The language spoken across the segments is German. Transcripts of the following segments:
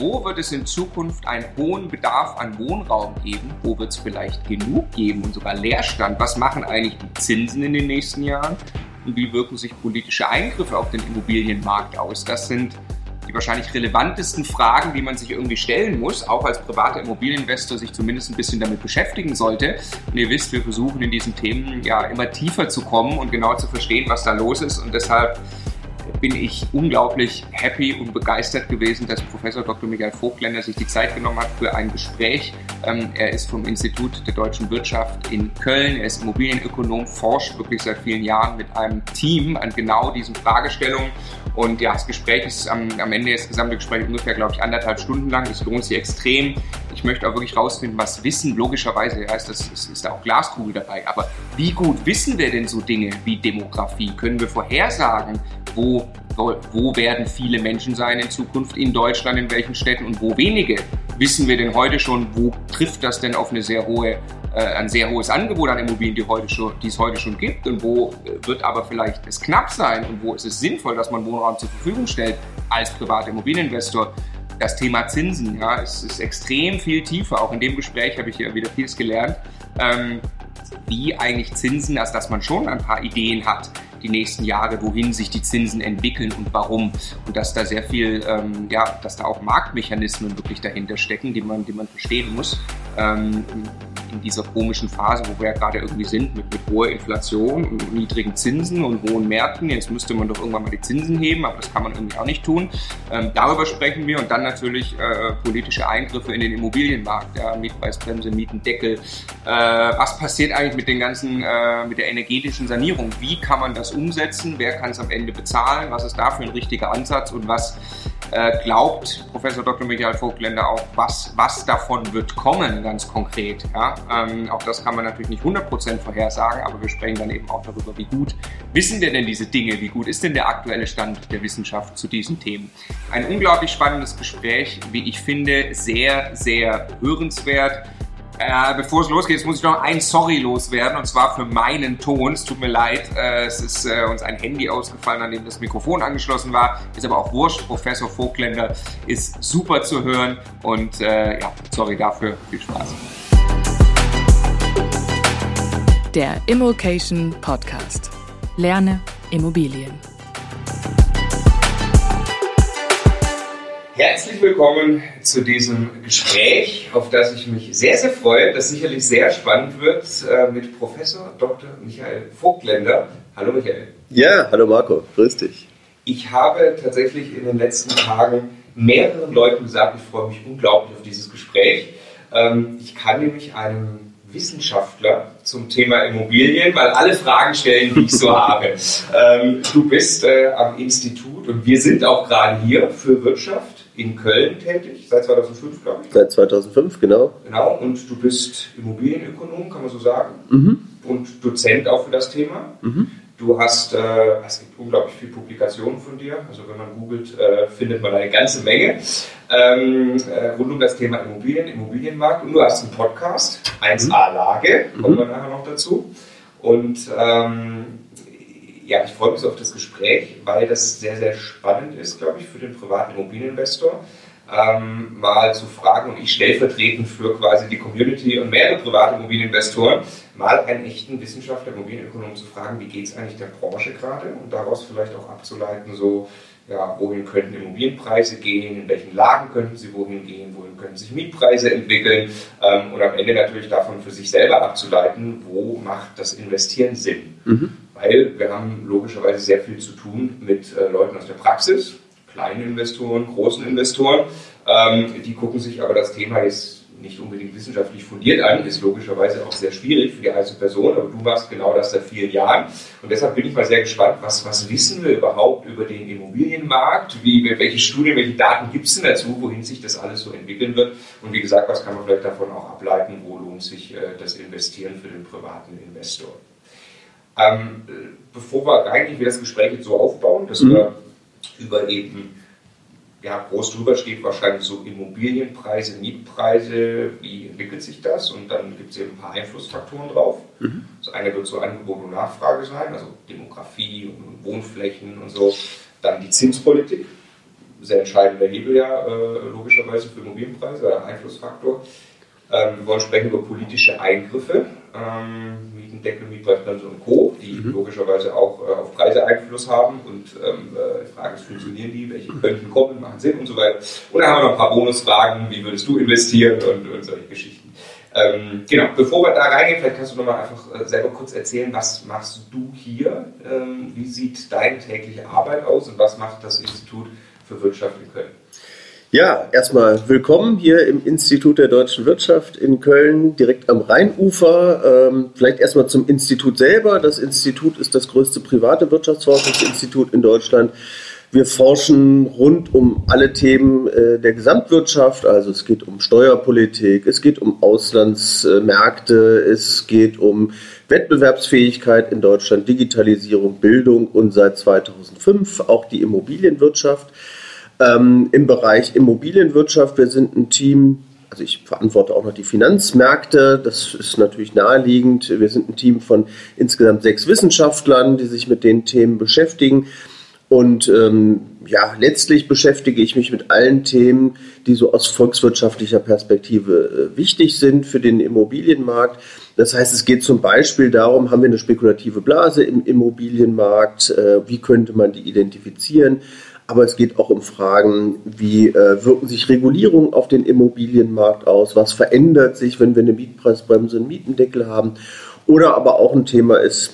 Wo wird es in Zukunft einen hohen Bedarf an Wohnraum geben? Wo wird es vielleicht genug geben und sogar Leerstand? Was machen eigentlich die Zinsen in den nächsten Jahren? Und wie wirken sich politische Eingriffe auf den Immobilienmarkt aus? Das sind die wahrscheinlich relevantesten Fragen, die man sich irgendwie stellen muss, auch als privater Immobilieninvestor sich zumindest ein bisschen damit beschäftigen sollte. Und ihr wisst, wir versuchen in diesen Themen ja immer tiefer zu kommen und genau zu verstehen, was da los ist. Und deshalb bin ich unglaublich happy und begeistert gewesen, dass Professor Dr. Michael Vogtländer sich die Zeit genommen hat für ein Gespräch. Ähm, er ist vom Institut der deutschen Wirtschaft in Köln. Er ist Immobilienökonom, forscht wirklich seit vielen Jahren mit einem Team an genau diesen Fragestellungen. Und ja, das Gespräch ist am, am Ende, das gesamte Gespräch ungefähr, glaube ich, anderthalb Stunden lang. Das lohnt sich extrem. Ich möchte auch wirklich rausfinden, was Wissen, logischerweise heißt das, es ist da auch Glaskugel dabei. Aber wie gut wissen wir denn so Dinge wie Demografie? Können wir vorhersagen, wo, wo, wo werden viele Menschen sein in Zukunft in Deutschland, in welchen Städten und wo wenige? Wissen wir denn heute schon, wo trifft das denn auf eine sehr hohe äh, ein sehr hohes Angebot an Immobilien, die, heute schon, die es heute schon gibt und wo äh, wird aber vielleicht es knapp sein und wo ist es sinnvoll, dass man Wohnraum zur Verfügung stellt als privater Immobilieninvestor. Das Thema Zinsen, ja, es ist extrem viel tiefer. Auch in dem Gespräch habe ich hier wieder vieles gelernt, ähm, wie eigentlich Zinsen, also dass man schon ein paar Ideen hat, die nächsten Jahre, wohin sich die Zinsen entwickeln und warum. Und dass da sehr viel, ähm, ja, dass da auch Marktmechanismen wirklich dahinter stecken, die man, die man verstehen muss. Ähm, in dieser komischen Phase, wo wir ja gerade irgendwie sind, mit, mit hoher Inflation und niedrigen Zinsen und hohen Märkten. Jetzt müsste man doch irgendwann mal die Zinsen heben, aber das kann man irgendwie auch nicht tun. Ähm, darüber sprechen wir und dann natürlich äh, politische Eingriffe in den Immobilienmarkt, ja, Mietpreisbremse, Mietendeckel. Äh, was passiert eigentlich mit den ganzen, äh, mit der energetischen Sanierung? Wie kann man das umsetzen? Wer kann es am Ende bezahlen? Was ist da für ein richtiger Ansatz? Und was äh, glaubt Professor Dr. Michael Vogtländer auch, was, was davon wird kommen, ganz konkret? Ja? Ähm, auch das kann man natürlich nicht 100% vorhersagen, aber wir sprechen dann eben auch darüber, wie gut wissen wir denn diese Dinge? Wie gut ist denn der aktuelle Stand der Wissenschaft zu diesen Themen? Ein unglaublich spannendes Gespräch, wie ich finde, sehr, sehr hörenswert. Äh, bevor es losgeht, muss ich noch ein Sorry loswerden und zwar für meinen Ton. Es tut mir leid, äh, es ist äh, uns ein Handy ausgefallen, an dem das Mikrofon angeschlossen war. Ist aber auch wurscht. Professor Vogtländer ist super zu hören und äh, ja, sorry dafür. Viel Spaß. Der Immokation Podcast. Lerne Immobilien. Herzlich willkommen zu diesem Gespräch, auf das ich mich sehr, sehr freue, das sicherlich sehr spannend wird, äh, mit Professor Dr. Michael Vogtländer. Hallo Michael. Ja, hallo Marco, grüß dich. Ich habe tatsächlich in den letzten Tagen mehreren Leuten gesagt, ich freue mich unglaublich auf dieses Gespräch. Ähm, ich kann nämlich einem Wissenschaftler zum Thema Immobilien, weil alle Fragen stellen, die ich so habe. Ähm, du bist äh, am Institut und wir sind auch gerade hier für Wirtschaft in Köln tätig, seit 2005, glaube ich. Seit 2005, genau. Genau, und du bist Immobilienökonom, kann man so sagen, mhm. und Dozent auch für das Thema. Mhm. Du hast, äh, es gibt unglaublich viele Publikationen von dir, also wenn man googelt, äh, findet man eine ganze Menge ähm, äh, rund um das Thema Immobilien, Immobilienmarkt und du hast einen Podcast, 1A Lage, kommen wir mhm. nachher noch dazu. Und ähm, ja, ich freue mich so auf das Gespräch, weil das sehr, sehr spannend ist, glaube ich, für den privaten Immobilieninvestor. Ähm, mal zu fragen und ich stellvertretend für quasi die Community und mehrere private Immobilieninvestoren mal einen echten Wissenschaftler, Immobilienökonom zu fragen, wie geht es eigentlich der Branche gerade? Und daraus vielleicht auch abzuleiten, so ja, wohin könnten Immobilienpreise gehen, in welchen Lagen könnten sie wohin gehen, wohin könnten sich Mietpreise entwickeln? Ähm, und am Ende natürlich davon für sich selber abzuleiten, wo macht das Investieren Sinn. Mhm. Weil wir haben logischerweise sehr viel zu tun mit äh, Leuten aus der Praxis, kleinen Investoren, großen Investoren. Ähm, die gucken sich aber das Thema jetzt nicht unbedingt wissenschaftlich fundiert an, ist logischerweise auch sehr schwierig für die einzelne Person, aber du machst genau das seit vielen Jahren. Und deshalb bin ich mal sehr gespannt, was, was wissen wir überhaupt über den Immobilienmarkt, wie, welche Studien, welche Daten gibt es denn dazu, wohin sich das alles so entwickeln wird und wie gesagt, was kann man vielleicht davon auch ableiten, wo lohnt sich äh, das Investieren für den privaten Investor. Ähm, bevor wir eigentlich wie das Gespräch jetzt so aufbauen, dass mhm. wir über eben, ja, groß drüber steht wahrscheinlich so Immobilienpreise, Mietpreise, wie entwickelt sich das? Und dann gibt es eben ein paar Einflussfaktoren drauf. Mhm. Das eine wird so Angebot und Nachfrage sein, also Demografie und Wohnflächen und so. Dann die Zinspolitik. sehr entscheidender Hebel ja äh, logischerweise für Immobilienpreise, ein Einflussfaktor. Ähm, wir wollen sprechen über politische Eingriffe, ähm, Mietendeckel, Mietpreisbremse und Co., die mhm. logischerweise auch äh, auf Preise Einfluss haben. Und ähm, äh, die Frage ist, funktionieren die, welche könnten kommen, machen Sinn und so weiter. Und dann haben wir noch ein paar Bonusfragen, wie würdest du investieren und, und solche Geschichten. Ähm, genau, bevor wir da reingehen, vielleicht kannst du nochmal einfach äh, selber kurz erzählen, was machst du hier? Ähm, wie sieht deine tägliche Arbeit aus und was macht das Institut für Wirtschaft in Köln? Ja, erstmal willkommen hier im Institut der deutschen Wirtschaft in Köln, direkt am Rheinufer. Ähm, vielleicht erstmal zum Institut selber. Das Institut ist das größte private Wirtschaftsforschungsinstitut in Deutschland. Wir forschen rund um alle Themen äh, der Gesamtwirtschaft. Also es geht um Steuerpolitik, es geht um Auslandsmärkte, es geht um Wettbewerbsfähigkeit in Deutschland, Digitalisierung, Bildung und seit 2005 auch die Immobilienwirtschaft ähm, im Bereich Immobilienwirtschaft. Wir sind ein Team, also ich verantworte auch noch die Finanzmärkte, das ist natürlich naheliegend. Wir sind ein Team von insgesamt sechs Wissenschaftlern, die sich mit den Themen beschäftigen. Und ähm, ja, letztlich beschäftige ich mich mit allen Themen, die so aus volkswirtschaftlicher Perspektive äh, wichtig sind für den Immobilienmarkt. Das heißt, es geht zum Beispiel darum, haben wir eine spekulative Blase im Immobilienmarkt? Äh, wie könnte man die identifizieren? Aber es geht auch um Fragen, wie äh, wirken sich Regulierungen auf den Immobilienmarkt aus, was verändert sich, wenn wir eine Mietpreisbremse, einen Mietendeckel haben. Oder aber auch ein Thema ist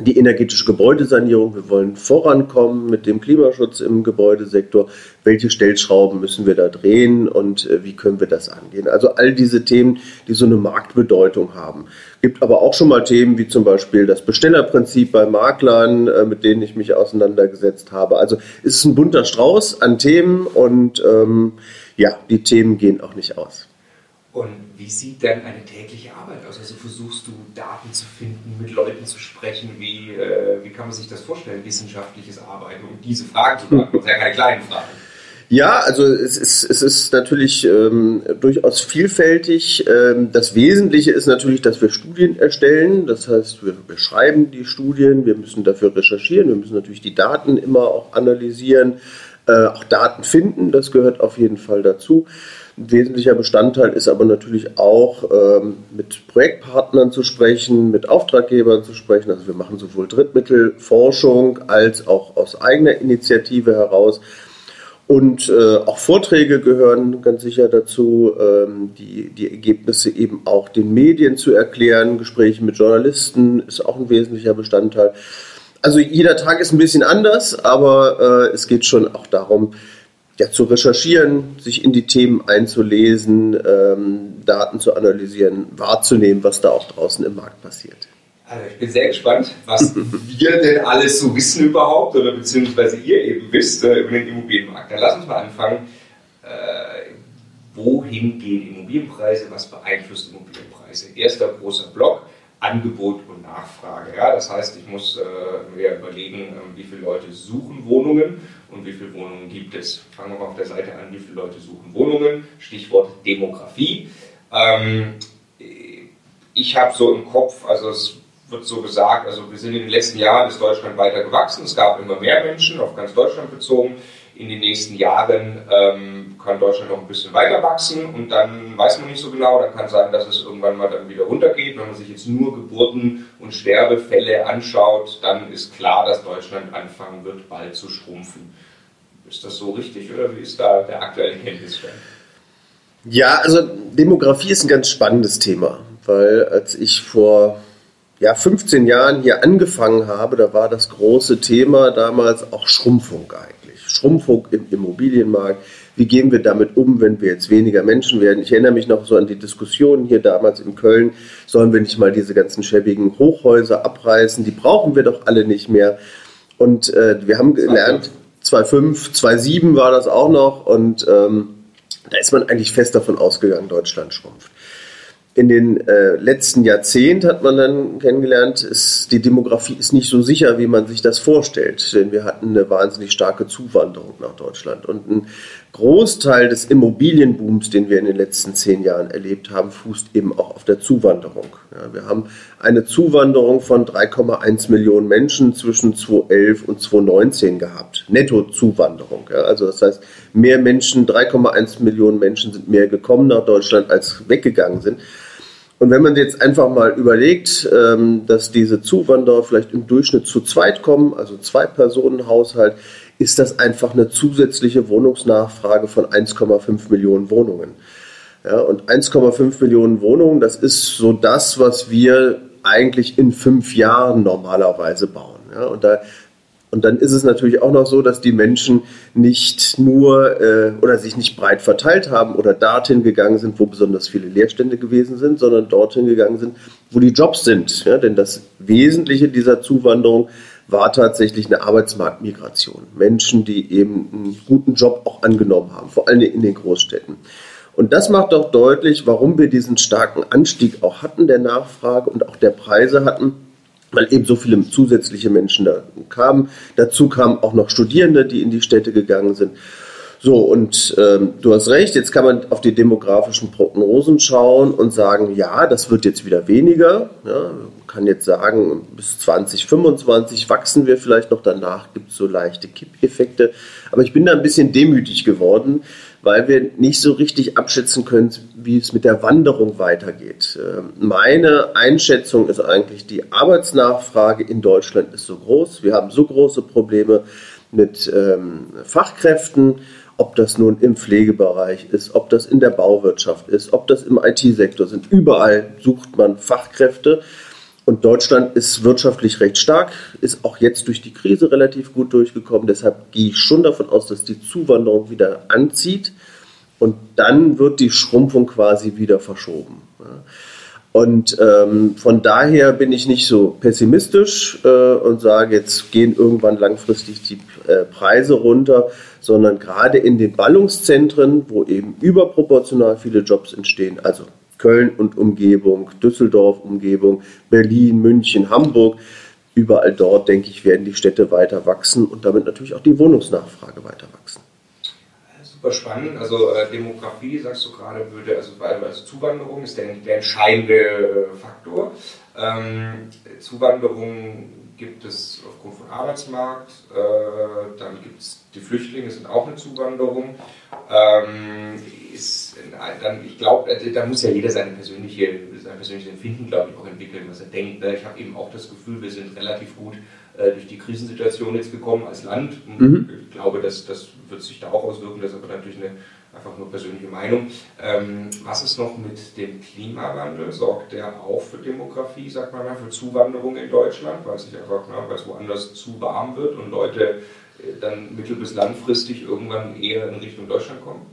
die energetische Gebäudesanierung. Wir wollen vorankommen mit dem Klimaschutz im Gebäudesektor. Welche Stellschrauben müssen wir da drehen und äh, wie können wir das angehen? Also all diese Themen, die so eine Marktbedeutung haben. Gibt aber auch schon mal Themen wie zum Beispiel das Bestellerprinzip bei Maklern, äh, mit denen ich mich auseinandergesetzt habe. Also es ist ein bunter Strauß an Themen und ähm, ja, die Themen gehen auch nicht aus. Und wie sieht denn eine tägliche Arbeit aus? Also versuchst du Daten zu finden, mit Leuten zu sprechen? Wie, äh, wie kann man sich das vorstellen, wissenschaftliches Arbeiten? Um diese Fragen zu beantworten, das sind ja keine kleinen Fragen. Ja, also es ist, es ist natürlich ähm, durchaus vielfältig. Ähm, das Wesentliche ist natürlich, dass wir Studien erstellen. Das heißt, wir, wir, schreiben die Studien, wir müssen dafür recherchieren, wir müssen natürlich die Daten immer auch analysieren, äh, auch Daten finden, das gehört auf jeden Fall dazu. Ein wesentlicher Bestandteil ist aber natürlich auch ähm, mit Projektpartnern zu sprechen, mit Auftraggebern zu sprechen. Also wir machen sowohl Drittmittelforschung als auch aus eigener Initiative heraus. Und äh, auch Vorträge gehören ganz sicher dazu, ähm, die, die Ergebnisse eben auch den Medien zu erklären. Gespräche mit Journalisten ist auch ein wesentlicher Bestandteil. Also jeder Tag ist ein bisschen anders, aber äh, es geht schon auch darum, ja, zu recherchieren, sich in die Themen einzulesen, ähm, Daten zu analysieren, wahrzunehmen, was da auch draußen im Markt passiert. Also ich bin sehr gespannt, was wir denn alles so wissen überhaupt oder beziehungsweise ihr eben wisst äh, über den Immobilienmarkt. Dann lass uns mal anfangen. Äh, wohin gehen Immobilienpreise? Was beeinflusst Immobilienpreise? Erster großer Block. Angebot und Nachfrage. Ja, das heißt, ich muss äh, mir überlegen, äh, wie viele Leute suchen Wohnungen und wie viele Wohnungen gibt es. Fangen wir mal auf der Seite an, wie viele Leute suchen Wohnungen. Stichwort Demografie. Ähm, ich habe so im Kopf, also es wird so gesagt, also wir sind in den letzten Jahren ist Deutschland weiter gewachsen. Es gab immer mehr Menschen, auf ganz Deutschland bezogen. In den nächsten Jahren ähm, kann Deutschland noch ein bisschen weiter wachsen und dann weiß man nicht so genau, dann kann sein, dass es irgendwann mal dann wieder runtergeht. Wenn man sich jetzt nur Geburten und Sterbefälle anschaut, dann ist klar, dass Deutschland anfangen wird, bald zu schrumpfen. Ist das so richtig oder wie ist da der aktuelle Kenntnisstand? Ja, also Demografie ist ein ganz spannendes Thema, weil als ich vor ja, 15 Jahren hier angefangen habe, da war das große Thema damals auch Schrumpfung eigentlich. Schrumpfung im Immobilienmarkt. Wie gehen wir damit um, wenn wir jetzt weniger Menschen werden? Ich erinnere mich noch so an die Diskussionen hier damals in Köln. Sollen wir nicht mal diese ganzen schäbigen Hochhäuser abreißen? Die brauchen wir doch alle nicht mehr. Und äh, wir haben gelernt, 2,5, 2,7 war das auch noch. Und ähm, da ist man eigentlich fest davon ausgegangen, Deutschland schrumpft. In den äh, letzten Jahrzehnten hat man dann kennengelernt, ist, die Demografie ist nicht so sicher, wie man sich das vorstellt. Denn wir hatten eine wahnsinnig starke Zuwanderung nach Deutschland. Und ein Großteil des Immobilienbooms, den wir in den letzten zehn Jahren erlebt haben, fußt eben auch auf der Zuwanderung. Ja, wir haben eine Zuwanderung von 3,1 Millionen Menschen zwischen 2011 und 2019 gehabt. Nettozuwanderung. Ja, also das heißt, mehr Menschen, 3,1 Millionen Menschen sind mehr gekommen nach Deutschland, als weggegangen sind. Und wenn man jetzt einfach mal überlegt, ähm, dass diese Zuwanderer vielleicht im Durchschnitt zu zweit kommen, also zwei Personen Haushalt, ist das einfach eine zusätzliche Wohnungsnachfrage von 1,5 Millionen Wohnungen. Ja, und 1,5 Millionen Wohnungen, das ist so das, was wir eigentlich in fünf Jahren normalerweise bauen. Ja, und, da, und dann ist es natürlich auch noch so, dass die Menschen nicht nur äh, oder sich nicht breit verteilt haben oder dorthin gegangen sind, wo besonders viele Leerstände gewesen sind, sondern dorthin gegangen sind, wo die Jobs sind. Ja, denn das Wesentliche dieser Zuwanderung war tatsächlich eine Arbeitsmarktmigration. Menschen, die eben einen guten Job auch angenommen haben, vor allem in den Großstädten. Und das macht auch deutlich, warum wir diesen starken Anstieg auch hatten der Nachfrage und auch der Preise hatten, weil eben so viele zusätzliche Menschen da kamen. Dazu kamen auch noch Studierende, die in die Städte gegangen sind. So, und ähm, du hast recht, jetzt kann man auf die demografischen Prognosen schauen und sagen, ja, das wird jetzt wieder weniger. Ja, man kann jetzt sagen, bis 2025 wachsen wir vielleicht noch, danach gibt es so leichte Kippeffekte. Aber ich bin da ein bisschen demütig geworden, weil wir nicht so richtig abschätzen können, wie es mit der Wanderung weitergeht. Ähm, meine Einschätzung ist eigentlich, die Arbeitsnachfrage in Deutschland ist so groß. Wir haben so große Probleme mit ähm, Fachkräften ob das nun im Pflegebereich ist, ob das in der Bauwirtschaft ist, ob das im IT-Sektor sind. Überall sucht man Fachkräfte. Und Deutschland ist wirtschaftlich recht stark, ist auch jetzt durch die Krise relativ gut durchgekommen. Deshalb gehe ich schon davon aus, dass die Zuwanderung wieder anzieht. Und dann wird die Schrumpfung quasi wieder verschoben. Und ähm, von daher bin ich nicht so pessimistisch äh, und sage, jetzt gehen irgendwann langfristig die äh, Preise runter, sondern gerade in den Ballungszentren, wo eben überproportional viele Jobs entstehen, also Köln und Umgebung, Düsseldorf Umgebung, Berlin, München, Hamburg, überall dort, denke ich, werden die Städte weiter wachsen und damit natürlich auch die Wohnungsnachfrage weiter wachsen. Super spannend. Also äh, Demografie, sagst du gerade, würde, also, also Zuwanderung ist der, der entscheidende äh, Faktor. Ähm, Zuwanderung gibt es aufgrund von Arbeitsmarkt, äh, dann gibt es die Flüchtlinge, sind auch eine Zuwanderung. Ähm, ist, dann, ich glaube, also, da muss ja jeder seine persönliche, sein persönliches Empfinden, glaube ich, auch entwickeln, was er denkt. Ne? Ich habe eben auch das Gefühl, wir sind relativ gut äh, durch die Krisensituation jetzt gekommen als Land. Mhm. Ich glaube, das, das wird sich da auch auswirken, das ist aber natürlich eine einfach nur persönliche Meinung. Ähm, was ist noch mit dem Klimawandel? Sorgt der auch für Demografie, sagt man mal, für Zuwanderung in Deutschland, weil es sich einfach, na, weil es woanders zu warm wird und Leute äh, dann mittel- bis langfristig irgendwann eher in Richtung Deutschland kommen?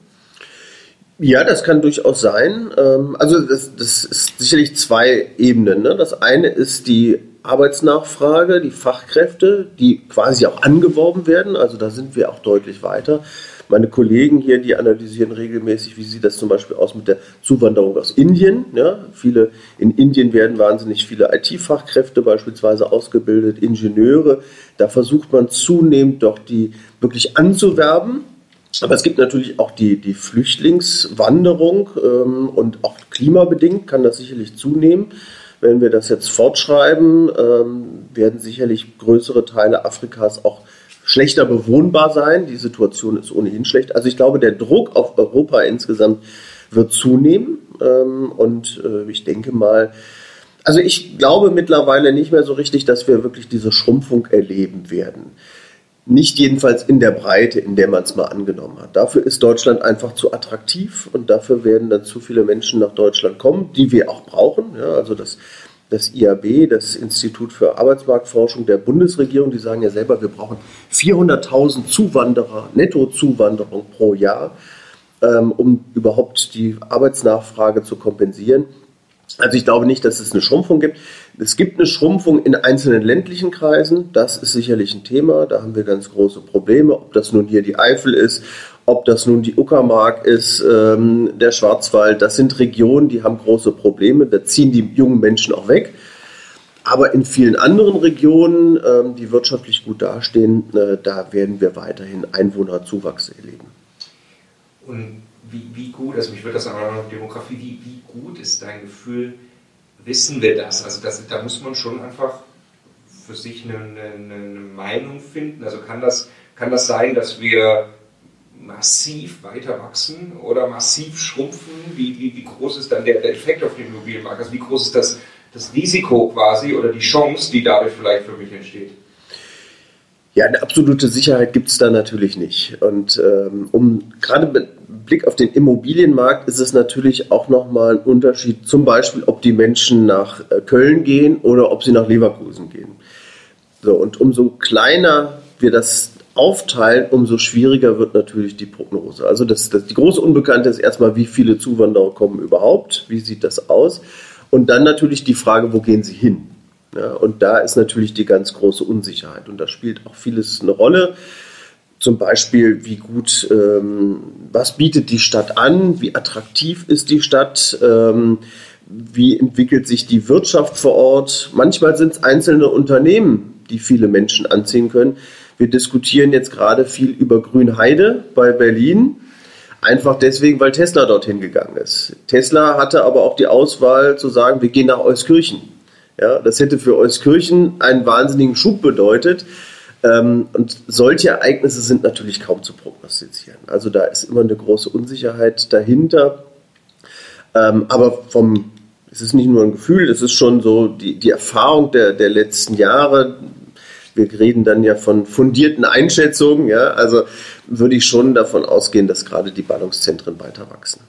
Ja, das kann durchaus sein. Ähm, also das, das ist sicherlich zwei Ebenen. Ne? Das eine ist die Arbeitsnachfrage, die Fachkräfte, die quasi auch angeworben werden. Also da sind wir auch deutlich weiter. Meine Kollegen hier, die analysieren regelmäßig, wie sieht das zum Beispiel aus mit der Zuwanderung aus Indien. Ja, viele, in Indien werden wahnsinnig viele IT-Fachkräfte beispielsweise ausgebildet, Ingenieure. Da versucht man zunehmend doch die wirklich anzuwerben. Aber es gibt natürlich auch die, die Flüchtlingswanderung ähm, und auch klimabedingt kann das sicherlich zunehmen. Wenn wir das jetzt fortschreiben, ähm, werden sicherlich größere Teile Afrikas auch schlechter bewohnbar sein. Die Situation ist ohnehin schlecht. Also ich glaube, der Druck auf Europa insgesamt wird zunehmen. Ähm, und äh, ich denke mal, also ich glaube mittlerweile nicht mehr so richtig, dass wir wirklich diese Schrumpfung erleben werden. Nicht jedenfalls in der Breite, in der man es mal angenommen hat. Dafür ist Deutschland einfach zu attraktiv und dafür werden dann zu viele Menschen nach Deutschland kommen, die wir auch brauchen. Ja, also das das IAB, das Institut für Arbeitsmarktforschung der Bundesregierung, die sagen ja selber, wir brauchen 400.000 Zuwanderer, Nettozuwanderung pro Jahr, ähm, um überhaupt die Arbeitsnachfrage zu kompensieren. Also ich glaube nicht, dass es eine Schrumpfung gibt. Es gibt eine Schrumpfung in einzelnen ländlichen Kreisen. Das ist sicherlich ein Thema. Da haben wir ganz große Probleme. Ob das nun hier die Eifel ist ob das nun die Uckermark ist, ähm, der Schwarzwald, das sind Regionen, die haben große Probleme. Da ziehen die jungen Menschen auch weg. Aber in vielen anderen Regionen, ähm, die wirtschaftlich gut dastehen, äh, da werden wir weiterhin Einwohnerzuwachs erleben. Und wie, wie gut, also mich würde das aber noch Demografie, wie, wie gut ist dein Gefühl, wissen wir das? Also das, da muss man schon einfach für sich eine, eine, eine Meinung finden. Also kann das, kann das sein, dass wir massiv weiter wachsen oder massiv schrumpfen? Wie, wie, wie groß ist dann der, Effekt auf den Immobilienmarkt? Also wie groß ist das, das Risiko quasi oder die Chance, die dadurch vielleicht für mich entsteht? Ja, eine absolute Sicherheit gibt es da natürlich nicht. Und ähm, um gerade mit Blick auf den Immobilienmarkt ist es natürlich auch nochmal ein Unterschied, zum Beispiel, ob die Menschen nach äh, Köln gehen oder ob sie nach Leverkusen gehen. So, und umso kleiner wir das aufteilen, umso schwieriger wird natürlich die Prognose. Also das, das, die große Unbekannte ist erstmal, wie viele Zuwanderer kommen überhaupt, wie sieht das aus? Und dann natürlich die Frage, wo gehen sie hin? Ja, und da ist natürlich die ganz große Unsicherheit. Und da spielt auch vieles eine Rolle. Zum Beispiel, wie gut, ähm, was bietet die Stadt an? Wie attraktiv ist die Stadt? Ähm, wie entwickelt sich die Wirtschaft vor Ort? Manchmal sind es einzelne Unternehmen, die viele Menschen anziehen können. Wir diskutieren jetzt gerade viel über Grünheide bei Berlin. Einfach deswegen, weil Tesla dorthin gegangen ist. Tesla hatte aber auch die Auswahl zu sagen, wir gehen nach Euskirchen. Ja, das hätte für Euskirchen einen wahnsinnigen Schub bedeutet. Ähm, und solche Ereignisse sind natürlich kaum zu prognostizieren. Also da ist immer eine große Unsicherheit dahinter. Ähm, aber vom, es ist nicht nur ein Gefühl, es ist schon so die, die Erfahrung der, der letzten Jahre. Wir reden dann ja von fundierten Einschätzungen. Ja? Also würde ich schon davon ausgehen, dass gerade die Ballungszentren weiter wachsen.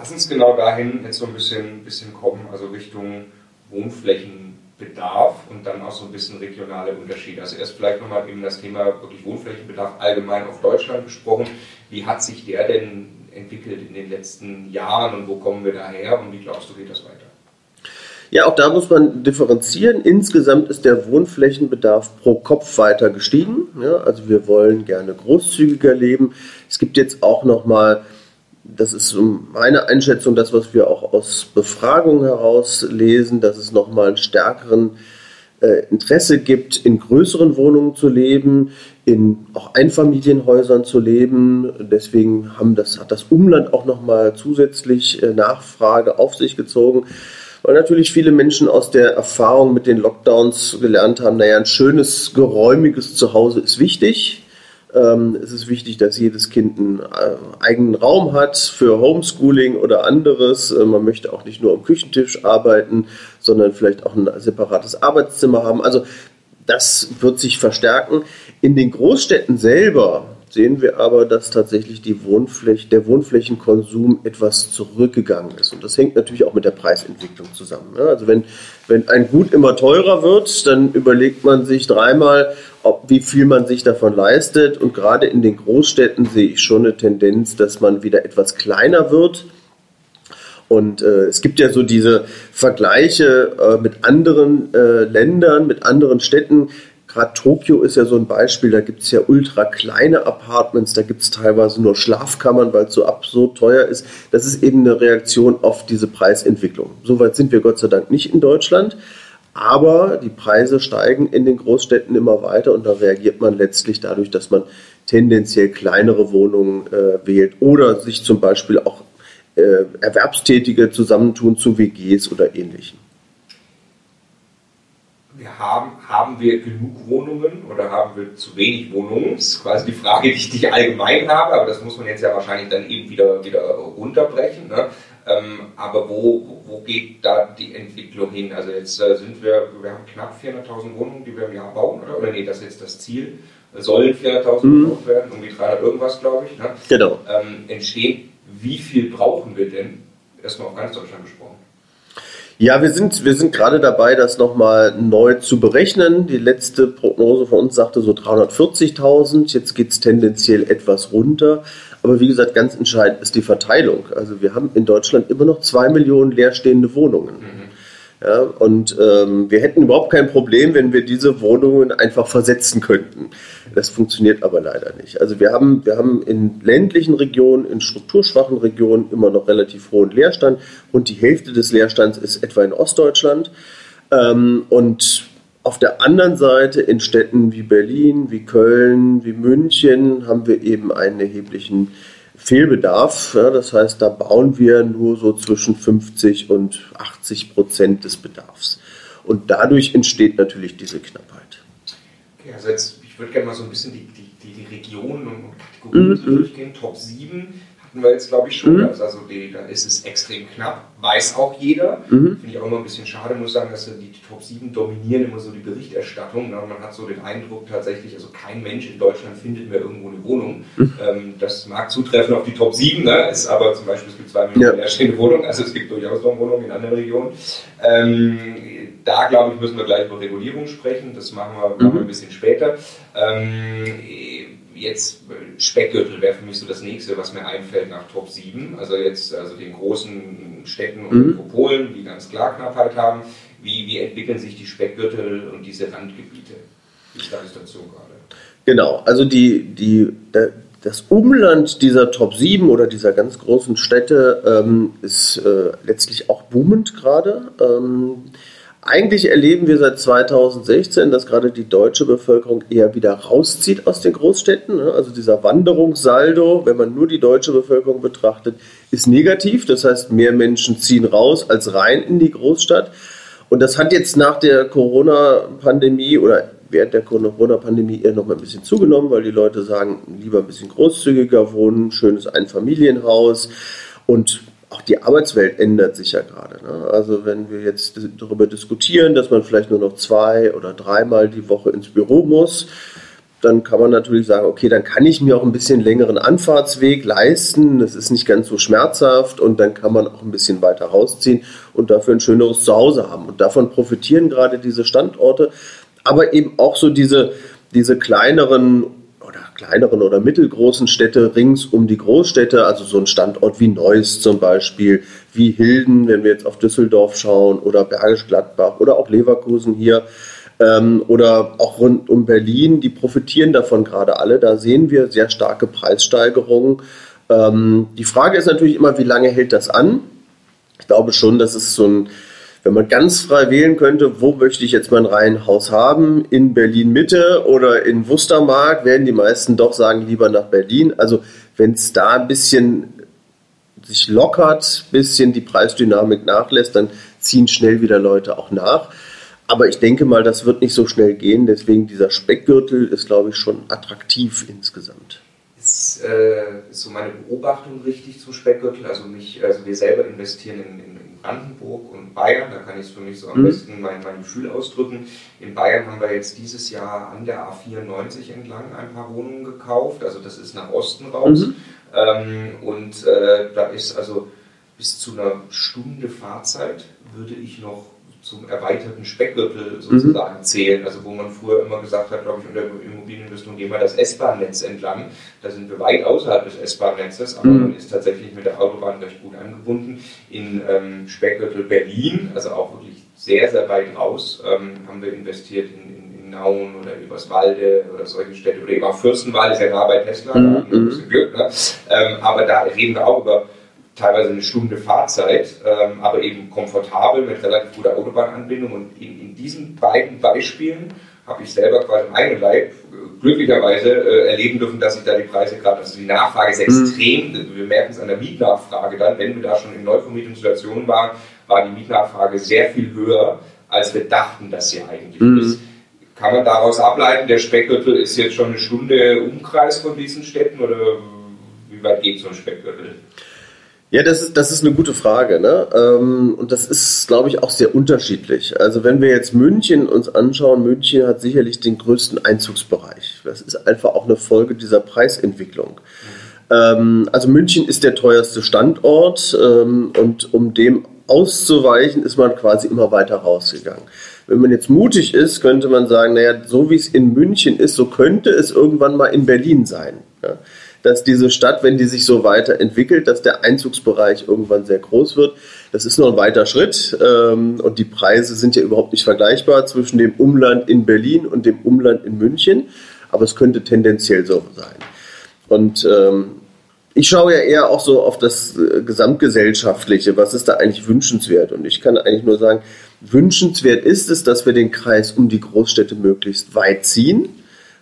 Lass uns genau dahin jetzt so ein bisschen, bisschen kommen, also Richtung Wohnflächenbedarf und dann auch so ein bisschen regionale Unterschiede. Also erst vielleicht nochmal eben das Thema wirklich Wohnflächenbedarf allgemein auf Deutschland gesprochen. Wie hat sich der denn entwickelt in den letzten Jahren und wo kommen wir daher und wie glaubst du, geht das weiter? Ja, auch da muss man differenzieren. Insgesamt ist der Wohnflächenbedarf pro Kopf weiter gestiegen. Ja, also wir wollen gerne großzügiger leben. Es gibt jetzt auch noch mal das ist meine Einschätzung, das, was wir auch aus Befragungen heraus lesen, dass es nochmal einen stärkeren äh, Interesse gibt, in größeren Wohnungen zu leben, in auch Einfamilienhäusern zu leben. Deswegen haben das, hat das Umland auch nochmal zusätzlich äh, Nachfrage auf sich gezogen. Weil natürlich viele Menschen aus der Erfahrung mit den Lockdowns gelernt haben, naja, ein schönes, geräumiges Zuhause ist wichtig. Ähm, es ist wichtig, dass jedes Kind einen äh, eigenen Raum hat für Homeschooling oder anderes. Äh, man möchte auch nicht nur am Küchentisch arbeiten, sondern vielleicht auch ein separates Arbeitszimmer haben. Also das wird sich verstärken. In den Großstädten selber sehen wir aber, dass tatsächlich die Wohnfläche, der Wohnflächenkonsum etwas zurückgegangen ist. Und das hängt natürlich auch mit der Preisentwicklung zusammen. Also wenn, wenn ein Gut immer teurer wird, dann überlegt man sich dreimal, ob, wie viel man sich davon leistet. Und gerade in den Großstädten sehe ich schon eine Tendenz, dass man wieder etwas kleiner wird. Und äh, es gibt ja so diese Vergleiche äh, mit anderen äh, Ländern, mit anderen Städten. Gerade Tokio ist ja so ein Beispiel, da gibt es ja ultra kleine Apartments, da gibt es teilweise nur Schlafkammern, weil es so absurd teuer ist. Das ist eben eine Reaktion auf diese Preisentwicklung. Soweit sind wir Gott sei Dank nicht in Deutschland. Aber die Preise steigen in den Großstädten immer weiter und da reagiert man letztlich dadurch, dass man tendenziell kleinere Wohnungen äh, wählt oder sich zum Beispiel auch äh, Erwerbstätige zusammentun zu WGs oder ähnlichem wir haben, haben wir genug Wohnungen oder haben wir zu wenig Wohnungen? Das ist quasi die Frage, die ich, die ich allgemein habe, aber das muss man jetzt ja wahrscheinlich dann eben wieder, wieder runterbrechen. Ne? Ähm, aber wo, wo geht da die Entwicklung hin? Also jetzt äh, sind wir, wir haben knapp 400.000 Wohnungen, die wir im Jahr bauen, oder? Oder nee, das ist jetzt das Ziel. Sollen 400.000 mhm. gebaut werden, irgendwie 300 irgendwas, glaube ich. Ne? Genau. Ähm, entstehen. Wie viel brauchen wir denn? Erstmal auf ganz Deutschland gesprochen. Ja, wir sind, wir sind gerade dabei, das nochmal neu zu berechnen. Die letzte Prognose von uns sagte so 340.000. Jetzt geht es tendenziell etwas runter. Aber wie gesagt, ganz entscheidend ist die Verteilung. Also wir haben in Deutschland immer noch zwei Millionen leerstehende Wohnungen. Ja, und ähm, wir hätten überhaupt kein Problem, wenn wir diese Wohnungen einfach versetzen könnten. Das funktioniert aber leider nicht. Also wir haben, wir haben in ländlichen Regionen, in strukturschwachen Regionen immer noch relativ hohen Leerstand und die Hälfte des Leerstands ist etwa in Ostdeutschland. Ähm, und auf der anderen Seite in Städten wie Berlin, wie Köln, wie München haben wir eben einen erheblichen Fehlbedarf. Ja, das heißt, da bauen wir nur so zwischen 50 und 80 Prozent des Bedarfs. Und dadurch entsteht natürlich diese Knappheit. Okay, also jetzt, ich würde gerne mal so ein bisschen die, die, die, Regionen und Kategorien so durchgehen. Top 7 hatten wir jetzt, glaube ich, schon. Mhm. Also, die, da ist es extrem knapp, weiß auch jeder. Mhm. Finde ich auch immer ein bisschen schade, muss sagen, dass die, Top 7 dominieren immer so die Berichterstattung. Ne? Man hat so den Eindruck tatsächlich, also kein Mensch in Deutschland findet mehr irgendwo eine Wohnung. Mhm. Ähm, das mag zutreffen auf die Top 7, ne? ist aber zum Beispiel, es gibt zwei Millionen ja. leerstehende Wohnungen, also es gibt durchaus noch Wohnungen in anderen Regionen. Ähm, da glaube ich, müssen wir gleich über Regulierung sprechen. Das machen wir, machen wir mhm. ein bisschen später. Ähm, jetzt Speckgürtel wäre für mich so das nächste, was mir einfällt nach Top 7. Also jetzt also den großen Städten und mhm. Metropolen, die ganz klar Knappheit haben. Wie, wie entwickeln sich die Speckgürtel und diese Randgebiete? Wie ist da die Situation gerade? Genau, also die, die, das Umland dieser Top 7 oder dieser ganz großen Städte ähm, ist äh, letztlich auch boomend gerade. Ähm, eigentlich erleben wir seit 2016, dass gerade die deutsche Bevölkerung eher wieder rauszieht aus den Großstädten. Ne? Also dieser Wanderungssaldo, wenn man nur die deutsche Bevölkerung betrachtet, ist negativ. Das heißt, mehr Menschen ziehen raus als rein in die Großstadt. Und das hat jetzt nach der Corona-Pandemie oder während der Corona-Pandemie eher noch mal ein bisschen zugenommen, weil die Leute sagen, lieber ein bisschen großzügiger wohnen, schönes Einfamilienhaus und auch die Arbeitswelt ändert sich ja gerade. Ne? Also wenn wir jetzt darüber diskutieren, dass man vielleicht nur noch zwei oder dreimal die Woche ins Büro muss, dann kann man natürlich sagen, okay, dann kann ich mir auch ein bisschen längeren Anfahrtsweg leisten. Das ist nicht ganz so schmerzhaft und dann kann man auch ein bisschen weiter rausziehen und dafür ein schöneres Zuhause haben. Und davon profitieren gerade diese Standorte, aber eben auch so diese, diese kleineren kleineren oder mittelgroßen Städte rings um die Großstädte, also so ein Standort wie Neuss zum Beispiel, wie Hilden, wenn wir jetzt auf Düsseldorf schauen, oder Bergisch Gladbach oder auch Leverkusen hier ähm, oder auch rund um Berlin, die profitieren davon gerade alle. Da sehen wir sehr starke Preissteigerungen. Ähm, die Frage ist natürlich immer, wie lange hält das an? Ich glaube schon, dass es so ein wenn man ganz frei wählen könnte, wo möchte ich jetzt mein Reihenhaus haben? In Berlin Mitte oder in Wustermark, werden die meisten doch sagen, lieber nach Berlin. Also wenn es da ein bisschen sich lockert, ein bisschen die Preisdynamik nachlässt, dann ziehen schnell wieder Leute auch nach. Aber ich denke mal, das wird nicht so schnell gehen. Deswegen dieser Speckgürtel ist, glaube ich, schon attraktiv insgesamt. Ist, äh, ist so meine Beobachtung richtig zum Speckgürtel? Also, mich, also wir selber investieren in, in Brandenburg und Bayern, da kann ich es für mich so am mhm. besten mein, mein Gefühl ausdrücken. In Bayern haben wir jetzt dieses Jahr an der A94 entlang ein paar Wohnungen gekauft, also das ist nach Osten raus. Mhm. Ähm, und äh, da ist also bis zu einer Stunde Fahrzeit würde ich noch zum erweiterten Speckgürtel sozusagen mhm. zählen. Also wo man früher immer gesagt hat, glaube ich, unter Immobilieninvestment gehen wir das S-Bahn-Netz entlang. Da sind wir weit außerhalb des S-Bahn-Netzes, aber mhm. man ist tatsächlich mit der Autobahn recht gut angebunden. In ähm, Speckgürtel Berlin, also auch wirklich sehr, sehr weit raus, ähm, haben wir investiert in, in, Nauen oder Überswalde oder solche Städte. Oder eben auch Fürstenwald ist ja da bei Tesla, mhm. ein bisschen Glück. Ne? Ähm, aber da reden wir auch über teilweise eine Stunde Fahrzeit, ähm, aber eben komfortabel mit relativ guter Autobahnanbindung. Und in, in diesen beiden Beispielen habe ich selber quasi im eigenen Leib glücklicherweise äh, erleben dürfen, dass sich da die Preise gerade, also die Nachfrage ist mhm. extrem, mhm. wir merken es an der Mietnachfrage dann, wenn wir da schon in Neuvermietungssituationen waren, war die Mietnachfrage sehr viel höher, als wir dachten, dass sie eigentlich mhm. ist. Kann man daraus ableiten, der Speckgürtel ist jetzt schon eine Stunde Umkreis von diesen Städten oder wie weit geht so ein Speckgürtel? Ja, das ist, das ist eine gute Frage. Ne? Ähm, und das ist, glaube ich, auch sehr unterschiedlich. Also wenn wir jetzt München uns anschauen, München hat sicherlich den größten Einzugsbereich. Das ist einfach auch eine Folge dieser Preisentwicklung. Mhm. also München ist der teuerste Standort ähm, und um dem auszuweichen, ist man quasi immer weiter rausgegangen. Wenn man jetzt mutig ist, könnte man sagen, naja, so wie es in München ist, so könnte es irgendwann mal in Berlin sein. Ja? Dass diese Stadt, wenn die sich so weiterentwickelt, dass der Einzugsbereich irgendwann sehr groß wird. Das ist noch ein weiter Schritt ähm, und die Preise sind ja überhaupt nicht vergleichbar zwischen dem Umland in Berlin und dem Umland in München, aber es könnte tendenziell so sein. Und ähm, ich schaue ja eher auch so auf das äh, Gesamtgesellschaftliche, was ist da eigentlich wünschenswert? Und ich kann eigentlich nur sagen, wünschenswert ist es, dass wir den Kreis um die Großstädte möglichst weit ziehen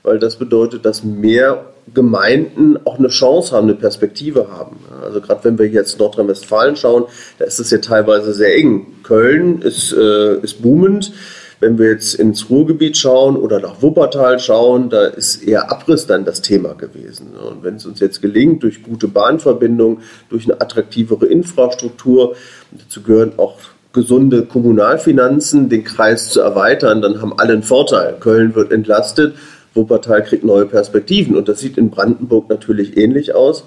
weil das bedeutet, dass mehr Gemeinden auch eine Chance haben, eine Perspektive haben. Also gerade wenn wir jetzt Nordrhein-Westfalen schauen, da ist es ja teilweise sehr eng. Köln ist, äh, ist boomend. Wenn wir jetzt ins Ruhrgebiet schauen oder nach Wuppertal schauen, da ist eher Abriss dann das Thema gewesen. Und wenn es uns jetzt gelingt, durch gute Bahnverbindungen, durch eine attraktivere Infrastruktur, dazu gehören auch gesunde Kommunalfinanzen, den Kreis zu erweitern, dann haben alle einen Vorteil. Köln wird entlastet, Wuppertal kriegt neue Perspektiven und das sieht in Brandenburg natürlich ähnlich aus.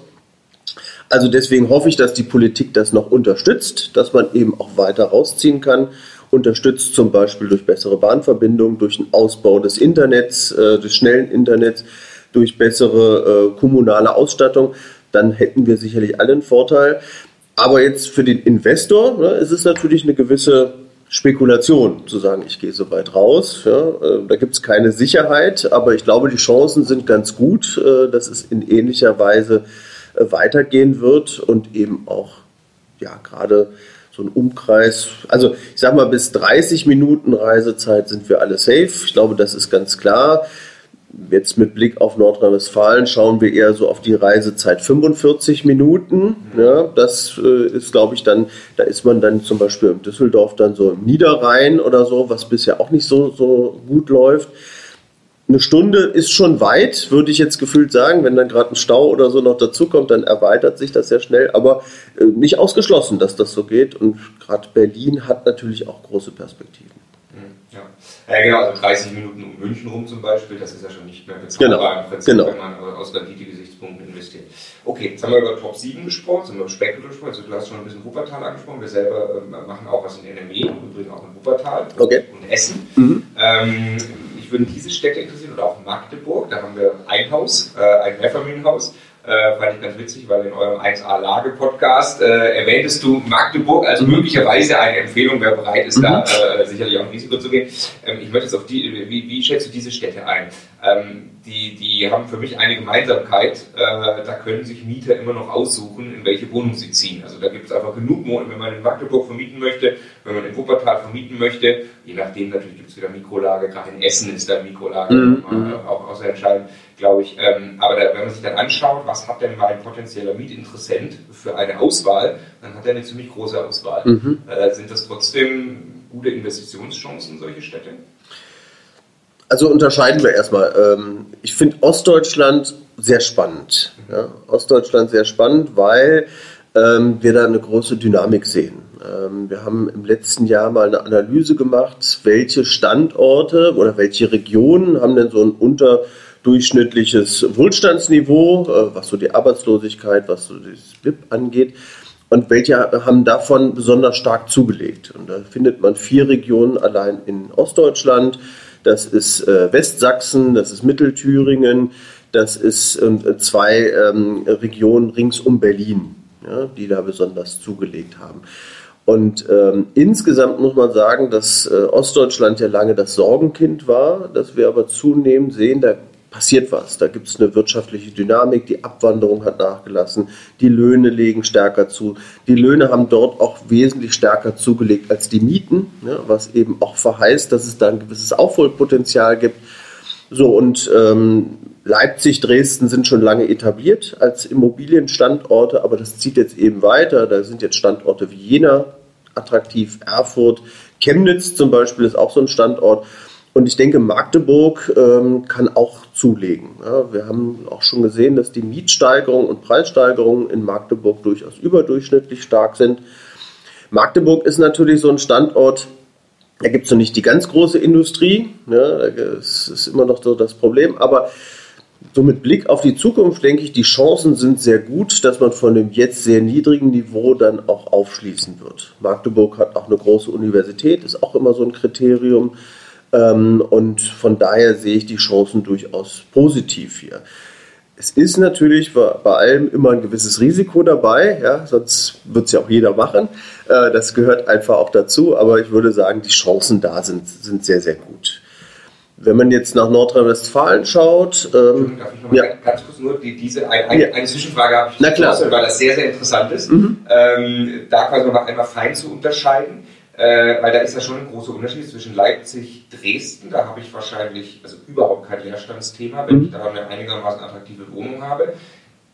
Also deswegen hoffe ich, dass die Politik das noch unterstützt, dass man eben auch weiter rausziehen kann unterstützt zum Beispiel durch bessere Bahnverbindungen, durch den Ausbau des Internets, äh, des schnellen Internets, durch bessere äh, kommunale Ausstattung, dann hätten wir sicherlich alle einen Vorteil. Aber jetzt für den Investor ne, ist es natürlich eine gewisse Spekulation, zu sagen, ich gehe so weit raus. Ja, äh, da gibt es keine Sicherheit, aber ich glaube, die Chancen sind ganz gut, äh, dass es in ähnlicher Weise äh, weitergehen wird und eben auch ja, gerade so ein Umkreis. Also ich sag mal, bis 30 Minuten Reisezeit sind wir alle safe. Ich glaube, das ist ganz klar. Jetzt mit Blick auf Nordrhein-Westfalen schauen wir eher so auf die Reisezeit 45 Minuten. Ja, das äh, ist, glaube ich, dann, da ist man dann zum Beispiel in Düsseldorf dann so im Niederrhein oder so, was bisher auch nicht so, so gut läuft eine Stunde ist schon weit, würde ich jetzt gefühlt sagen. Wenn dann gerade ein Stau oder so noch dazukommt, dann erweitert sich das sehr schnell. Aber äh, nicht ausgeschlossen, dass das so geht. Und gerade Berlin hat natürlich auch große Perspektiven. Ja. genau, also 30 Minuten um München rum zum Beispiel, das ist ja schon nicht mehr bezahlbar genau. genau. wenn man aus Rendite-Gesichtspunkten investiert. Okay, jetzt haben wir über Top 7 gesprochen, jetzt haben wir über Spektrum gesprochen, also du hast schon ein bisschen Wuppertal angesprochen, wir selber äh, machen auch was in NRW, übrigens auch in Wuppertal okay. und Essen. Mhm. Ähm, würden diese Städte interessieren oder auch Magdeburg. Da haben wir ein Haus, äh, ein Mehrfamilienhaus. Äh, fand ich ganz witzig, weil in eurem 1A-Lage-Podcast äh, erwähntest du Magdeburg als möglicherweise eine Empfehlung, wer bereit ist, mhm. da äh, sicherlich auch ein Risiko zu gehen. Ähm, ich möchte jetzt auf die, wie, wie schätzt du diese Städte ein? Ähm, die, die haben für mich eine Gemeinsamkeit. Äh, da können sich Mieter immer noch aussuchen, in welche Wohnung sie ziehen. Also da gibt es einfach genug Wohnungen, wenn man in Magdeburg vermieten möchte, wenn man in Wuppertal vermieten möchte. Je nachdem natürlich gibt es wieder Mikrolage. Gerade in Essen ist da Mikrolage mhm. äh, auch, auch sehr entscheidend, glaube ich. Ähm, aber da, wenn man sich dann anschaut, was hat denn mein potenzieller Mietinteressent für eine Auswahl, dann hat er eine ziemlich große Auswahl. Mhm. Äh, sind das trotzdem gute Investitionschancen, solche Städte? Also unterscheiden wir erstmal. Ähm, ich finde Ostdeutschland sehr spannend. Ja? Ostdeutschland sehr spannend, weil ähm, wir da eine große Dynamik sehen. Ähm, wir haben im letzten Jahr mal eine Analyse gemacht, welche Standorte oder welche Regionen haben denn so ein unterdurchschnittliches Wohlstandsniveau, äh, was so die Arbeitslosigkeit, was so das BIP angeht. Und welche haben davon besonders stark zugelegt? Und da findet man vier Regionen allein in Ostdeutschland das ist äh, Westsachsen, das ist Mittelthüringen, das ist äh, zwei ähm, Regionen rings um Berlin, die da besonders zugelegt haben. Und ähm, insgesamt muss man sagen, dass äh, Ostdeutschland ja lange das Sorgenkind war, dass wir aber zunehmend sehen, da passiert was. Da gibt es eine wirtschaftliche Dynamik, die Abwanderung hat nachgelassen, die Löhne legen stärker zu. Die Löhne haben dort auch wesentlich stärker zugelegt als die Mieten, ja, was eben auch verheißt, dass es da ein gewisses Aufholpotenzial gibt. So und ähm, Leipzig, Dresden sind schon lange etabliert als Immobilienstandorte, aber das zieht jetzt eben weiter. Da sind jetzt Standorte wie Jena attraktiv, Erfurt, Chemnitz zum Beispiel ist auch so ein Standort. Und ich denke, Magdeburg ähm, kann auch zulegen. Ja, wir haben auch schon gesehen, dass die Mietsteigerungen und Preissteigerungen in Magdeburg durchaus überdurchschnittlich stark sind. Magdeburg ist natürlich so ein Standort, da gibt es noch nicht die ganz große Industrie. Ja, das ist immer noch so das Problem. Aber so mit Blick auf die Zukunft denke ich, die Chancen sind sehr gut, dass man von dem jetzt sehr niedrigen Niveau dann auch aufschließen wird. Magdeburg hat auch eine große Universität, ist auch immer so ein Kriterium. Ähm, und von daher sehe ich die Chancen durchaus positiv hier. Es ist natürlich bei allem immer ein gewisses Risiko dabei, ja, sonst wird es ja auch jeder machen. Äh, das gehört einfach auch dazu, aber ich würde sagen, die Chancen da sind, sind sehr, sehr gut. Wenn man jetzt nach Nordrhein-Westfalen schaut. Ähm, darf ich noch ja. ganz kurz nur die, diese ein, ein, ja. eine Zwischenfrage habe ich Na klar. weil das sehr, sehr interessant ist. Mhm. Ähm, da quasi noch einmal fein zu unterscheiden Äh, weil da ist ja schon ein großer Unterschied zwischen Leipzig, Dresden, da habe ich wahrscheinlich also überhaupt kein Leerstandsthema, wenn mhm. ich da eine einigermaßen attraktive Wohnung habe.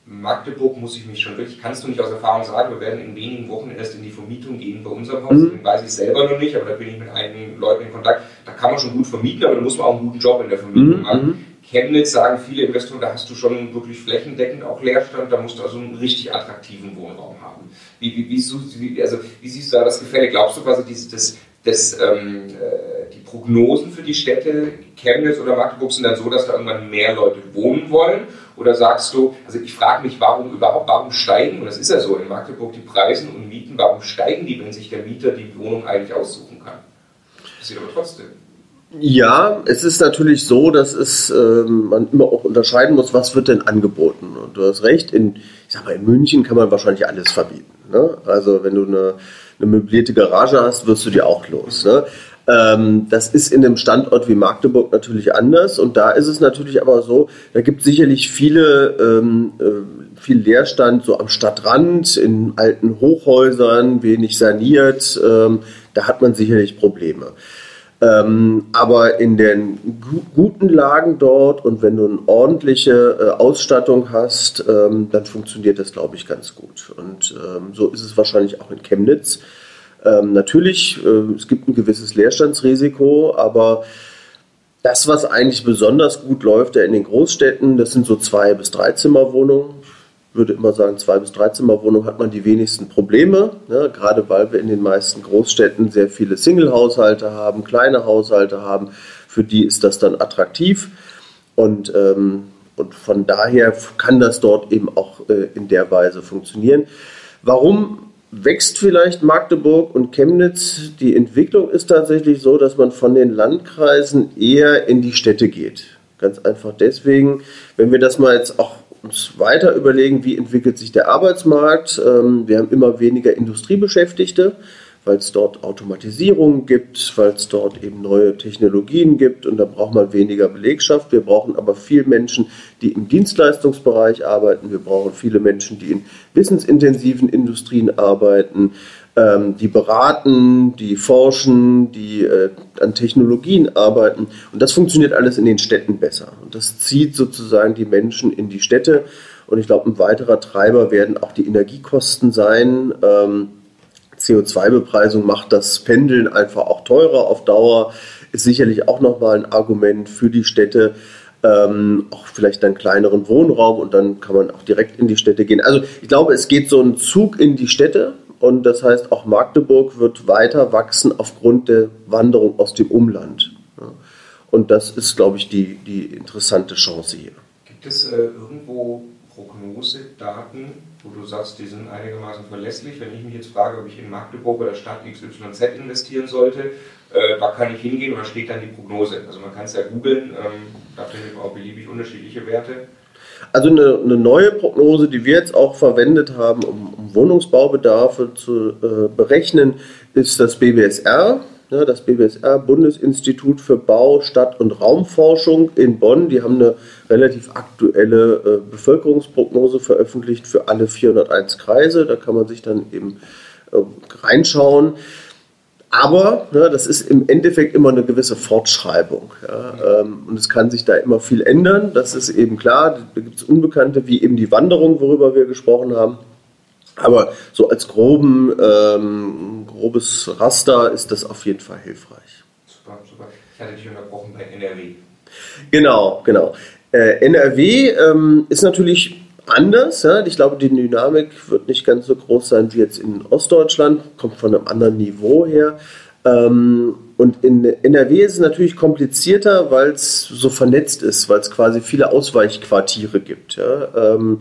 Magdeburg muss ich mich schon wirklich, kannst du nicht aus Erfahrung sagen, wir werden in wenigen Wochen erst in die Vermietung gehen bei unserem Haus. Mhm. weiß ich selber noch nicht, aber da bin ich mit einigen Leuten in Kontakt. Da kann man schon gut vermieten, aber da muss man auch einen guten Job in der Vermietung mhm. machen. Chemnitz sagen viele Investoren, da hast du schon wirklich flächendeckend auch Leerstand, da musst du also einen richtig attraktiven Wohnraum haben. Wie, wie, wie, also, wie siehst du da das Gefälle? Glaubst du quasi, dieses, das, das, ähm, äh, die Prognosen für die Städte Chemnitz oder Magdeburg sind dann so, dass da irgendwann mehr Leute wohnen wollen? Oder sagst du, also ich frage mich, warum überhaupt, warum steigen, und das ist ja so in Magdeburg, die Preise und Mieten, warum steigen die, wenn sich der Mieter die Wohnung eigentlich aussuchen kann? Das Passiert aber trotzdem. Ja, es ist natürlich so, dass es, ähm, man immer auch unterscheiden muss, was wird denn angeboten. Und du hast recht, in, ich sag mal, in München kann man wahrscheinlich alles verbieten. Ne? Also wenn du eine, eine möblierte Garage hast, wirst du die auch los. Ne? Ähm, das ist in einem Standort wie Magdeburg natürlich anders. Und da ist es natürlich aber so, da gibt es sicherlich viele, ähm, äh, viel Leerstand so am Stadtrand, in alten Hochhäusern, wenig saniert. Ähm, da hat man sicherlich Probleme. Ähm, aber in den gu guten Lagen dort und wenn du eine ordentliche äh, Ausstattung hast, ähm, dann funktioniert das, glaube ich, ganz gut. Und ähm, so ist es wahrscheinlich auch in Chemnitz. Ähm, natürlich, äh, es gibt ein gewisses Leerstandsrisiko, aber das, was eigentlich besonders gut läuft ja in den Großstädten, das sind so zwei bis drei Zimmerwohnungen würde immer sagen, zwei bis drei Zimmerwohnungen hat man die wenigsten Probleme, ne? gerade weil wir in den meisten Großstädten sehr viele Single-Haushalte haben, kleine Haushalte haben. Für die ist das dann attraktiv und, ähm, und von daher kann das dort eben auch äh, in der Weise funktionieren. Warum wächst vielleicht Magdeburg und Chemnitz? Die Entwicklung ist tatsächlich so, dass man von den Landkreisen eher in die Städte geht. Ganz einfach deswegen, wenn wir das mal jetzt auch uns weiter überlegen, wie entwickelt sich der Arbeitsmarkt. Ähm, wir haben immer weniger Industriebeschäftigte, weil es dort Automatisierung gibt, weil es dort eben neue Technologien gibt und da braucht man weniger Belegschaft. Wir brauchen aber viel Menschen, die im Dienstleistungsbereich arbeiten. Wir brauchen viele Menschen, die in wissensintensiven Industrien arbeiten ähm, die beraten, die forschen, die äh, an Technologien arbeiten. Und das funktioniert alles in den Städten besser. Und das zieht sozusagen die Menschen in die Städte. Und ich glaube, ein weiterer Treiber werden auch die Energiekosten sein. Ähm, CO2-Bepreisung macht das Pendeln einfach auch teurer auf Dauer. Ist sicherlich auch nochmal ein Argument für die Städte. Ähm, auch vielleicht einen kleineren Wohnraum und dann kann man auch direkt in die Städte gehen. Also ich glaube, es geht so ein Zug in die Städte und das heißt, auch Magdeburg wird weiter wachsen aufgrund der Wanderung aus dem Umland. Und das ist, glaube ich, die, die interessante Chance hier. Gibt es äh, irgendwo Prognosedaten, wo du sagst, die sind einigermaßen verlässlich? Wenn ich mich jetzt frage, ob ich in Magdeburg oder Stadt XYZ investieren sollte, äh, da kann ich hingehen und da steht dann die Prognose. Also man kann es ja googeln, ähm, da findet man auch beliebig unterschiedliche Werte. Also eine, eine, neue Prognose, die wir jetzt auch verwendet haben, um, um Wohnungsbaubedarfe zu äh, berechnen, ist das BBSR. Ja, das BBSR, Bundesinstitut für Bau, Stadt- und Raumforschung in Bonn, die haben eine relativ aktuelle äh, Bevölkerungsprognose veröffentlicht für alle 401 Kreise. Da kann man sich dann eben äh, reinschauen. Aber ne, das ist im Endeffekt immer eine gewisse Fortschreibung. Ja, ähm, und es kann sich da immer viel ändern. Das ist eben klar. Da gibt es Unbekannte, wie eben die Wanderung, worüber wir gesprochen haben. Aber so als groben, ähm, grobes Raster ist das auf jeden Fall hilfreich. Super, super. Ich hatte dich unterbrochen bei NRW. Genau, genau. Äh, NRW ähm, ist natürlich anders. Ja? Ich glaube, die Dynamik wird nicht ganz so groß sein wie jetzt in Ostdeutschland, kommt von einem anderen Niveau her. Ähm, und in NRW ist es natürlich komplizierter, weil es so vernetzt ist, weil es quasi viele Ausweichquartiere gibt. Ja? Ähm,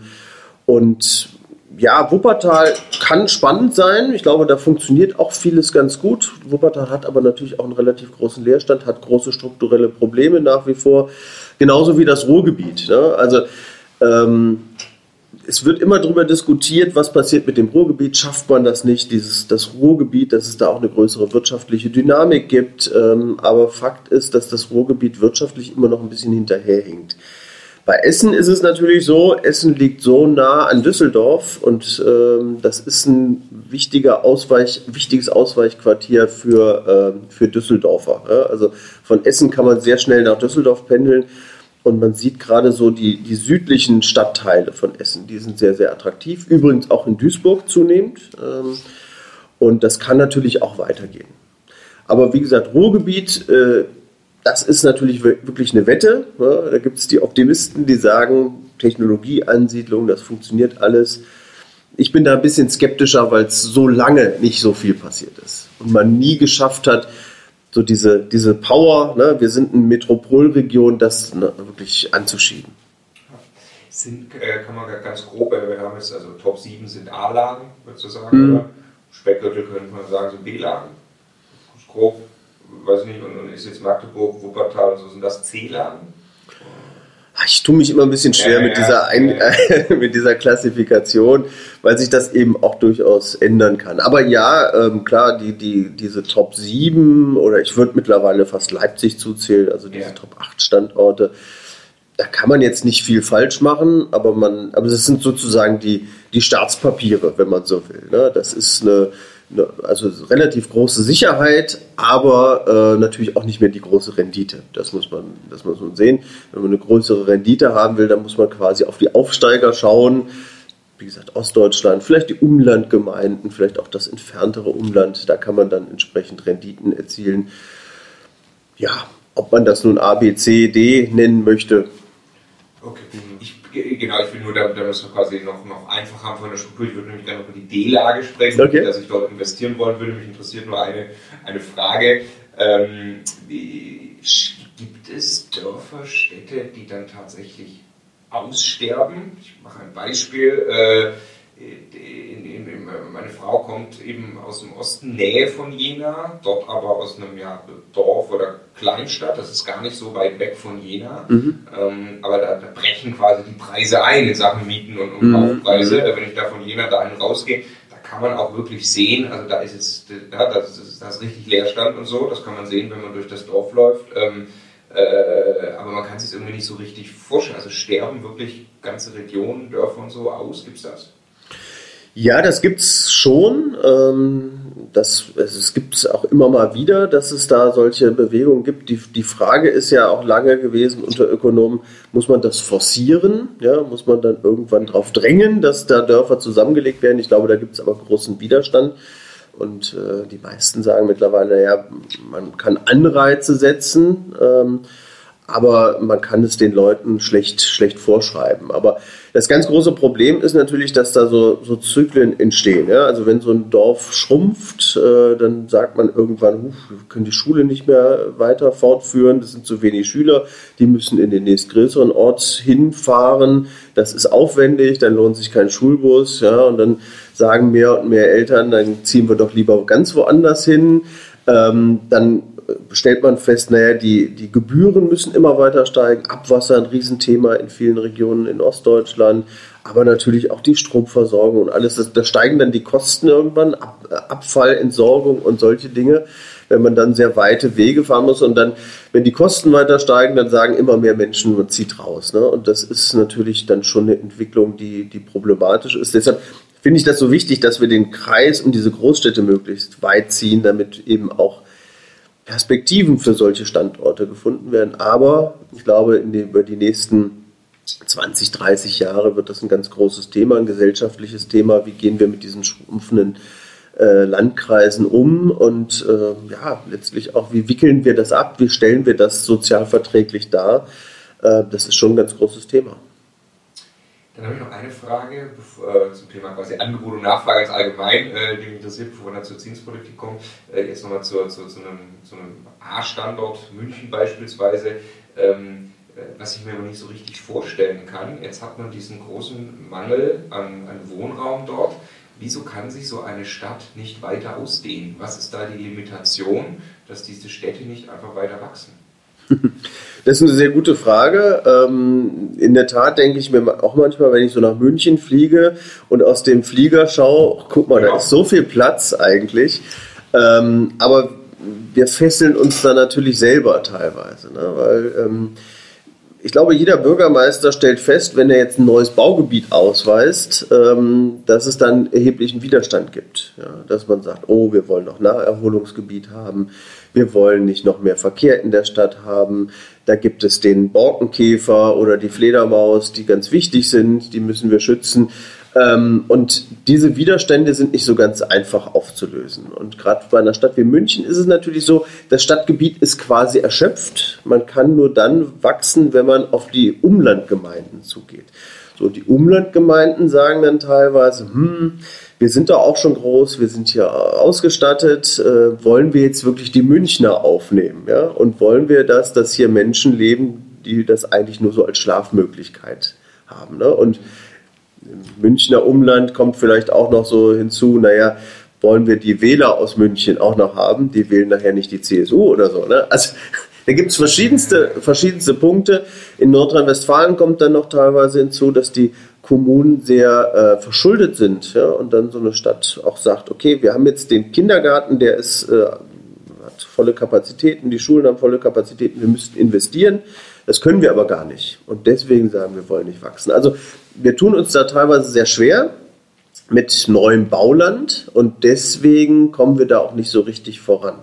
und ja, Wuppertal kann spannend sein. Ich glaube, da funktioniert auch vieles ganz gut. Wuppertal hat aber natürlich auch einen relativ großen Leerstand, hat große strukturelle Probleme nach wie vor. Genauso wie das Ruhrgebiet. Ne? Also ähm, es wird immer darüber diskutiert, was passiert mit dem Ruhrgebiet, schafft man das nicht, dieses, das Ruhrgebiet, dass es da auch eine größere wirtschaftliche Dynamik gibt. Ähm, aber Fakt ist, dass das Ruhrgebiet wirtschaftlich immer noch ein bisschen hinterherhinkt. Bei Essen ist es natürlich so, Essen liegt so nah an Düsseldorf und ähm, das ist ein wichtiger Ausweich, wichtiges Ausweichquartier für, ähm, für Düsseldorfer. Ja? Also von Essen kann man sehr schnell nach Düsseldorf pendeln und man sieht gerade so die, die südlichen Stadtteile von Essen, die sind sehr, sehr attraktiv. Übrigens auch in Duisburg zunehmend. Ähm, und das kann natürlich auch weitergehen. Aber wie gesagt, Ruhrgebiet, äh, das ist natürlich wirklich eine Wette. Da gibt es die Optimisten, die sagen, Technologieansiedlung, das funktioniert alles. Ich bin da ein bisschen skeptischer, weil es so lange nicht so viel passiert ist und man nie geschafft hat, so diese, diese Power, ne? wir sind eine Metropolregion, das ne, wirklich anzuschieben. Sind, äh, kann man ganz grob, wir haben jetzt, also Top 7 sind A-Lagen, sagen, mhm. oder? Speckgürtel könnte man sagen, sind B-Lagen. Grob weiß nicht, und, und ist jetzt Magdeburg, Wuppertal und so, sind das C-Lagen? Ich tue mich immer ein bisschen schwer ja, mit, dieser Ein ja. mit dieser Klassifikation, weil sich das eben auch durchaus ändern kann. Aber ja, ähm, klar, die, die, diese Top 7 oder ich würde mittlerweile fast Leipzig zuzählen, also diese ja. Top 8 Standorte, da kann man jetzt nicht viel falsch machen, aber man, aber das sind sozusagen die, die Staatspapiere, wenn man so will. Ne? Das ist eine, also relativ große Sicherheit, aber äh, natürlich auch nicht mehr die große Rendite. Das muss man, das muss man sehen. Wenn man eine größere Rendite haben will, dann muss man quasi auf die Aufsteiger schauen. Wie gesagt, Ostdeutschland, vielleicht die Umlandgemeinden, vielleicht auch das entferntere Umland. Da kann man dann entsprechend Renditen erzielen. Ja, ob man das nun A, B, C, D nennen möchte. Okay. Ich Genau, ich will nur, damit wir es quasi noch, noch einfach haben von der Struktur. Ich würde nämlich gerne über die D-Lage sprechen, okay. dass ich dort investieren wollen würde. Mich interessiert nur eine, eine Frage. Ähm, gibt es Dörfer, Städte, die dann tatsächlich aussterben? Ich mache ein Beispiel. Äh, meine Frau kommt eben aus dem Osten, Nähe von Jena, dort aber aus einem ja, Dorf oder Kleinstadt, das ist gar nicht so weit weg von Jena, mhm. ähm, aber da, da, brechen quasi die Preise ein in Sachen Mieten und, und mhm. Kaufpreise. Wenn ich da von Jena dahin rausgehe, da kann man auch wirklich sehen, also da ist jetzt, ja, das ist, das ist richtig Leerstand und so, das kann man sehen, wenn man durch das Dorf läuft. Ähm, äh, aber man kann sich irgendwie nicht so richtig vorstellen. Also sterben wirklich ganze Regionen, Dörfer und so aus? Gibt es das? Ja, das gibt's schon. Ähm, das, also es gibt es auch immer mal wieder, dass es da solche Bewegungen gibt. Die, die Frage ist ja auch lange gewesen unter Ökonomen, muss man das forcieren? Ja, muss man dann irgendwann darauf drängen, dass da Dörfer zusammengelegt werden? Ich glaube, da gibt es aber großen Widerstand. Und äh, die meisten sagen mittlerweile, ja, man kann Anreize setzen. Ähm, aber man kann es den Leuten schlecht, schlecht vorschreiben. Aber das ganz große Problem ist natürlich, dass da so, so Zyklen entstehen. Ja? Also wenn so ein Dorf schrumpft, äh, dann sagt man irgendwann, wir können die Schule nicht mehr weiter fortführen, das sind zu wenig Schüler, die müssen in den nächstgrößeren Ort hinfahren, das ist aufwendig, dann lohnt sich kein Schulbus, ja? und dann sagen mehr und mehr Eltern, dann ziehen wir doch lieber ganz woanders hin. Ähm, dann stellt man fest, naja, die, die Gebühren müssen immer weiter steigen. Abwasser ein Riesenthema in vielen Regionen in Ostdeutschland, aber natürlich auch die Stromversorgung und alles. Da steigen dann die Kosten irgendwann, Ab, Abfall, Entsorgung und solche Dinge, wenn man dann sehr weite Wege fahren muss. Und dann, wenn die Kosten weiter steigen, dann sagen immer mehr Menschen, man zieht raus. Ne? Und das ist natürlich dann schon eine Entwicklung, die, die problematisch ist. Deshalb finde ich das so wichtig, dass wir den Kreis um diese Großstädte möglichst weit ziehen, damit eben auch Perspektiven für solche Standorte gefunden werden. Aber ich glaube, die, über die nächsten 20, 30 Jahre wird das ein ganz großes Thema, ein gesellschaftliches Thema. Wie gehen wir mit diesen schrumpfenden äh, Landkreisen um und äh, ja, letztlich auch, wie wickeln wir das ab, wie stellen wir das sozialverträglich dar? Äh, das ist schon ein ganz großes Thema. Dann habe ich noch eine Frage äh, zum Thema quasi Angebot und Nachfrage als allgemein, äh, die mich interessiert, bevor wir dann zur Zinspolitik kommen. Äh, jetzt nochmal zu, zu, zu, einem, zu einem A-Standort, München beispielsweise. Ähm, äh, was ich mir aber nicht so richtig vorstellen kann. Jetzt hat man diesen großen Mangel an, an Wohnraum dort. Wieso kann sich so eine Stadt nicht weiter ausdehnen? Was ist da die Limitation, dass diese Städte nicht einfach weiter wachsen? Das ist eine sehr gute Frage. Ähm, in der Tat denke ich mir auch manchmal, wenn ich so nach München fliege und aus dem Flieger schaue, guck mal, da ist so viel Platz eigentlich. Ähm, aber wir fesseln uns da natürlich selber teilweise, ne? weil ähm, ich glaube, jeder Bürgermeister stellt fest, wenn er jetzt ein neues Baugebiet ausweist, ähm, dass es dann erheblichen Widerstand gibt. Ja, dass man sagt, oh, wir wollen noch Naherholungsgebiet haben, wir wollen nicht noch mehr Verkehr in der Stadt haben. Da gibt es den Borkenkäfer oder die Fledermaus, die ganz wichtig sind, die müssen wir schützen. Ähm, und diese Widerstände sind nicht so ganz einfach aufzulösen. Und gerade bei einer Stadt wie München ist es natürlich so, das Stadtgebiet ist quasi erschöpft. Man kann nur dann wachsen, wenn man auf die Umlandgemeinden zugeht. So, die Umlandgemeinden sagen dann teilweise, hm, wir sind da auch schon groß, wir sind hier ausgestattet, äh, wollen wir jetzt wirklich die Münchner aufnehmen? Ja? Und wollen wir das, dass hier Menschen leben, die das eigentlich nur so als Schlafmöglichkeit haben? Ne? Und im Münchner Umland kommt vielleicht auch noch so hinzu, naja, wollen wir die Wähler aus München auch noch haben? Die wählen nachher nicht die CSU oder so. Ne? Also da gibt es verschiedenste, verschiedenste Punkte. In Nordrhein-Westfalen kommt dann noch teilweise hinzu, dass die Kommunen sehr äh, verschuldet sind ja? und dann so eine Stadt auch sagt, okay, wir haben jetzt den Kindergarten, der ist, äh, hat volle Kapazitäten, die Schulen haben volle Kapazitäten, wir müssten investieren. Das können wir aber gar nicht. Und deswegen sagen wir, wollen nicht wachsen. Also wir tun uns da teilweise sehr schwer mit neuem Bauland und deswegen kommen wir da auch nicht so richtig voran.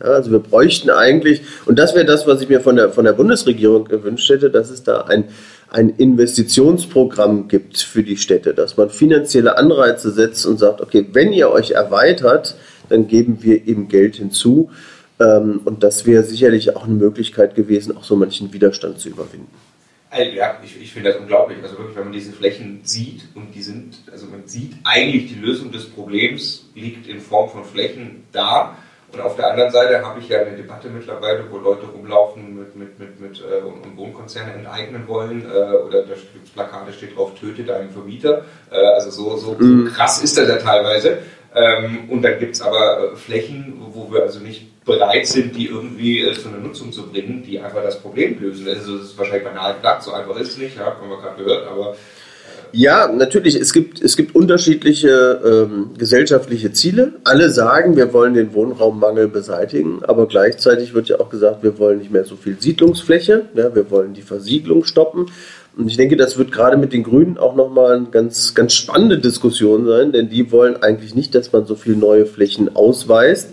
Ja, also wir bräuchten eigentlich, und das wäre das, was ich mir von der, von der Bundesregierung gewünscht hätte, dass es da ein, ein Investitionsprogramm gibt für die Städte, dass man finanzielle Anreize setzt und sagt, okay, wenn ihr euch erweitert, dann geben wir eben Geld hinzu. Ähm, und das wäre sicherlich auch eine Möglichkeit gewesen, auch so manchen Widerstand zu überwinden. Ja, ich, ich finde das unglaublich. Also wirklich, wenn man diese Flächen sieht und die sind, also man sieht eigentlich die Lösung des Problems liegt in Form von Flächen da. Und auf der anderen Seite habe ich ja eine Debatte mittlerweile, wo Leute rumlaufen mit, mit, mit, mit äh, und Wohnkonzerne enteignen wollen. Äh, oder da steht Plakate steht drauf, töte deinen Vermieter. Äh, also so, so, mhm. krass ist das ja teilweise. Ähm, und dann gibt es aber äh, Flächen, wo wir also nicht bereit sind, die irgendwie äh, zu einer Nutzung zu bringen, die einfach das Problem lösen. Also das ist wahrscheinlich banal gedacht, so einfach ist es nicht, ja, haben wir gerade gehört, aber äh, ja, natürlich. Es gibt, es gibt unterschiedliche ähm, gesellschaftliche Ziele. Alle sagen, wir wollen den Wohnraummangel beseitigen, aber gleichzeitig wird ja auch gesagt, wir wollen nicht mehr so viel Siedlungsfläche, ja, wir wollen die Versiegelung stoppen. Und ich denke, das wird gerade mit den Grünen auch nochmal eine ganz, ganz spannende Diskussion sein, denn die wollen eigentlich nicht, dass man so viel neue Flächen ausweist,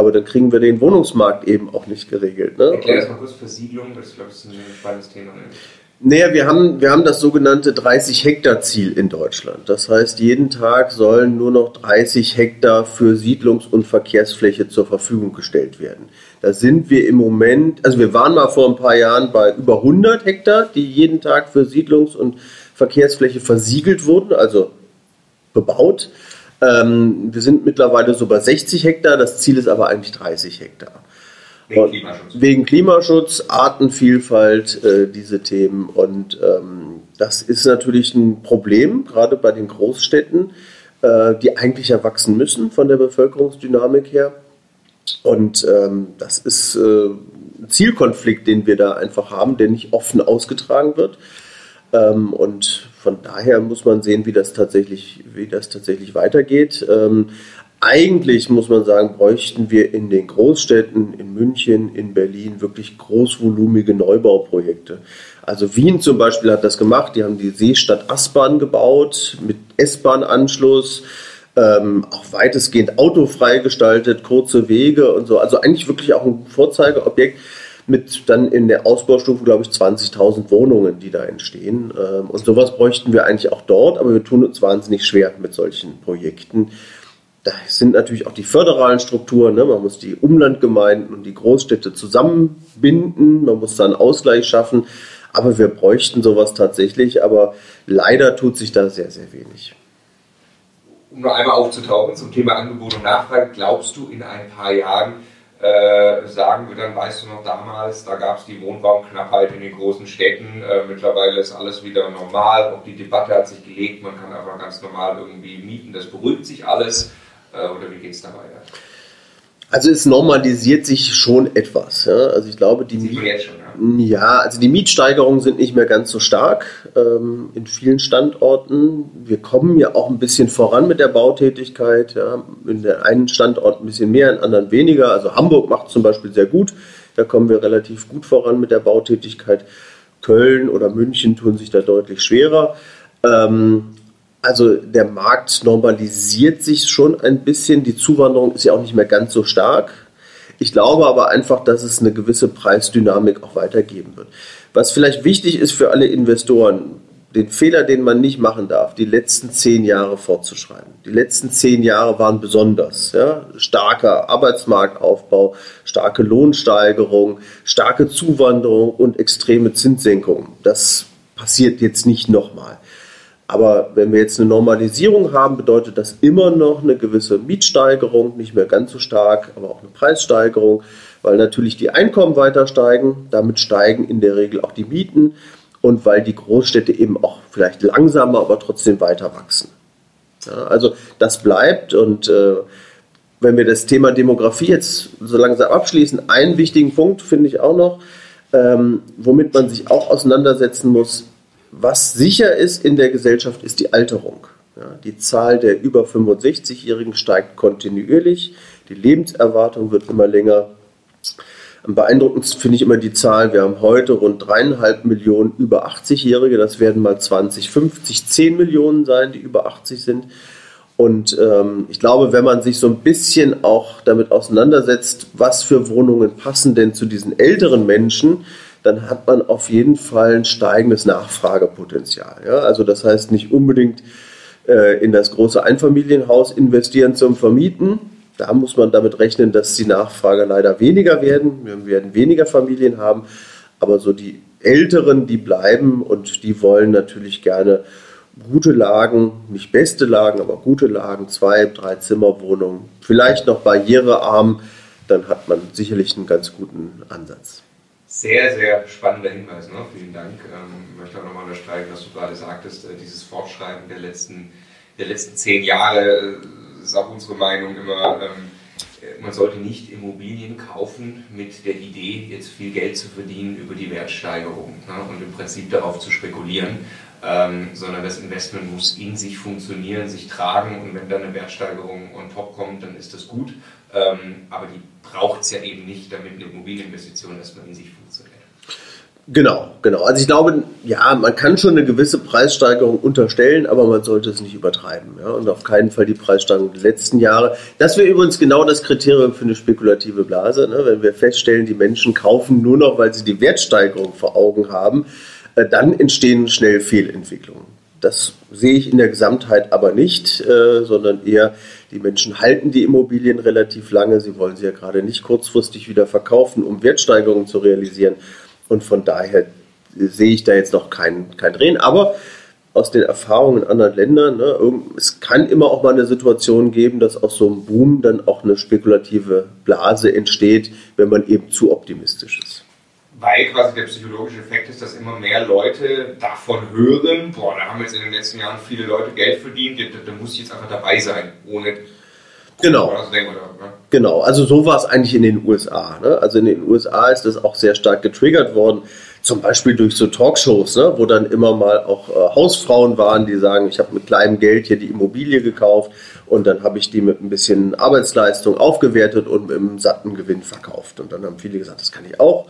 aber dann kriegen wir den Wohnungsmarkt eben auch nicht geregelt. Ne? Erklär das mal kurz, Versiegelung, das glaube ich ist ein spannendes Thema. Naja, wir haben, wir haben das sogenannte 30 Hektar Ziel in Deutschland. Das heißt, jeden Tag sollen nur noch 30 Hektar für Siedlungs- und Verkehrsfläche zur Verfügung gestellt werden. Da sind wir im Moment, also wir waren mal vor ein paar Jahren bei über 100 Hektar, die jeden Tag für Siedlungs- und Verkehrsfläche versiegelt wurden, also bebaut. Ähm, wir sind mittlerweile so bei 60 Hektar, das Ziel ist aber eigentlich 30 Hektar. Wegen Klimaschutz. Wegen Klimaschutz, Artenvielfalt, äh, diese Themen. Und ähm, das ist natürlich ein Problem, gerade bei den Großstädten, äh, die eigentlich erwachsen müssen von der Bevölkerungsdynamik her. Und ähm, das ist äh, ein Zielkonflikt, den wir da einfach haben, der nicht offen ausgetragen wird. Ähm, und von daher muss man sehen, wie das tatsächlich, wie das tatsächlich weitergeht. Ähm, eigentlich muss man sagen, bräuchten wir in den Großstädten, in München, in Berlin wirklich großvolumige Neubauprojekte. Also Wien zum Beispiel hat das gemacht. Die haben die Seestadt Aspern gebaut mit S-Bahn-Anschluss. Ähm, auch weitestgehend autofrei gestaltet, kurze Wege und so. Also eigentlich wirklich auch ein Vorzeigeobjekt mit dann in der Ausbaustufe, glaube ich, 20.000 Wohnungen, die da entstehen. Ähm, und sowas bräuchten wir eigentlich auch dort, aber wir tun uns wahnsinnig schwer mit solchen Projekten. Da sind natürlich auch die föderalen Strukturen. Ne? Man muss die Umlandgemeinden und die Großstädte zusammenbinden. Man muss da einen Ausgleich schaffen. Aber wir bräuchten sowas tatsächlich. Aber leider tut sich da sehr, sehr wenig. Um nur einmal aufzutauchen zum Thema Angebot und Nachfrage, glaubst du in ein paar Jahren, äh, sagen wir dann, weißt du noch damals, da gab es die Wohnraumknappheit in den großen Städten, äh, mittlerweile ist alles wieder normal, auch die Debatte hat sich gelegt, man kann einfach ganz normal irgendwie mieten, das beruhigt sich alles. Äh, oder wie geht es da weiter? Also es normalisiert sich schon etwas. Ja? Also ich glaube, die Sieht man jetzt schon, ja? also die Mietsteigerungen sind nicht mehr ganz so stark ähm, in vielen Standorten. Wir kommen ja auch ein bisschen voran mit der Bautätigkeit. Ja? In der einen Standort ein bisschen mehr, in anderen weniger. Also Hamburg macht zum Beispiel sehr gut. Da kommen wir relativ gut voran mit der Bautätigkeit. Köln oder München tun sich da deutlich schwerer. Ähm, also der Markt normalisiert sich schon ein bisschen. Die Zuwanderung ist ja auch nicht mehr ganz so stark. Ich glaube aber einfach, dass es eine gewisse Preisdynamik auch weitergeben wird. Was vielleicht wichtig ist für alle Investoren, den Fehler, den man nicht machen darf, die letzten zehn Jahre fortzuschreiben. Die letzten zehn Jahre waren besonders. Ja? Starker Arbeitsmarktaufbau, starke Lohnsteigerung, starke Zuwanderung und extreme Zinssenkungen. Das passiert jetzt nicht nochmal. Aber wenn wir jetzt eine Normalisierung haben, bedeutet das immer noch eine gewisse Mietsteigerung, nicht mehr ganz so stark, aber auch eine Preissteigerung, weil natürlich die Einkommen weiter steigen. Damit steigen in der Regel auch die Mieten und weil die Großstädte eben auch vielleicht langsamer, aber trotzdem weiter wachsen. Ja, also das bleibt und äh, wenn wir das Thema Demografie jetzt so langsam abschließen, einen wichtigen Punkt finde ich auch noch, ähm, womit man sich auch auseinandersetzen muss, was sicher ist in der Gesellschaft, ist die Alterung. Ja, die Zahl der über 65-Jährigen steigt kontinuierlich, die Lebenserwartung wird immer länger. Am beeindruckendsten finde ich immer die Zahl, wir haben heute rund dreieinhalb Millionen über 80-Jährige, das werden mal 2050 10 Millionen sein, die über 80 sind. Und ähm, ich glaube, wenn man sich so ein bisschen auch damit auseinandersetzt, was für Wohnungen passen denn zu diesen älteren Menschen, dann hat man auf jeden Fall ein steigendes Nachfragepotenzial. Ja? Also das heißt nicht unbedingt äh, in das große Einfamilienhaus investieren zum Vermieten. Da muss man damit rechnen, dass die Nachfrage leider weniger werden. Wir werden weniger Familien haben, aber so die Älteren, die bleiben und die wollen natürlich gerne gute Lagen, nicht beste Lagen, aber gute Lagen, zwei, drei Zimmerwohnungen, vielleicht noch barrierearm, dann hat man sicherlich einen ganz guten Ansatz. Sehr, sehr spannender Hinweis. Ne? Vielen Dank. Ähm, ich möchte auch nochmal unterstreichen, was du gerade sagtest, äh, dieses Fortschreiben der letzten, der letzten zehn Jahre äh, ist auch unsere Meinung immer, ähm, äh, man sollte nicht Immobilien kaufen mit der Idee, jetzt viel Geld zu verdienen über die Wertsteigerung ne? und im Prinzip darauf zu spekulieren, ähm, sondern das Investment muss in sich funktionieren, sich tragen und wenn dann eine Wertsteigerung on top kommt, dann ist das gut. Ähm, aber die braucht es ja eben nicht, damit eine Immobilieninvestition erstmal in sich funktioniert. Genau, genau. Also ich glaube, ja, man kann schon eine gewisse Preissteigerung unterstellen, aber man sollte es nicht übertreiben. Ja? Und auf keinen Fall die Preissteigerung der letzten Jahre. Das wäre übrigens genau das Kriterium für eine spekulative Blase. Ne? Wenn wir feststellen, die Menschen kaufen nur noch, weil sie die Wertsteigerung vor Augen haben, äh, dann entstehen schnell Fehlentwicklungen. Das sehe ich in der Gesamtheit aber nicht, äh, sondern eher, die Menschen halten die Immobilien relativ lange. Sie wollen sie ja gerade nicht kurzfristig wieder verkaufen, um Wertsteigerungen zu realisieren. Und von daher sehe ich da jetzt noch kein, kein Drehen. Aber aus den Erfahrungen in anderen Ländern, ne, es kann immer auch mal eine Situation geben, dass aus so einem Boom dann auch eine spekulative Blase entsteht, wenn man eben zu optimistisch ist weil quasi der psychologische Effekt ist, dass immer mehr Leute davon hören, boah, da haben jetzt in den letzten Jahren viele Leute Geld verdient, da, muss ich jetzt einfach dabei sein, ohne Genau. Ne? Genau, also so war es eigentlich in den USA. Ne? Also in den USA ist das auch sehr stark getriggert worden, zum Beispiel durch so Talkshows, ne? wo dann immer mal auch äh, Hausfrauen waren, die sagen, ich habe mit kleinem Geld hier die Immobilie gekauft und dann habe ich die mit ein bisschen Arbeitsleistung aufgewertet und mit einem satten Gewinn verkauft. Und dann haben viele gesagt, das kann ich auch.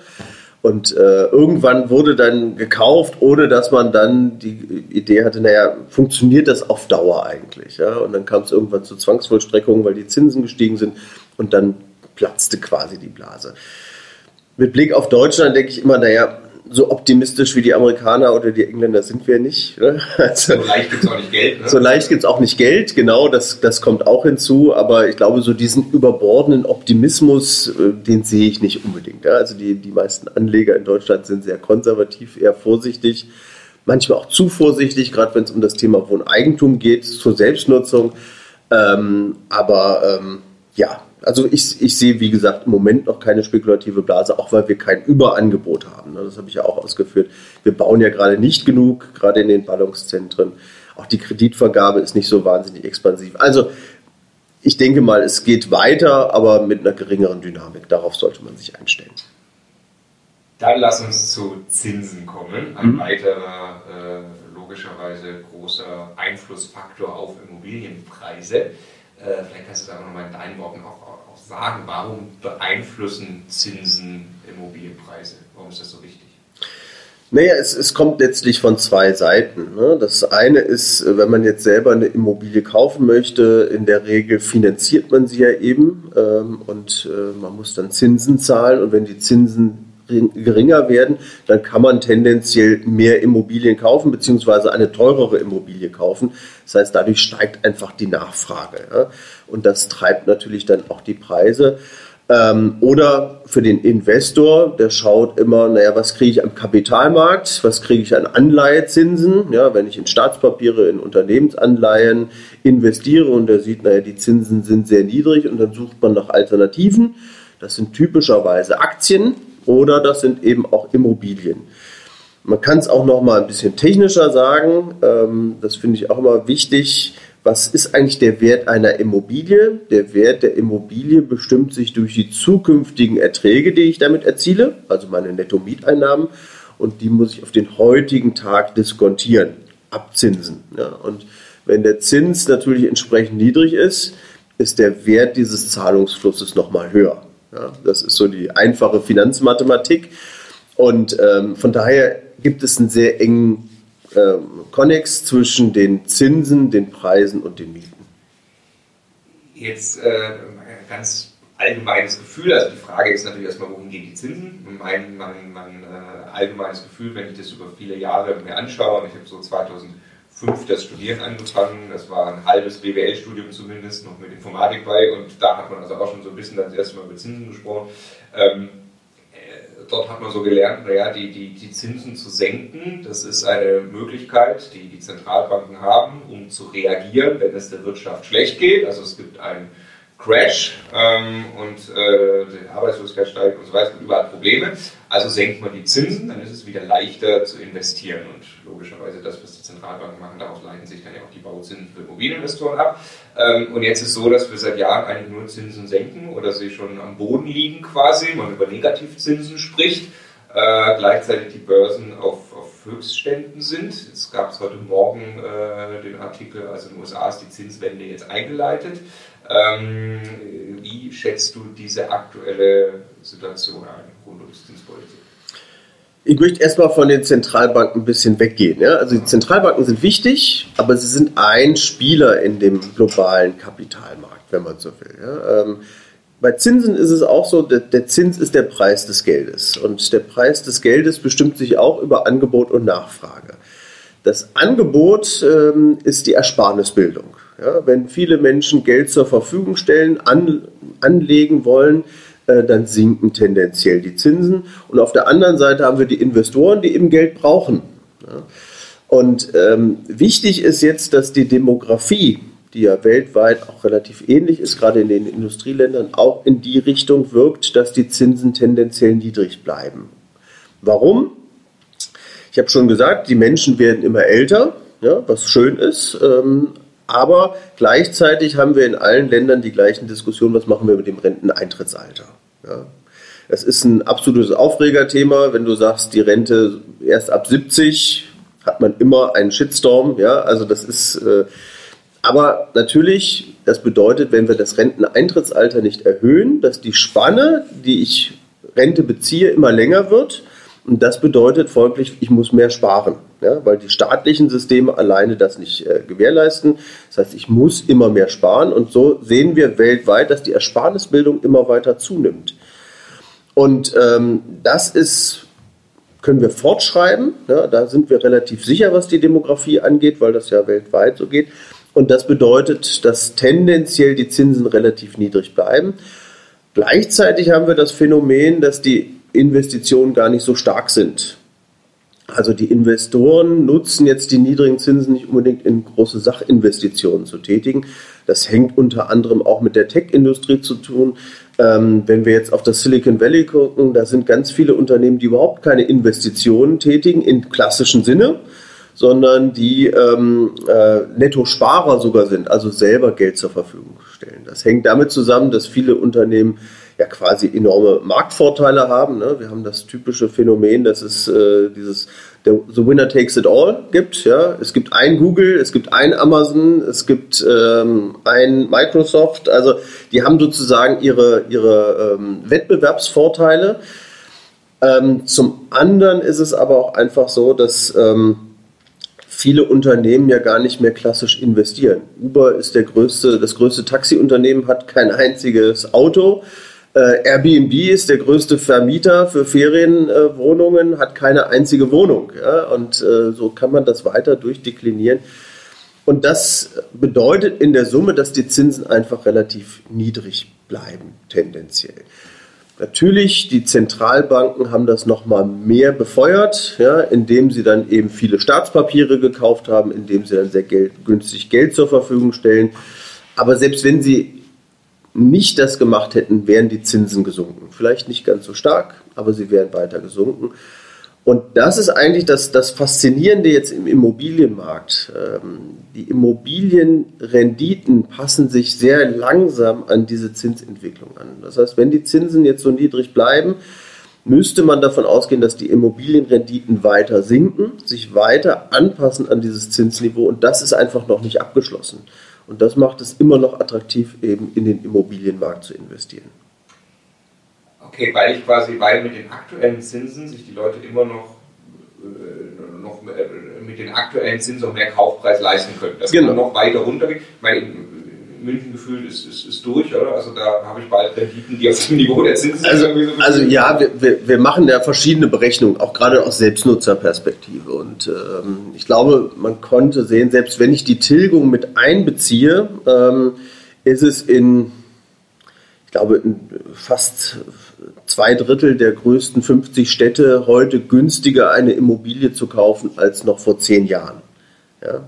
Und äh, irgendwann wurde dann gekauft, ohne dass man dann die Idee hatte, naja, funktioniert das auf Dauer eigentlich? Ja? Und dann kam es irgendwann zu Zwangsvollstreckungen, weil die Zinsen gestiegen sind und dann platzte quasi die Blase. Mit Blick auf Deutschland denke ich immer, naja, so optimistisch wie die Amerikaner oder die Engländer sind wir nicht. Ne? Also, so leicht gibt es auch nicht Geld. Ne? So leicht gibt es auch nicht Geld, genau, das, das kommt auch hinzu. Aber ich glaube, so diesen überbordenden Optimismus, äh, den sehe ich nicht unbedingt. Ja? Also die, die meisten Anleger in Deutschland sind sehr konservativ, eher vorsichtig, manchmal auch zu vorsichtig, gerade wenn es um das Thema Wohneigentum geht, zur Selbstnutzung. Ähm, aber ähm, ja, also ich, ich sehe, wie gesagt, im Moment noch keine spekulative Blase, auch weil wir kein Überangebot haben. Das habe ich ja auch ausgeführt. Wir bauen ja gerade nicht genug, gerade in den Ballungszentren. Auch die Kreditvergabe ist nicht so wahnsinnig expansiv. Also ich denke mal, es geht weiter, aber mit einer geringeren Dynamik. Darauf sollte man sich einstellen. Dann lass uns zu Zinsen kommen. Ein mhm. weiterer, äh, logischerweise großer Einflussfaktor auf Immobilienpreise. Äh, vielleicht kannst du da noch mal in deinen Worten auch sagen, warum beeinflussen Zinsen Immobilienpreise? Warum ist das so wichtig? Naja, es, es kommt letztlich von zwei Seiten. Ne? Das eine ist, wenn man jetzt selber eine Immobilie kaufen möchte, in der Regel finanziert man sie ja eben ähm, und äh, man muss dann Zinsen zahlen und wenn die Zinsen geringer werden, dann kann man tendenziell mehr Immobilien kaufen, beziehungsweise eine teurere Immobilie kaufen. Das heißt, dadurch steigt einfach die Nachfrage. Ja? Und das treibt natürlich dann auch die Preise. Ähm, oder für den Investor, der schaut immer, naja, was kriege ich am Kapitalmarkt, was kriege ich an Anleihezinsen, ja, wenn ich in Staatspapiere, in Unternehmensanleihen investiere und der sieht, naja, die Zinsen sind sehr niedrig und dann sucht man nach Alternativen. Das sind typischerweise Aktien oder das sind eben auch Immobilien. Man kann es auch noch mal ein bisschen technischer sagen. Ähm, das finde ich auch immer wichtig was ist eigentlich der Wert einer Immobilie? Der Wert der Immobilie bestimmt sich durch die zukünftigen Erträge, die ich damit erziele, also meine Netto-Mieteinnahmen, und die muss ich auf den heutigen Tag diskontieren, abzinsen. Ja, und wenn der Zins natürlich entsprechend niedrig ist, ist der Wert dieses Zahlungsflusses nochmal höher. Ja, das ist so die einfache Finanzmathematik. Und ähm, von daher gibt es einen sehr engen ähm, Konnex zwischen den Zinsen, den Preisen und den Mieten. Jetzt äh, ganz allgemeines Gefühl, also die Frage ist natürlich erstmal, wohin gehen die Zinsen? Mein, mein, mein äh, allgemeines Gefühl, wenn ich das über viele Jahre mir anschaue, und ich habe so 2005 das Studieren angefangen, das war ein halbes BWL-Studium zumindest, noch mit Informatik bei, und da hat man also auch schon so ein bisschen das erste Mal über Zinsen gesprochen. Ähm, dort hat man so gelernt, naja, die, die, die Zinsen zu senken, das ist eine Möglichkeit, die die Zentralbanken haben, um zu reagieren, wenn es der Wirtschaft schlecht geht. Also es gibt einen Crash ähm, und äh, die Arbeitslosigkeit steigt und so weiter, überall Probleme. Also senkt man die Zinsen, dann ist es wieder leichter zu investieren. Und logischerweise das, was die Zentralbanken machen, daraus leiten sich dann ja auch die Bauzinsen für Immobilieninvestoren ab. Ähm, und jetzt ist es so, dass wir seit Jahren eigentlich nur Zinsen senken oder sie schon am Boden liegen quasi, man über Negativzinsen spricht. Äh, gleichzeitig die Börsen auf Höchstständen sind. Jetzt gab es heute Morgen äh, den Artikel, also in den USA ist die Zinswende jetzt eingeleitet. Ähm, wie schätzt du diese aktuelle Situation ein rund um die Zinspolitik? Ich möchte erstmal von den Zentralbanken ein bisschen weggehen. Ja? Also die Zentralbanken sind wichtig, aber sie sind ein Spieler in dem globalen Kapitalmarkt, wenn man so will. Ja? Ähm, bei Zinsen ist es auch so, der, der Zins ist der Preis des Geldes. Und der Preis des Geldes bestimmt sich auch über Angebot und Nachfrage. Das Angebot ähm, ist die Ersparnisbildung. Ja, wenn viele Menschen Geld zur Verfügung stellen, an, anlegen wollen, äh, dann sinken tendenziell die Zinsen. Und auf der anderen Seite haben wir die Investoren, die eben Geld brauchen. Ja. Und ähm, wichtig ist jetzt, dass die Demografie, die ja weltweit auch relativ ähnlich ist, gerade in den Industrieländern, auch in die Richtung wirkt, dass die Zinsen tendenziell niedrig bleiben. Warum? Ich habe schon gesagt, die Menschen werden immer älter, ja, was schön ist. Ähm, aber gleichzeitig haben wir in allen Ländern die gleichen Diskussionen, was machen wir mit dem Renteneintrittsalter. Ja. Das ist ein absolutes Aufregerthema, wenn du sagst, die Rente erst ab 70 hat man immer einen Shitstorm. Ja, also das ist, äh, aber natürlich, das bedeutet, wenn wir das Renteneintrittsalter nicht erhöhen, dass die Spanne, die ich Rente beziehe, immer länger wird und das bedeutet folglich, ich muss mehr sparen, ja, weil die staatlichen Systeme alleine das nicht äh, gewährleisten. Das heißt, ich muss immer mehr sparen und so sehen wir weltweit, dass die Ersparnisbildung immer weiter zunimmt. Und ähm, das ist, können wir fortschreiben. Ja, da sind wir relativ sicher, was die Demografie angeht, weil das ja weltweit so geht. Und das bedeutet, dass tendenziell die Zinsen relativ niedrig bleiben. Gleichzeitig haben wir das Phänomen, dass die Investitionen gar nicht so stark sind. Also die Investoren nutzen jetzt die niedrigen Zinsen nicht unbedingt in große Sachinvestitionen zu tätigen. Das hängt unter anderem auch mit der Tech-Industrie zu tun. Ähm, wenn wir jetzt auf das Silicon Valley gucken, da sind ganz viele Unternehmen, die überhaupt keine Investitionen tätigen im klassischen Sinne, sondern die ähm, äh, Netto-Sparer sogar sind, also selber Geld zur Verfügung stellen. Das hängt damit zusammen, dass viele Unternehmen ja quasi enorme Marktvorteile haben. Ne? Wir haben das typische Phänomen, dass es äh, dieses The Winner Takes It All gibt. Ja? Es gibt ein Google, es gibt ein Amazon, es gibt ähm, ein Microsoft. Also die haben sozusagen ihre, ihre ähm, Wettbewerbsvorteile. Ähm, zum anderen ist es aber auch einfach so, dass ähm, viele Unternehmen ja gar nicht mehr klassisch investieren. Uber ist der größte, das größte Taxiunternehmen, hat kein einziges Auto. Äh, Airbnb ist der größte Vermieter für Ferienwohnungen, äh, hat keine einzige Wohnung. Ja? Und äh, so kann man das weiter durchdeklinieren. Und das bedeutet in der Summe, dass die Zinsen einfach relativ niedrig bleiben, tendenziell. Natürlich, die Zentralbanken haben das nochmal mehr befeuert, ja, indem sie dann eben viele Staatspapiere gekauft haben, indem sie dann sehr Geld, günstig Geld zur Verfügung stellen. Aber selbst wenn sie nicht das gemacht hätten, wären die Zinsen gesunken. Vielleicht nicht ganz so stark, aber sie wären weiter gesunken. Und das ist eigentlich das, das Faszinierende jetzt im Immobilienmarkt. Ähm, die Immobilienrenditen passen sich sehr langsam an diese Zinsentwicklung an. Das heißt, wenn die Zinsen jetzt so niedrig bleiben, müsste man davon ausgehen, dass die Immobilienrenditen weiter sinken, sich weiter anpassen an dieses Zinsniveau und das ist einfach noch nicht abgeschlossen. Und das macht es immer noch attraktiv, eben in den Immobilienmarkt zu investieren. Okay, weil ich quasi, weil mit den aktuellen Zinsen sich die Leute immer noch, äh, noch äh, mit den aktuellen Zinsen noch mehr Kaufpreis leisten können. Das genau. kann noch weiter runtergehen. Weil München gefühlt ist, ist, ist durch, oder? Also da habe ich bald Renditen, die auf dem Niveau der Zinsen also, sind. Also ja, wir, wir machen ja verschiedene Berechnungen, auch gerade aus Selbstnutzerperspektive. Und ähm, ich glaube, man konnte sehen, selbst wenn ich die Tilgung mit einbeziehe, ähm, ist es in ich glaube, fast zwei Drittel der größten 50 Städte heute günstiger eine Immobilie zu kaufen als noch vor zehn Jahren. Ja.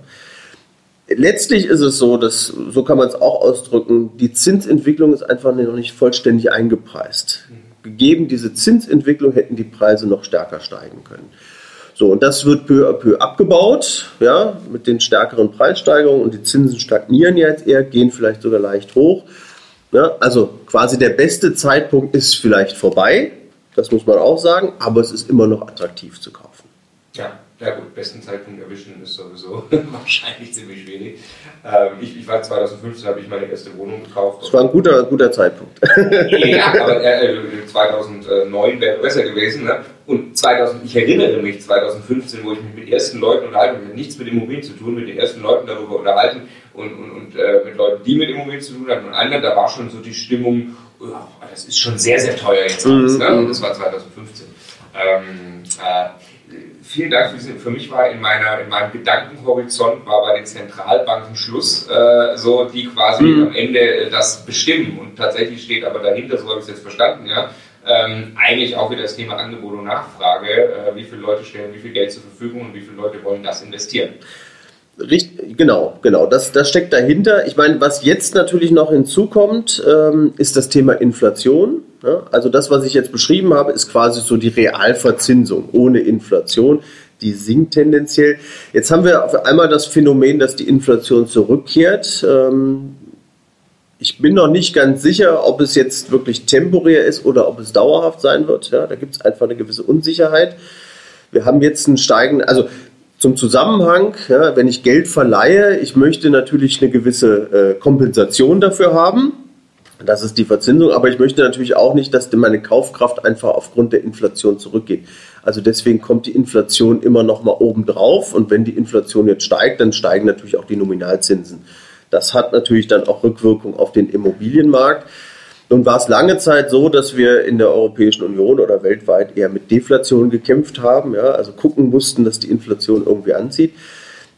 Letztlich ist es so, dass, so kann man es auch ausdrücken, die Zinsentwicklung ist einfach noch nicht vollständig eingepreist. Gegeben diese Zinsentwicklung hätten die Preise noch stärker steigen können. So, und das wird peu à peu abgebaut, ja, mit den stärkeren Preissteigerungen und die Zinsen stagnieren jetzt eher, gehen vielleicht sogar leicht hoch. Ja, also quasi der beste Zeitpunkt ist vielleicht vorbei, das muss man auch sagen, aber es ist immer noch attraktiv zu kaufen. Ja, ja gut, besten Zeitpunkt erwischen ist sowieso wahrscheinlich ziemlich schwierig. Ähm, ich, ich, war 2015, habe ich meine erste Wohnung gekauft. Das war ein guter, guter Zeitpunkt. ja, aber äh, 2009 wäre besser gewesen. Ne? Und 2000, ich erinnere mich 2015, wo ich mich mit ersten Leuten unterhalten, habe, nichts mit Immobilien zu tun, mit den ersten Leuten darüber unterhalten, und, und, und äh, mit Leuten, die mit Immobilien zu tun hatten und anderen, da war schon so die Stimmung, oh, das ist schon sehr, sehr teuer jetzt alles. Ne? Und das war 2015. Ähm, äh, vielen Dank für, diese, für mich war in, meiner, in meinem Gedankenhorizont war bei den Zentralbanken Schluss, äh, so die quasi mhm. am Ende das bestimmen. Und tatsächlich steht aber dahinter, so habe ich es jetzt verstanden, ja, ähm, eigentlich auch wieder das Thema Angebot und Nachfrage. Äh, wie viele Leute stellen wie viel Geld zur Verfügung und wie viele Leute wollen das investieren? Richtig, genau, genau. Das, das steckt dahinter. Ich meine, was jetzt natürlich noch hinzukommt, ähm, ist das Thema Inflation. Ja? Also das, was ich jetzt beschrieben habe, ist quasi so die Realverzinsung ohne Inflation. Die sinkt tendenziell. Jetzt haben wir auf einmal das Phänomen, dass die Inflation zurückkehrt. Ähm, ich bin noch nicht ganz sicher, ob es jetzt wirklich temporär ist oder ob es dauerhaft sein wird. Ja, da gibt es einfach eine gewisse Unsicherheit. Wir haben jetzt einen steigenden, also zum Zusammenhang, ja, wenn ich Geld verleihe, ich möchte natürlich eine gewisse äh, Kompensation dafür haben. Das ist die Verzinsung, aber ich möchte natürlich auch nicht, dass meine Kaufkraft einfach aufgrund der Inflation zurückgeht. Also deswegen kommt die Inflation immer noch mal oben drauf und wenn die Inflation jetzt steigt, dann steigen natürlich auch die Nominalzinsen. Das hat natürlich dann auch Rückwirkung auf den Immobilienmarkt. Nun war es lange Zeit so, dass wir in der Europäischen Union oder weltweit eher mit Deflation gekämpft haben, ja, also gucken mussten, dass die Inflation irgendwie anzieht.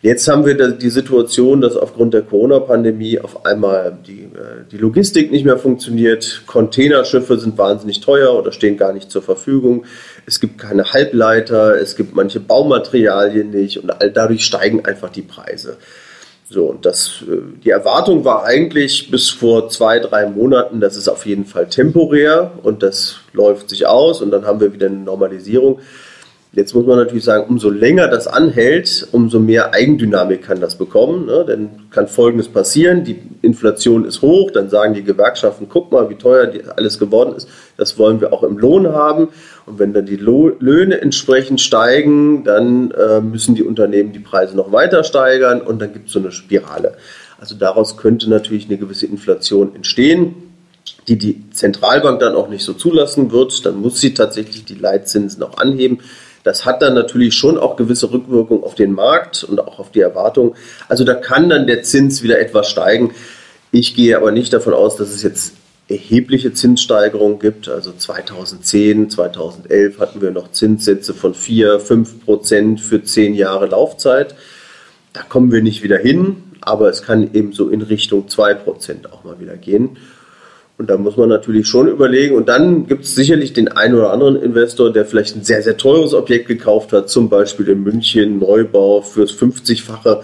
Jetzt haben wir die Situation, dass aufgrund der Corona-Pandemie auf einmal die, äh, die Logistik nicht mehr funktioniert. Containerschiffe sind wahnsinnig teuer oder stehen gar nicht zur Verfügung. Es gibt keine Halbleiter, es gibt manche Baumaterialien nicht und dadurch steigen einfach die Preise. So, und das, äh, die Erwartung war eigentlich bis vor zwei, drei Monaten, das ist auf jeden Fall temporär und das läuft sich aus und dann haben wir wieder eine Normalisierung. Jetzt muss man natürlich sagen, umso länger das anhält, umso mehr Eigendynamik kann das bekommen. Ne? Dann kann Folgendes passieren, die Inflation ist hoch, dann sagen die Gewerkschaften, guck mal, wie teuer alles geworden ist, das wollen wir auch im Lohn haben. Und wenn dann die Löhne entsprechend steigen, dann äh, müssen die Unternehmen die Preise noch weiter steigern und dann gibt es so eine Spirale. Also daraus könnte natürlich eine gewisse Inflation entstehen. die die Zentralbank dann auch nicht so zulassen wird, dann muss sie tatsächlich die Leitzinsen auch anheben. Das hat dann natürlich schon auch gewisse Rückwirkungen auf den Markt und auch auf die Erwartungen. Also da kann dann der Zins wieder etwas steigen. Ich gehe aber nicht davon aus, dass es jetzt erhebliche Zinssteigerungen gibt. Also 2010, 2011 hatten wir noch Zinssätze von 4, 5 Prozent für 10 Jahre Laufzeit. Da kommen wir nicht wieder hin, aber es kann eben so in Richtung 2 Prozent auch mal wieder gehen. Und da muss man natürlich schon überlegen. Und dann gibt es sicherlich den einen oder anderen Investor, der vielleicht ein sehr, sehr teures Objekt gekauft hat, zum Beispiel in München Neubau fürs 50-fache.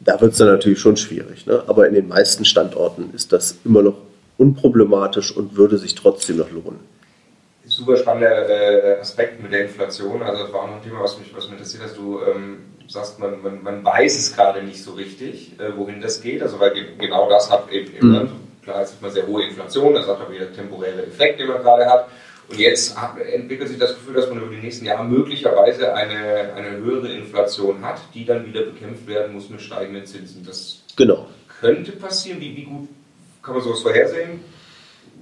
Da wird es dann natürlich schon schwierig. Ne? Aber in den meisten Standorten ist das immer noch unproblematisch und würde sich trotzdem noch lohnen. Super spannender äh, Aspekt mit der Inflation. Also das war auch noch ein Thema, was mich, was mich interessiert, dass du ähm, sagst, man, man, man weiß es gerade nicht so richtig, äh, wohin das geht. Also weil genau das hat eben, mhm. Ne, klar, jetzt hat man sehr hohe Inflation, das hat aber wieder temporäre Effekt, den man gerade hat. Und jetzt entwickelt sich das Gefühl, dass man über die nächsten Jahre möglicherweise eine, eine höhere Inflation hat, die dann wieder bekämpft werden muss mit steigenden Zinsen. Das genau. könnte passieren. Wie, wie gut kann man sowas vorhersehen?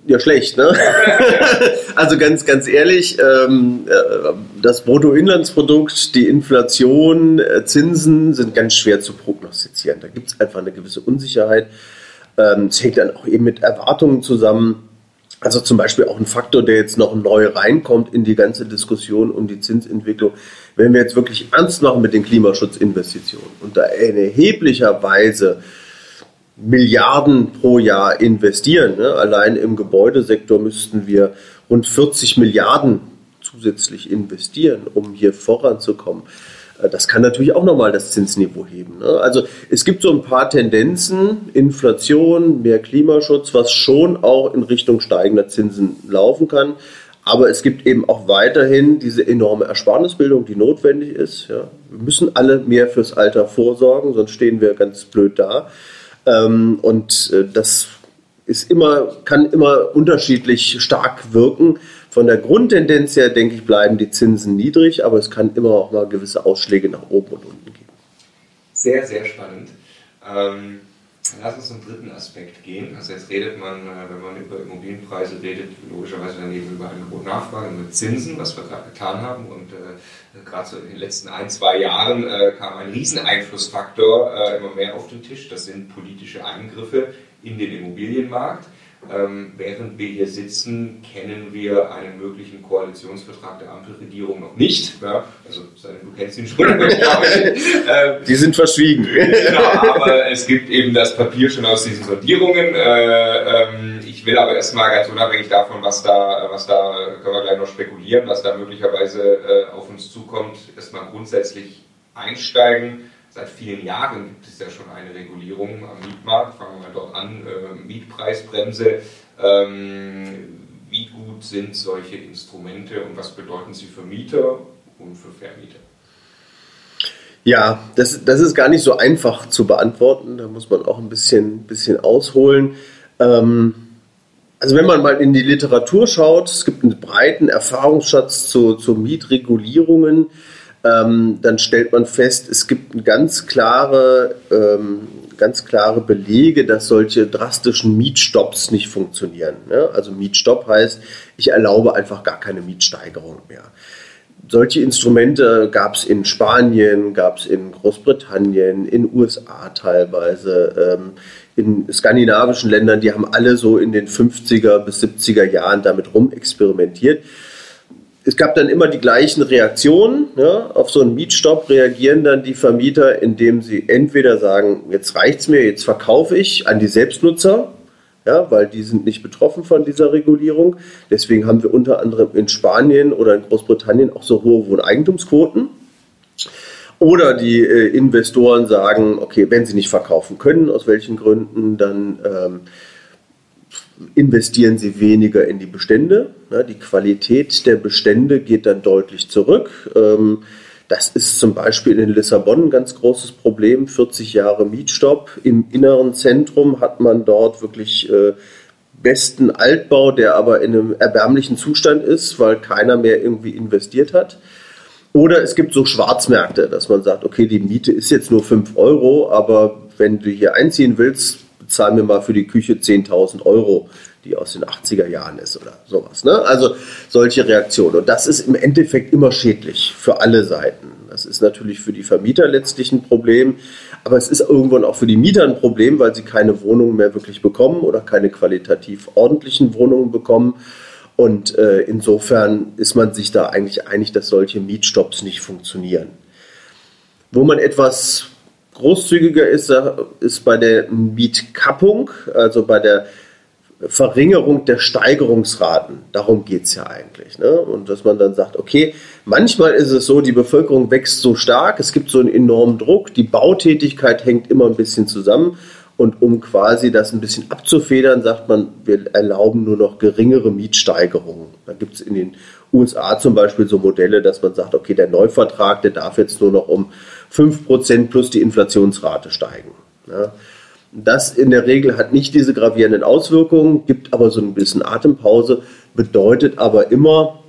Ja, schlecht, ne? also ganz, ganz ehrlich, ähm, äh, das Bruttoinlandsprodukt, die Inflation, äh, Zinsen sind ganz schwer zu prognostizieren. Da gibt es einfach eine gewisse Unsicherheit. Ähm, es hängt dann auch eben mit Erwartungen zusammen. Also zum Beispiel auch ein Faktor, der jetzt noch neu reinkommt in die ganze Diskussion um die Zinsentwicklung. Wenn wir jetzt wirklich ernst machen mit den Klimaschutzinvestitionen und da in erheblicher Weise Milliarden pro Jahr investieren. Ne? Allein im Gebäudesektor müssten wir rund 40 Milliarden zusätzlich investieren, um hier voranzukommen. Äh, das kann natürlich auch nochmal das Zinsniveau heben. Ne? Also es gibt so ein paar Tendenzen, Inflation, mehr Klimaschutz, was schon auch in Richtung steigender Zinsen laufen kann. Aber es gibt eben auch weiterhin diese enorme Ersparnisbildung, die notwendig ist. Wir müssen alle mehr fürs Alter vorsorgen, sonst stehen wir ganz blöd da. Ähm, und äh, das ist immer, kann immer unterschiedlich stark wirken. Von der Grundtendenz her, denke ich, bleiben die Zinsen niedrig, aber es kann immer auch mal gewisse Ausschläge nach oben und unten geben. Sehr, sehr spannend. Ähm, lass uns zum dritten Aspekt gehen. Also jetzt redet man, äh, wenn man über Immobilienpreise redet, logischerweise dann eben über Angebot Nachfrage, über Zinsen, was wir gerade getan haben. Und äh, gerade so in den letzten ein, zwei Jahren äh, kam ein Rieseneinflussfaktor äh, immer mehr auf den Tisch. Das sind politische Eingriffe in den Immobilienmarkt. Ähm, während wir hier sitzen, kennen wir einen möglichen Koalitionsvertrag der Ampelregierung noch nicht. Ja, also, du kennst ihn schon. Ähm, Die sind verschwiegen. Genau, aber es gibt eben das Papier schon aus diesen Sondierungen. Äh, ähm, ich will aber erstmal ganz unabhängig davon, was da, was da, können wir gleich noch spekulieren, was da möglicherweise äh, auf uns zukommt, erstmal grundsätzlich einsteigen Seit vielen Jahren gibt es ja schon eine Regulierung am Mietmarkt. Fangen wir mal dort an. Äh, Mietpreisbremse. Ähm, wie gut sind solche Instrumente und was bedeuten sie für Mieter und für Vermieter? Ja, das, das ist gar nicht so einfach zu beantworten. Da muss man auch ein bisschen, bisschen ausholen. Ähm, also wenn man mal in die Literatur schaut, es gibt einen breiten Erfahrungsschatz zu, zu Mietregulierungen ähm, dann stellt man fest, es gibt ganz klare, ähm, ganz klare Belege, dass solche drastischen Mietstopps nicht funktionieren. Ne? Also Mietstopp heißt, ich erlaube einfach gar keine Mietsteigerung mehr. Solche Instrumente gab es in Spanien, gab es in Großbritannien, in USA teilweise, ähm, in skandinavischen Ländern, die haben alle so in den 50er bis 70er Jahren damit rumexperimentiert es gab dann immer die gleichen Reaktionen. Ja, auf so einen Mietstopp reagieren dann die Vermieter, indem sie entweder sagen, jetzt reicht's mir, jetzt verkaufe ich an die Selbstnutzer, ja, weil die sind nicht betroffen von dieser Regulierung. Deswegen haben wir unter anderem in Spanien oder in Großbritannien auch so hohe Wohneigentumsquoten. Oder die äh, Investoren sagen, okay, wenn sie nicht verkaufen können, aus welchen Gründen, dann ähm, investieren sie weniger in die Bestände. Die Qualität der Bestände geht dann deutlich zurück. Ähm, das ist zum Beispiel in Lissabon ein ganz großes Problem. 40 Jahre Mietstopp. Im inneren Zentrum hat man dort wirklich äh, besten Altbau, der aber in einem erbärmlichen Zustand ist, weil keiner mehr irgendwie investiert hat. Oder es gibt so Schwarzmärkte, dass man sagt, okay, die Miete ist jetzt nur 5 Euro, aber wenn du hier einziehen willst, bezahl mir mal für die Küche 10.000 Euro, die aus den 80er Jahren ist oder sowas. Ne? Also solche Reaktionen. Und das ist im Endeffekt immer schädlich für alle Seiten. Das ist natürlich für die Vermieter letztlich ein Problem, aber es ist irgendwann auch für die Mieter ein Problem, weil sie keine Wohnungen mehr wirklich bekommen oder keine qualitativ ordentlichen Wohnungen bekommen. Und äh, insofern ist man sich da eigentlich einig, dass solche Mietstopps nicht funktionieren. Wo man etwas großzügiger ist, äh, ist bei der Mietkappung, also bei der Verringerung der Steigerungsraten. Darum geht es ja eigentlich. Ne? Und dass man dann sagt, okay, manchmal ist es so, die Bevölkerung wächst so stark, es gibt so einen enormen Druck, die Bautätigkeit hängt immer ein bisschen zusammen. Und um quasi das ein bisschen abzufedern, sagt man, wir erlauben nur noch geringere Mietsteigerungen. Da gibt es in den USA zum Beispiel so Modelle, dass man sagt, okay, der Neuvertrag, der darf jetzt nur noch um 5% plus die Inflationsrate steigen. Ja. Das in der Regel hat nicht diese gravierenden Auswirkungen, gibt aber so ein bisschen Atempause, bedeutet aber immer,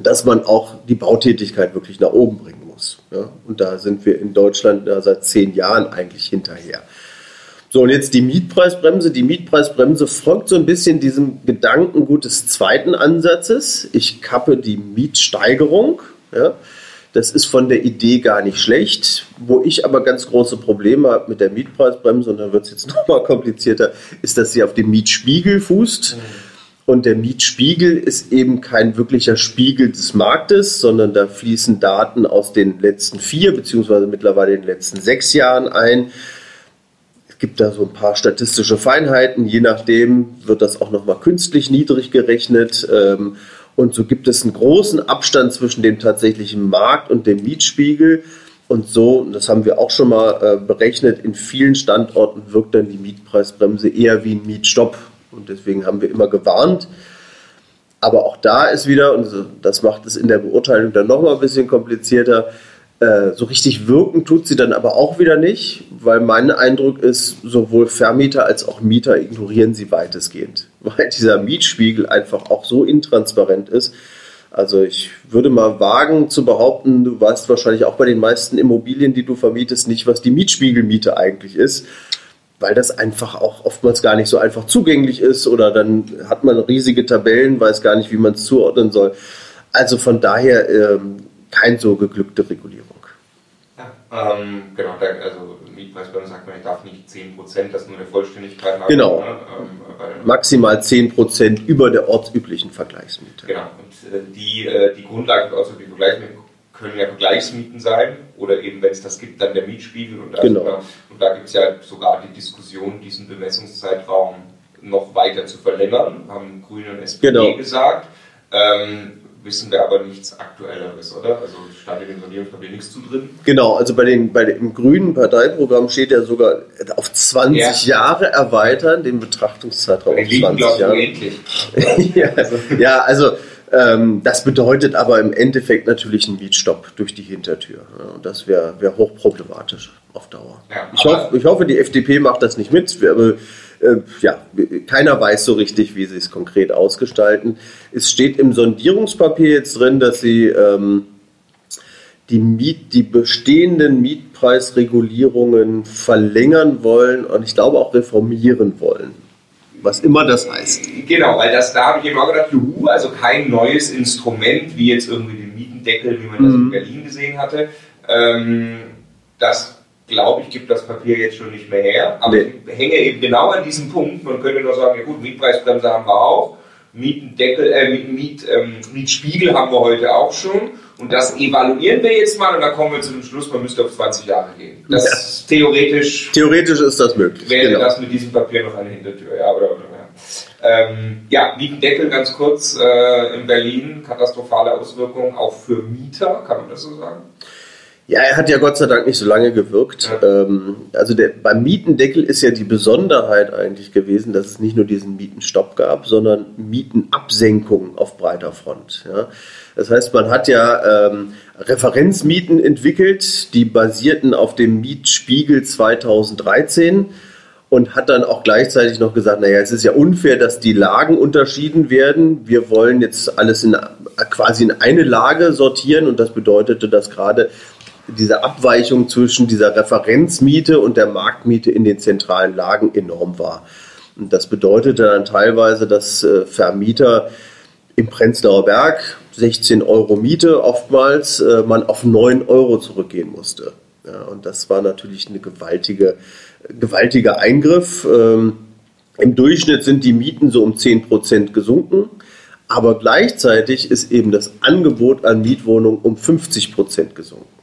dass man auch die Bautätigkeit wirklich nach oben bringen muss. Ja? Und da sind wir in Deutschland seit zehn Jahren eigentlich hinterher. So, und jetzt die Mietpreisbremse. Die Mietpreisbremse folgt so ein bisschen diesem Gedankengut des zweiten Ansatzes. Ich kappe die Mietsteigerung. Ja? Das ist von der Idee gar nicht schlecht. Wo ich aber ganz große Probleme habe mit der Mietpreisbremse, und dann wird es jetzt nochmal komplizierter, ist, dass sie auf dem Mietspiegel fußt. Mhm. Und der Mietspiegel ist eben kein wirklicher Spiegel des Marktes, sondern da fließen Daten aus den letzten vier beziehungsweise mittlerweile den letzten sechs Jahren ein. Es gibt da so ein paar statistische Feinheiten. Je nachdem wird das auch nochmal künstlich niedrig gerechnet. Ähm, und so gibt es einen großen Abstand zwischen dem tatsächlichen Markt und dem Mietspiegel. Und so, das haben wir auch schon mal äh, berechnet, in vielen Standorten wirkt dann die Mietpreisbremse eher wie ein Mietstopp. Und deswegen haben wir immer gewarnt. Aber auch da ist wieder, und das macht es in der Beurteilung dann nochmal ein bisschen komplizierter, äh, so richtig wirken tut sie dann aber auch wieder nicht, weil mein Eindruck ist, sowohl Vermieter als auch Mieter ignorieren sie weitestgehend, weil dieser Mietspiegel einfach auch so intransparent ist. Also ich würde mal wagen zu behaupten, du weißt wahrscheinlich auch bei den meisten Immobilien, die du vermietest, nicht, was die Mietspiegelmiete eigentlich ist, weil das einfach auch oftmals gar nicht so einfach zugänglich ist oder dann hat man riesige Tabellen, weiß gar nicht, wie man es zuordnen soll. Also von daher ähm, kein so geglückte Regulierung. Ja, ähm, genau, also Mietpreisbremse sagt man, ich darf nicht 10%, das nur der Vollständigkeit haben. Genau. Ne? Ähm, Maximal 10% über der ortsüblichen Vergleichsmiete. Genau, und äh, die, äh, die Grundlage für ortsübliche Vergleichsmiete können ja Vergleichsmieten sein oder eben, wenn es das gibt, dann der Mietspiegel. Und, genau. sogar, und da gibt es ja sogar die Diskussion, diesen Bemessungszeitraum noch weiter zu verlängern, haben Grüne und SPD genau. gesagt. Ähm, wissen wir aber nichts Aktuelleres, oder? Also stand in dem Regierungspapier nichts zu drin. Genau, also bei den, bei dem grünen Parteiprogramm steht ja sogar auf 20 ja. Jahre erweitern, den Betrachtungszeitraum auf 20 Jahre. ja, also, ja, also ähm, das bedeutet aber im Endeffekt natürlich einen Mietstopp durch die Hintertür. Und das wäre wär hochproblematisch auf Dauer. Ja, ich, hoff, ich hoffe, die FDP macht das nicht mit. Aber äh, ja, keiner weiß so richtig, wie sie es konkret ausgestalten. Es steht im Sondierungspapier jetzt drin, dass sie ähm, die, Miet, die bestehenden Mietpreisregulierungen verlängern wollen und ich glaube auch reformieren wollen. Was immer das heißt. Genau, weil das da habe ich immer gedacht, juhu, also kein neues Instrument, wie jetzt irgendwie den Mietendeckel, wie man das mhm. in Berlin gesehen hatte. Ähm, das glaube ich, gibt das Papier jetzt schon nicht mehr her. Aber nee. ich hänge eben genau an diesem Punkt. Man könnte nur sagen, ja gut, Mietpreisbremse haben wir auch. Mietendeckel, äh, Miet, Miet, ähm, Mietspiegel haben wir heute auch schon. Und das evaluieren wir jetzt mal und dann kommen wir zu dem Schluss, man müsste auf 20 Jahre gehen. Das ja. ist theoretisch. Theoretisch ist das möglich. Wäre genau. das mit diesem Papier noch eine Hintertür, ja, oder, oder ja. Ähm, ja, Mietendeckel ganz kurz äh, in Berlin, katastrophale Auswirkungen auch für Mieter, kann man das so sagen? Ja, er hat ja Gott sei Dank nicht so lange gewirkt. Ja. Ähm, also der, beim Mietendeckel ist ja die Besonderheit eigentlich gewesen, dass es nicht nur diesen Mietenstopp gab, sondern Mietenabsenkungen auf breiter Front. Ja. Das heißt, man hat ja ähm, Referenzmieten entwickelt, die basierten auf dem Mietspiegel 2013 und hat dann auch gleichzeitig noch gesagt, naja, es ist ja unfair, dass die Lagen unterschieden werden. Wir wollen jetzt alles in, quasi in eine Lage sortieren und das bedeutete, dass gerade diese Abweichung zwischen dieser Referenzmiete und der Marktmiete in den zentralen Lagen enorm war. Und das bedeutete dann teilweise, dass äh, Vermieter im Prenzlauer Berg 16 Euro Miete oftmals äh, man auf 9 Euro zurückgehen musste. Ja, und das war natürlich ein gewaltige, gewaltiger Eingriff. Ähm, Im Durchschnitt sind die Mieten so um 10 Prozent gesunken. Aber gleichzeitig ist eben das Angebot an Mietwohnungen um 50 Prozent gesunken.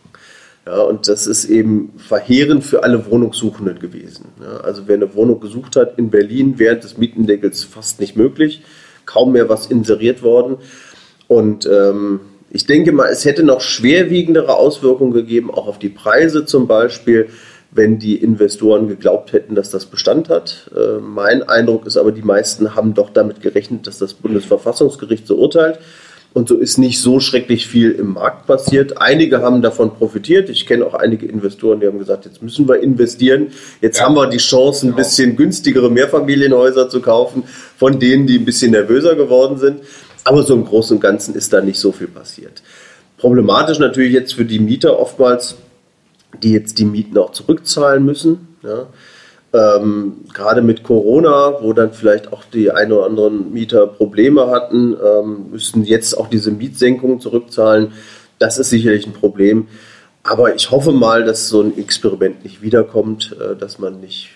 Ja, und das ist eben verheerend für alle Wohnungssuchenden gewesen. Ja, also wer eine Wohnung gesucht hat in Berlin während des Mietendeckels fast nicht möglich, kaum mehr was inseriert worden. Und ähm, ich denke mal, es hätte noch schwerwiegendere Auswirkungen gegeben, auch auf die Preise zum Beispiel, wenn die Investoren geglaubt hätten, dass das Bestand hat. Äh, mein Eindruck ist aber, die meisten haben doch damit gerechnet, dass das Bundesverfassungsgericht so urteilt. Und so ist nicht so schrecklich viel im Markt passiert. Einige haben davon profitiert. Ich kenne auch einige Investoren, die haben gesagt, jetzt müssen wir investieren. Jetzt ja. haben wir die Chance, ein genau. bisschen günstigere Mehrfamilienhäuser zu kaufen, von denen, die ein bisschen nervöser geworden sind. Aber so im Großen und Ganzen ist da nicht so viel passiert. Problematisch natürlich jetzt für die Mieter oftmals, die jetzt die Mieten auch zurückzahlen müssen. Ja. Ähm, gerade mit Corona, wo dann vielleicht auch die ein oder anderen Mieter Probleme hatten, ähm, müssten jetzt auch diese Mietsenkungen zurückzahlen. Das ist sicherlich ein Problem. Aber ich hoffe mal, dass so ein Experiment nicht wiederkommt, äh, dass man nicht,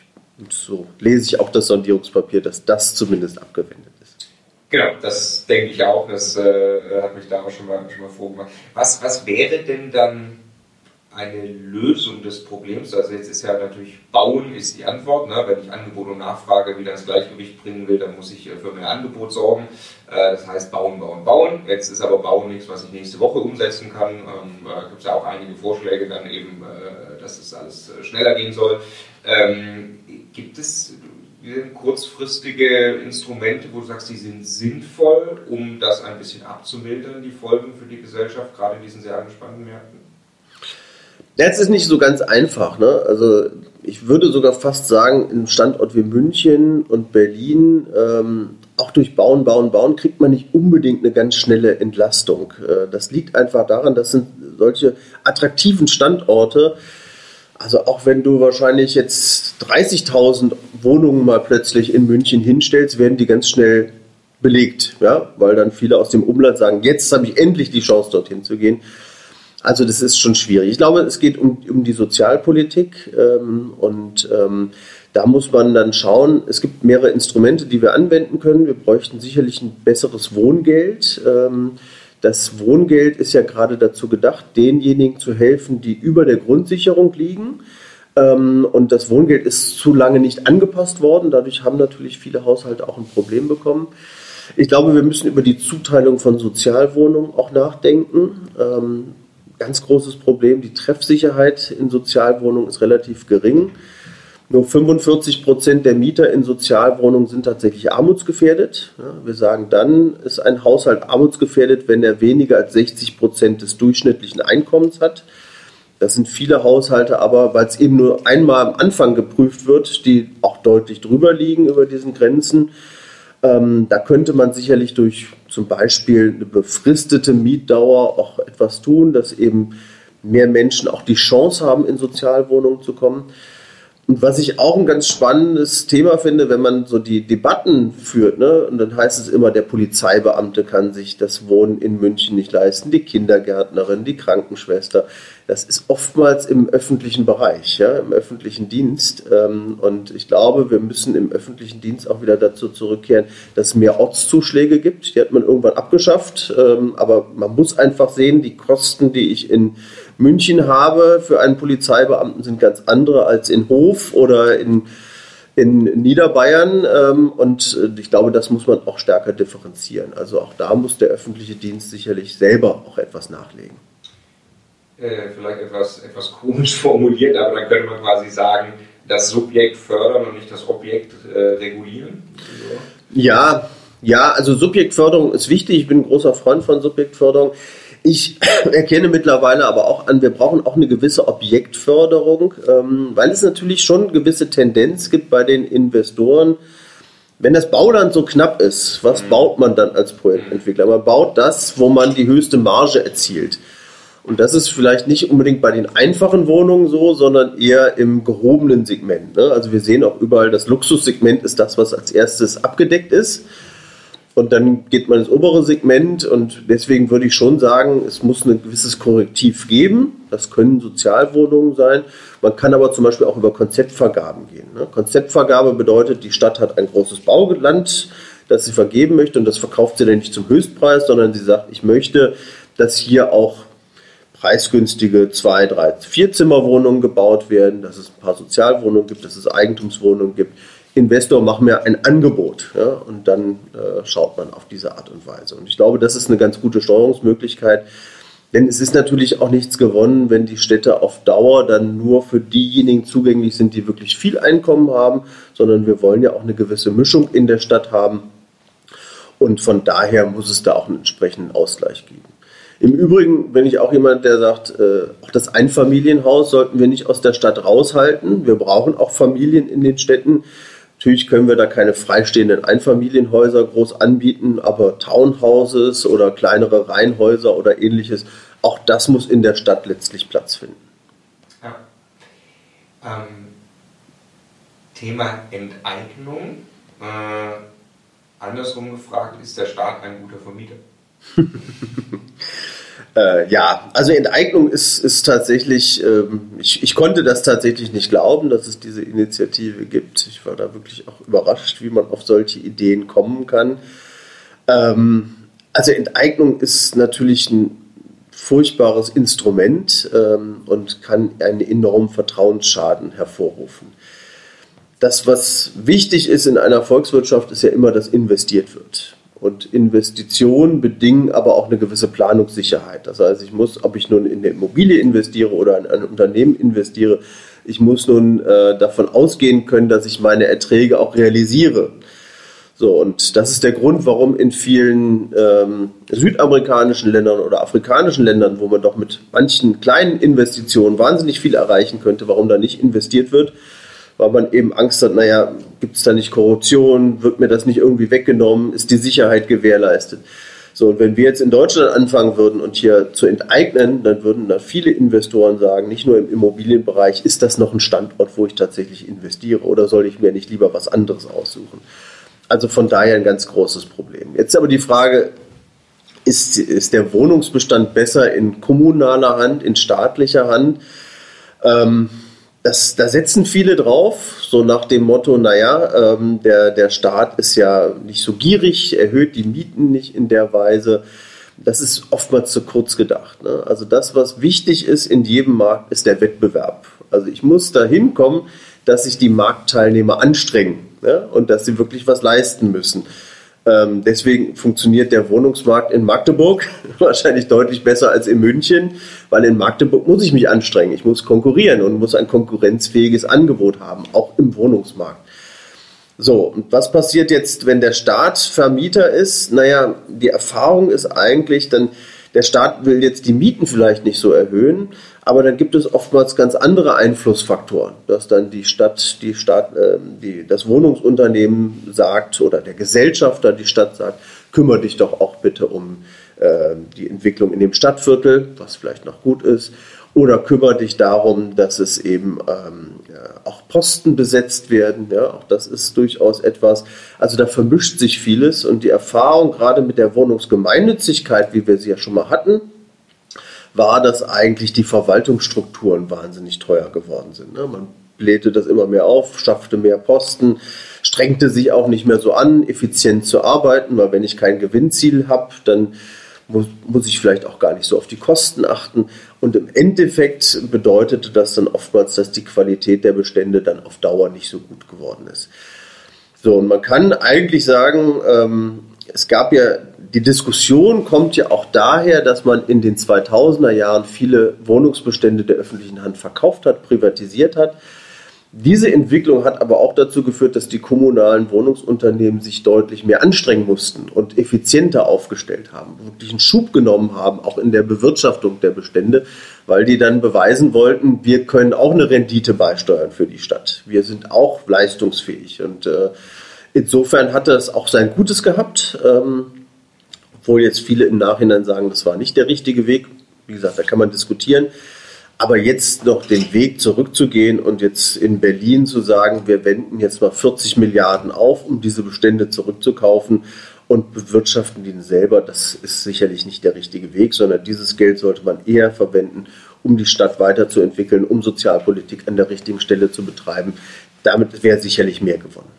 so lese ich auch das Sondierungspapier, dass das zumindest abgewendet ist. Genau, das denke ich auch. Das äh, hat mich da auch schon mal, schon mal vorgemacht. Was, was wäre denn dann eine Lösung des Problems. Also jetzt ist ja natürlich Bauen ist die Antwort. Ne? Wenn ich Angebot und Nachfrage wieder ins Gleichgewicht bringen will, dann muss ich äh, für mehr Angebot sorgen. Äh, das heißt bauen, bauen, bauen. Jetzt ist aber Bauen nichts, was ich nächste Woche umsetzen kann. Ähm, da gibt es ja auch einige Vorschläge dann eben, äh, dass es alles schneller gehen soll. Ähm, gibt es kurzfristige Instrumente, wo du sagst, die sind sinnvoll, um das ein bisschen abzumildern, die Folgen für die Gesellschaft, gerade in diesen sehr angespannten Märkten? Jetzt ist nicht so ganz einfach. Ne? Also ich würde sogar fast sagen, in einem Standort wie München und Berlin, ähm, auch durch Bauen, Bauen, Bauen, kriegt man nicht unbedingt eine ganz schnelle Entlastung. Äh, das liegt einfach daran, das sind solche attraktiven Standorte. Also auch wenn du wahrscheinlich jetzt 30.000 Wohnungen mal plötzlich in München hinstellst, werden die ganz schnell belegt, ja, weil dann viele aus dem Umland sagen, jetzt habe ich endlich die Chance, dorthin zu gehen. Also das ist schon schwierig. Ich glaube, es geht um, um die Sozialpolitik ähm, und ähm, da muss man dann schauen, es gibt mehrere Instrumente, die wir anwenden können. Wir bräuchten sicherlich ein besseres Wohngeld. Ähm, das Wohngeld ist ja gerade dazu gedacht, denjenigen zu helfen, die über der Grundsicherung liegen. Ähm, und das Wohngeld ist zu lange nicht angepasst worden. Dadurch haben natürlich viele Haushalte auch ein Problem bekommen. Ich glaube, wir müssen über die Zuteilung von Sozialwohnungen auch nachdenken. Ganz großes Problem. Die Treffsicherheit in Sozialwohnungen ist relativ gering. Nur 45 Prozent der Mieter in Sozialwohnungen sind tatsächlich armutsgefährdet. wir sagen, dann ist ein Haushalt armutsgefährdet, wenn er weniger als 60 Prozent des durchschnittlichen Einkommens hat. Das sind viele Haushalte aber, weil es eben nur einmal am Anfang geprüft wird, die auch deutlich drüber liegen über diesen Grenzen. Ähm, da könnte man sicherlich durch zum Beispiel eine befristete Mietdauer auch etwas tun, dass eben mehr Menschen auch die Chance haben, in Sozialwohnungen zu kommen. Und was ich auch ein ganz spannendes Thema finde, wenn man so die Debatten führt, ne, und dann heißt es immer, der Polizeibeamte kann sich das Wohnen in München nicht leisten, die Kindergärtnerin, die Krankenschwester. Das ist oftmals im öffentlichen Bereich, ja, im öffentlichen Dienst. Ähm, und ich glaube, wir müssen im öffentlichen Dienst auch wieder dazu zurückkehren, dass es mehr Ortszuschläge gibt. Die hat man irgendwann abgeschafft, ähm, aber man muss einfach sehen, die Kosten, die ich in München habe für einen Polizeibeamten sind ganz andere als in Hof oder in, in Niederbayern. Ähm, und äh, ich glaube, das muss man auch stärker differenzieren. Also auch da muss der öffentliche Dienst sicherlich selber auch etwas nachlegen. Äh, vielleicht etwas, etwas komisch formuliert, aber dann könnte man quasi sagen, das Subjekt fördern und nicht das Objekt äh, regulieren. Ja, ja, also Subjektförderung ist wichtig. Ich bin ein großer Freund von Subjektförderung. Ich erkenne mittlerweile aber auch an, wir brauchen auch eine gewisse Objektförderung, ähm, weil es natürlich schon eine gewisse Tendenz gibt bei den Investoren. Wenn das Bauland so knapp ist, was mhm. baut man dann als Projektentwickler? Man baut das, wo man die höchste Marge erzielt. Und das ist vielleicht nicht unbedingt bei den einfachen Wohnungen so, sondern eher im gehobenen Segment. Ne? Also wir sehen auch überall, das Luxussegment ist das, was als erstes abgedeckt ist. Und dann geht man ins obere Segment und deswegen würde ich schon sagen, es muss ein gewisses Korrektiv geben. Das können Sozialwohnungen sein. Man kann aber zum Beispiel auch über Konzeptvergaben gehen. Ne? Konzeptvergabe bedeutet, die Stadt hat ein großes Bauland, das sie vergeben möchte und das verkauft sie dann nicht zum Höchstpreis, sondern sie sagt, ich möchte, dass hier auch preisgünstige zwei, drei, vier Zimmerwohnungen gebaut werden, dass es ein paar Sozialwohnungen gibt, dass es Eigentumswohnungen gibt. Investor macht mir ein Angebot ja, und dann äh, schaut man auf diese Art und Weise. Und ich glaube, das ist eine ganz gute Steuerungsmöglichkeit, denn es ist natürlich auch nichts gewonnen, wenn die Städte auf Dauer dann nur für diejenigen zugänglich sind, die wirklich viel Einkommen haben, sondern wir wollen ja auch eine gewisse Mischung in der Stadt haben. Und von daher muss es da auch einen entsprechenden Ausgleich geben. Im Übrigen bin ich auch jemand, der sagt, äh, auch das Einfamilienhaus sollten wir nicht aus der Stadt raushalten. Wir brauchen auch Familien in den Städten. Natürlich können wir da keine freistehenden Einfamilienhäuser groß anbieten, aber Townhouses oder kleinere Reihenhäuser oder ähnliches, auch das muss in der Stadt letztlich Platz finden. Ja. Ähm, Thema Enteignung. Äh, andersrum gefragt, ist der Staat ein guter Vermieter? Äh, ja, also Enteignung ist, ist tatsächlich, ähm, ich, ich konnte das tatsächlich nicht glauben, dass es diese Initiative gibt. Ich war da wirklich auch überrascht, wie man auf solche Ideen kommen kann. Ähm, also Enteignung ist natürlich ein furchtbares Instrument ähm, und kann einen enormen Vertrauensschaden hervorrufen. Das, was wichtig ist in einer Volkswirtschaft, ist ja immer, dass investiert wird. Und Investitionen bedingen aber auch eine gewisse Planungssicherheit. Das heißt, ich muss, ob ich nun in eine Immobilie investiere oder in ein Unternehmen investiere, ich muss nun äh, davon ausgehen können, dass ich meine Erträge auch realisiere. So, und das ist der Grund, warum in vielen ähm, südamerikanischen Ländern oder afrikanischen Ländern, wo man doch mit manchen kleinen Investitionen wahnsinnig viel erreichen könnte, warum da nicht investiert wird weil man eben Angst hat, naja, gibt es da nicht Korruption, wird mir das nicht irgendwie weggenommen, ist die Sicherheit gewährleistet. So, und wenn wir jetzt in Deutschland anfangen würden und hier zu enteignen, dann würden da viele Investoren sagen, nicht nur im Immobilienbereich, ist das noch ein Standort, wo ich tatsächlich investiere oder soll ich mir nicht lieber was anderes aussuchen? Also von daher ein ganz großes Problem. Jetzt aber die Frage, ist, ist der Wohnungsbestand besser in kommunaler Hand, in staatlicher Hand? Ähm, das, da setzen viele drauf, so nach dem Motto, naja, ähm, der, der Staat ist ja nicht so gierig, erhöht die Mieten nicht in der Weise. Das ist oftmals zu kurz gedacht. Ne? Also das, was wichtig ist in jedem Markt, ist der Wettbewerb. Also ich muss dahin kommen, dass sich die Marktteilnehmer anstrengen ne? und dass sie wirklich was leisten müssen. Ähm, deswegen funktioniert der Wohnungsmarkt in Magdeburg wahrscheinlich deutlich besser als in München, weil in Magdeburg muss ich mich anstrengen. Ich muss konkurrieren und muss ein konkurrenzfähiges Angebot haben, auch im Wohnungsmarkt. So, und was passiert jetzt, wenn der Staat Vermieter ist? Naja, die Erfahrung ist eigentlich, dann der Staat will jetzt die Mieten vielleicht nicht so erhöhen, aber dann gibt es oftmals ganz andere Einflussfaktoren, dass dann die Stadt, die Stadt, äh, die, das Wohnungsunternehmen sagt oder der Gesellschafter die Stadt sagt, kümmere dich doch auch bitte um äh, die Entwicklung in dem Stadtviertel, was vielleicht noch gut ist, oder kümmere dich darum, dass es eben ähm, auch Posten besetzt werden. Ja, auch das ist durchaus etwas. Also da vermischt sich vieles und die Erfahrung gerade mit der Wohnungsgemeinnützigkeit, wie wir sie ja schon mal hatten, war, dass eigentlich die Verwaltungsstrukturen wahnsinnig teuer geworden sind. Ne? Man blähte das immer mehr auf, schaffte mehr Posten, strengte sich auch nicht mehr so an, effizient zu arbeiten, weil wenn ich kein Gewinnziel habe, dann muss, muss ich vielleicht auch gar nicht so auf die Kosten achten. Und im Endeffekt bedeutete das dann oftmals, dass die Qualität der Bestände dann auf Dauer nicht so gut geworden ist. So, und man kann eigentlich sagen, ähm, es gab ja, die Diskussion kommt ja auch daher, dass man in den 2000er Jahren viele Wohnungsbestände der öffentlichen Hand verkauft hat, privatisiert hat. Diese Entwicklung hat aber auch dazu geführt, dass die kommunalen Wohnungsunternehmen sich deutlich mehr anstrengen mussten und effizienter aufgestellt haben, wirklich einen Schub genommen haben, auch in der Bewirtschaftung der Bestände, weil die dann beweisen wollten, wir können auch eine Rendite beisteuern für die Stadt. Wir sind auch leistungsfähig und äh, Insofern hat das auch sein Gutes gehabt, ähm, obwohl jetzt viele im Nachhinein sagen, das war nicht der richtige Weg. wie gesagt, da kann man diskutieren. Aber jetzt noch den Weg zurückzugehen und jetzt in Berlin zu sagen, wir wenden jetzt mal 40 Milliarden auf, um diese Bestände zurückzukaufen und bewirtschaften die selber, das ist sicherlich nicht der richtige Weg, sondern dieses Geld sollte man eher verwenden, um die Stadt weiterzuentwickeln, um Sozialpolitik an der richtigen Stelle zu betreiben. Damit wäre sicherlich mehr gewonnen.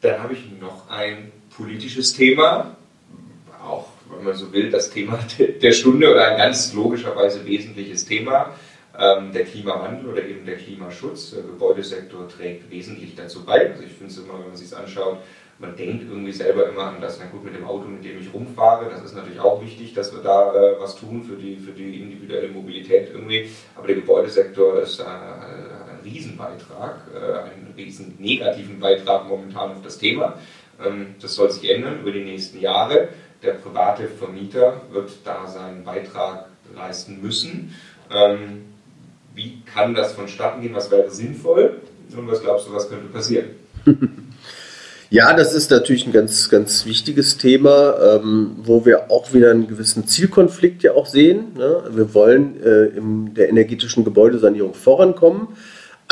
Dann habe ich noch ein politisches Thema, wenn man so will, das Thema der Stunde oder ein ganz logischerweise wesentliches Thema, ähm, der Klimawandel oder eben der Klimaschutz. Der Gebäudesektor trägt wesentlich dazu bei. Also ich finde es immer, wenn man sich anschaut, man denkt irgendwie selber immer an das, na gut, mit dem Auto, mit dem ich rumfahre, das ist natürlich auch wichtig, dass wir da äh, was tun für die, für die individuelle Mobilität irgendwie. Aber der Gebäudesektor ist äh, ein Riesenbeitrag, äh, einen riesen negativen Beitrag momentan auf das Thema. Ähm, das soll sich ändern über die nächsten Jahre. Der private Vermieter wird da seinen Beitrag leisten müssen. Ähm, wie kann das vonstatten gehen? Was wäre sinnvoll? Und was glaubst du, was könnte passieren? Ja, das ist natürlich ein ganz, ganz wichtiges Thema, ähm, wo wir auch wieder einen gewissen Zielkonflikt ja auch sehen. Ne? Wir wollen äh, in der energetischen Gebäudesanierung vorankommen.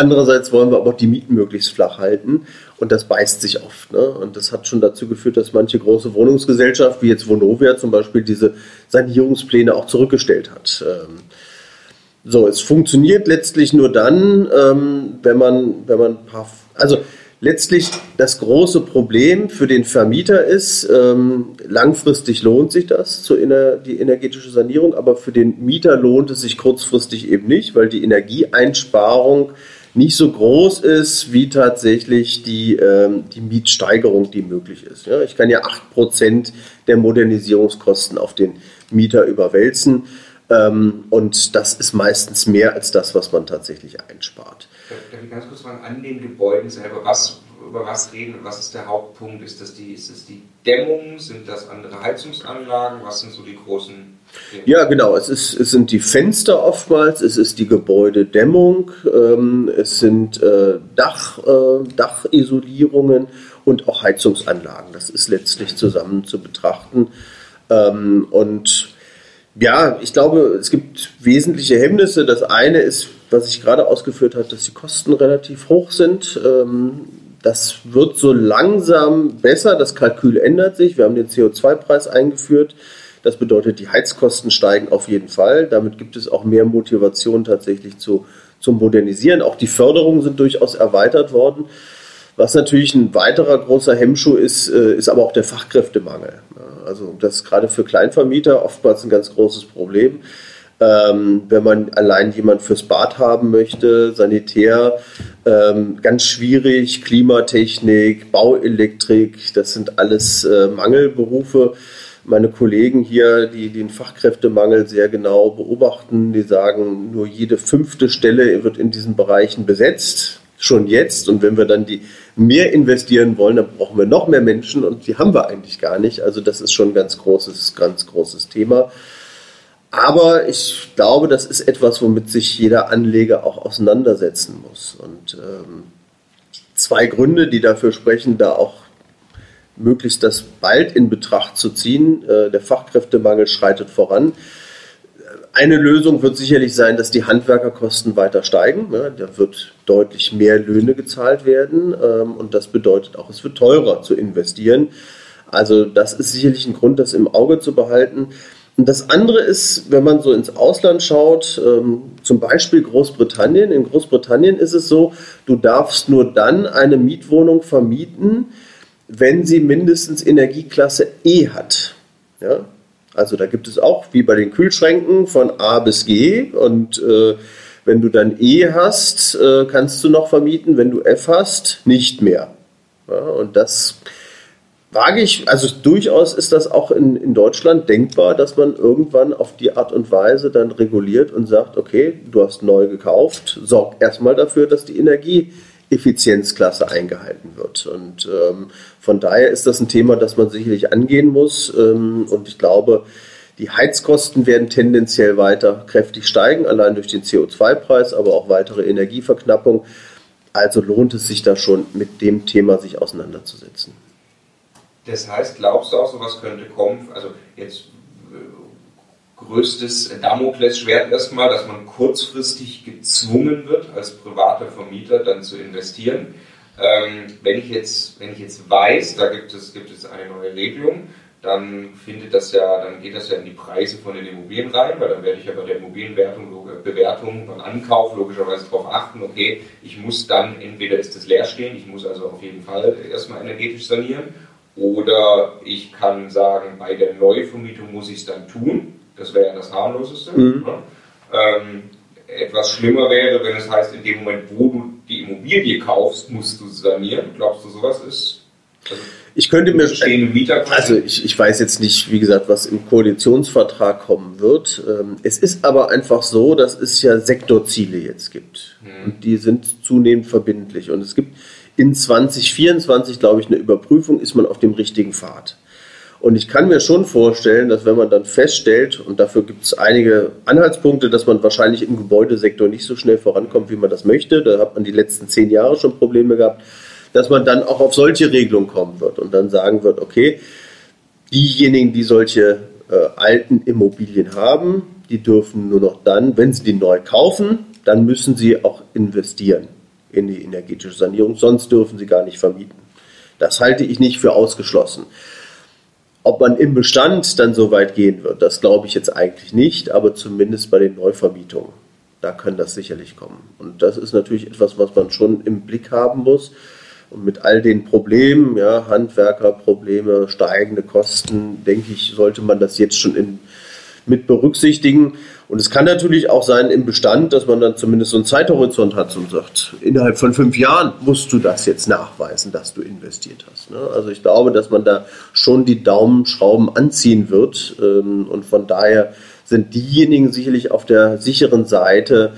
Andererseits wollen wir aber auch die Mieten möglichst flach halten und das beißt sich oft. Ne? Und das hat schon dazu geführt, dass manche große Wohnungsgesellschaft, wie jetzt Vonovia zum Beispiel, diese Sanierungspläne auch zurückgestellt hat. Ähm, so, es funktioniert letztlich nur dann, ähm, wenn man, wenn man ein paar, also letztlich das große Problem für den Vermieter ist, ähm, langfristig lohnt sich das, zu die energetische Sanierung, aber für den Mieter lohnt es sich kurzfristig eben nicht, weil die Energieeinsparung nicht so groß ist, wie tatsächlich die, ähm, die Mietsteigerung, die möglich ist. Ja, ich kann ja 8% der Modernisierungskosten auf den Mieter überwälzen. Ähm, und das ist meistens mehr als das, was man tatsächlich einspart. Darf ich ganz kurz fragen, an den Gebäuden selber, was, über was reden, was ist der Hauptpunkt? Ist das, die, ist das die Dämmung? Sind das andere Heizungsanlagen? Was sind so die großen? Ja, genau. Es, ist, es sind die Fenster oftmals, es ist die Gebäudedämmung, ähm, es sind äh, Dach, äh, Dachisolierungen und auch Heizungsanlagen. Das ist letztlich zusammen zu betrachten. Ähm, und ja, ich glaube, es gibt wesentliche Hemmnisse. Das eine ist, was ich gerade ausgeführt habe, dass die Kosten relativ hoch sind. Ähm, das wird so langsam besser. Das Kalkül ändert sich. Wir haben den CO2-Preis eingeführt. Das bedeutet, die Heizkosten steigen auf jeden Fall. Damit gibt es auch mehr Motivation tatsächlich zu, zum Modernisieren. Auch die Förderungen sind durchaus erweitert worden. Was natürlich ein weiterer großer Hemmschuh ist, äh, ist aber auch der Fachkräftemangel. Also das ist gerade für Kleinvermieter oftmals ein ganz großes Problem. Ähm, wenn man allein jemand fürs Bad haben möchte, Sanitär, ähm, ganz schwierig, Klimatechnik, Bauelektrik, das sind alles äh, Mangelberufe. Meine Kollegen hier, die den Fachkräftemangel sehr genau beobachten, die sagen, nur jede fünfte Stelle wird in diesen Bereichen besetzt, schon jetzt. Und wenn wir dann die mehr investieren wollen, dann brauchen wir noch mehr Menschen und die haben wir eigentlich gar nicht. Also das ist schon ein ganz großes, ganz großes Thema. Aber ich glaube, das ist etwas, womit sich jeder Anleger auch auseinandersetzen muss. Und ähm, zwei Gründe, die dafür sprechen, da auch möglichst das bald in Betracht zu ziehen. Äh, der Fachkräftemangel schreitet voran. Eine Lösung wird sicherlich sein, dass die Handwerkerkosten weiter steigen. Da wird deutlich mehr Löhne gezahlt werden ähm, und das bedeutet auch, es wird teurer zu investieren. Also das ist sicherlich ein Grund, das im Auge zu behalten. Und das andere ist, wenn man so ins Ausland schaut, ähm, zum Beispiel Großbritannien. In Großbritannien ist es so, du darfst nur dann eine Mietwohnung vermieten, wenn sie mindestens Energieklasse E hat. Ja? Also da gibt es auch, wie bei den Kühlschränken, von A bis G. Und äh, wenn du dann E hast, äh, kannst du noch vermieten. Wenn du F hast, nicht mehr. Ja, und das wage ich, also durchaus ist das auch in, in Deutschland denkbar, dass man irgendwann auf die Art und Weise dann reguliert und sagt, okay, du hast neu gekauft, sorg erstmal dafür, dass die Energie Effizienzklasse eingehalten wird. Und ähm, von daher ist das ein Thema, das man sicherlich angehen muss. Ähm, und ich glaube, die Heizkosten werden tendenziell weiter kräftig steigen, allein durch den CO2-Preis, aber auch weitere Energieverknappung. Also lohnt es sich da schon mit dem Thema sich auseinanderzusetzen. Das heißt, glaubst du auch, sowas könnte kommen? Also jetzt größtes Damoklesschwert erstmal, dass man kurzfristig gezwungen wird, als privater Vermieter dann zu investieren. Ähm, wenn, ich jetzt, wenn ich jetzt weiß, da gibt es, gibt es eine neue Regelung, dann findet das ja, dann geht das ja in die Preise von den Immobilien rein, weil dann werde ich ja bei der Immobilienbewertung, Bewertung beim Ankauf logischerweise darauf achten, okay, ich muss dann, entweder ist das leerstehend, ich muss also auf jeden Fall erstmal energetisch sanieren, oder ich kann sagen, bei der Neuvermietung muss ich es dann tun. Das wäre ja das harmloseste. Mhm. Ne? Ähm, etwas schlimmer wäre, wenn es heißt, in dem Moment, wo du die Immobilie kaufst, musst du sanieren. Glaubst du, sowas ist? Also ich könnte mir also ich, ich weiß jetzt nicht, wie gesagt, was im Koalitionsvertrag kommen wird. Ähm, es ist aber einfach so, dass es ja Sektorziele jetzt gibt hm. und die sind zunehmend verbindlich und es gibt in 2024, glaube ich, eine Überprüfung, ist man auf dem richtigen Pfad. Und ich kann mir schon vorstellen, dass wenn man dann feststellt, und dafür gibt es einige Anhaltspunkte, dass man wahrscheinlich im Gebäudesektor nicht so schnell vorankommt, wie man das möchte, da hat man die letzten zehn Jahre schon Probleme gehabt, dass man dann auch auf solche Regelungen kommen wird und dann sagen wird, okay, diejenigen, die solche äh, alten Immobilien haben, die dürfen nur noch dann, wenn sie die neu kaufen, dann müssen sie auch investieren in die energetische Sanierung, sonst dürfen sie gar nicht vermieten. Das halte ich nicht für ausgeschlossen. Ob man im Bestand dann so weit gehen wird, das glaube ich jetzt eigentlich nicht, aber zumindest bei den Neuvermietungen, da kann das sicherlich kommen. Und das ist natürlich etwas, was man schon im Blick haben muss. Und mit all den Problemen, ja, Handwerkerprobleme, steigende Kosten, denke ich, sollte man das jetzt schon in, mit berücksichtigen. Und es kann natürlich auch sein im Bestand, dass man dann zumindest so einen Zeithorizont hat und sagt, innerhalb von fünf Jahren musst du das jetzt nachweisen, dass du investiert hast. Ne? Also ich glaube, dass man da schon die Daumenschrauben anziehen wird. Ähm, und von daher sind diejenigen sicherlich auf der sicheren Seite,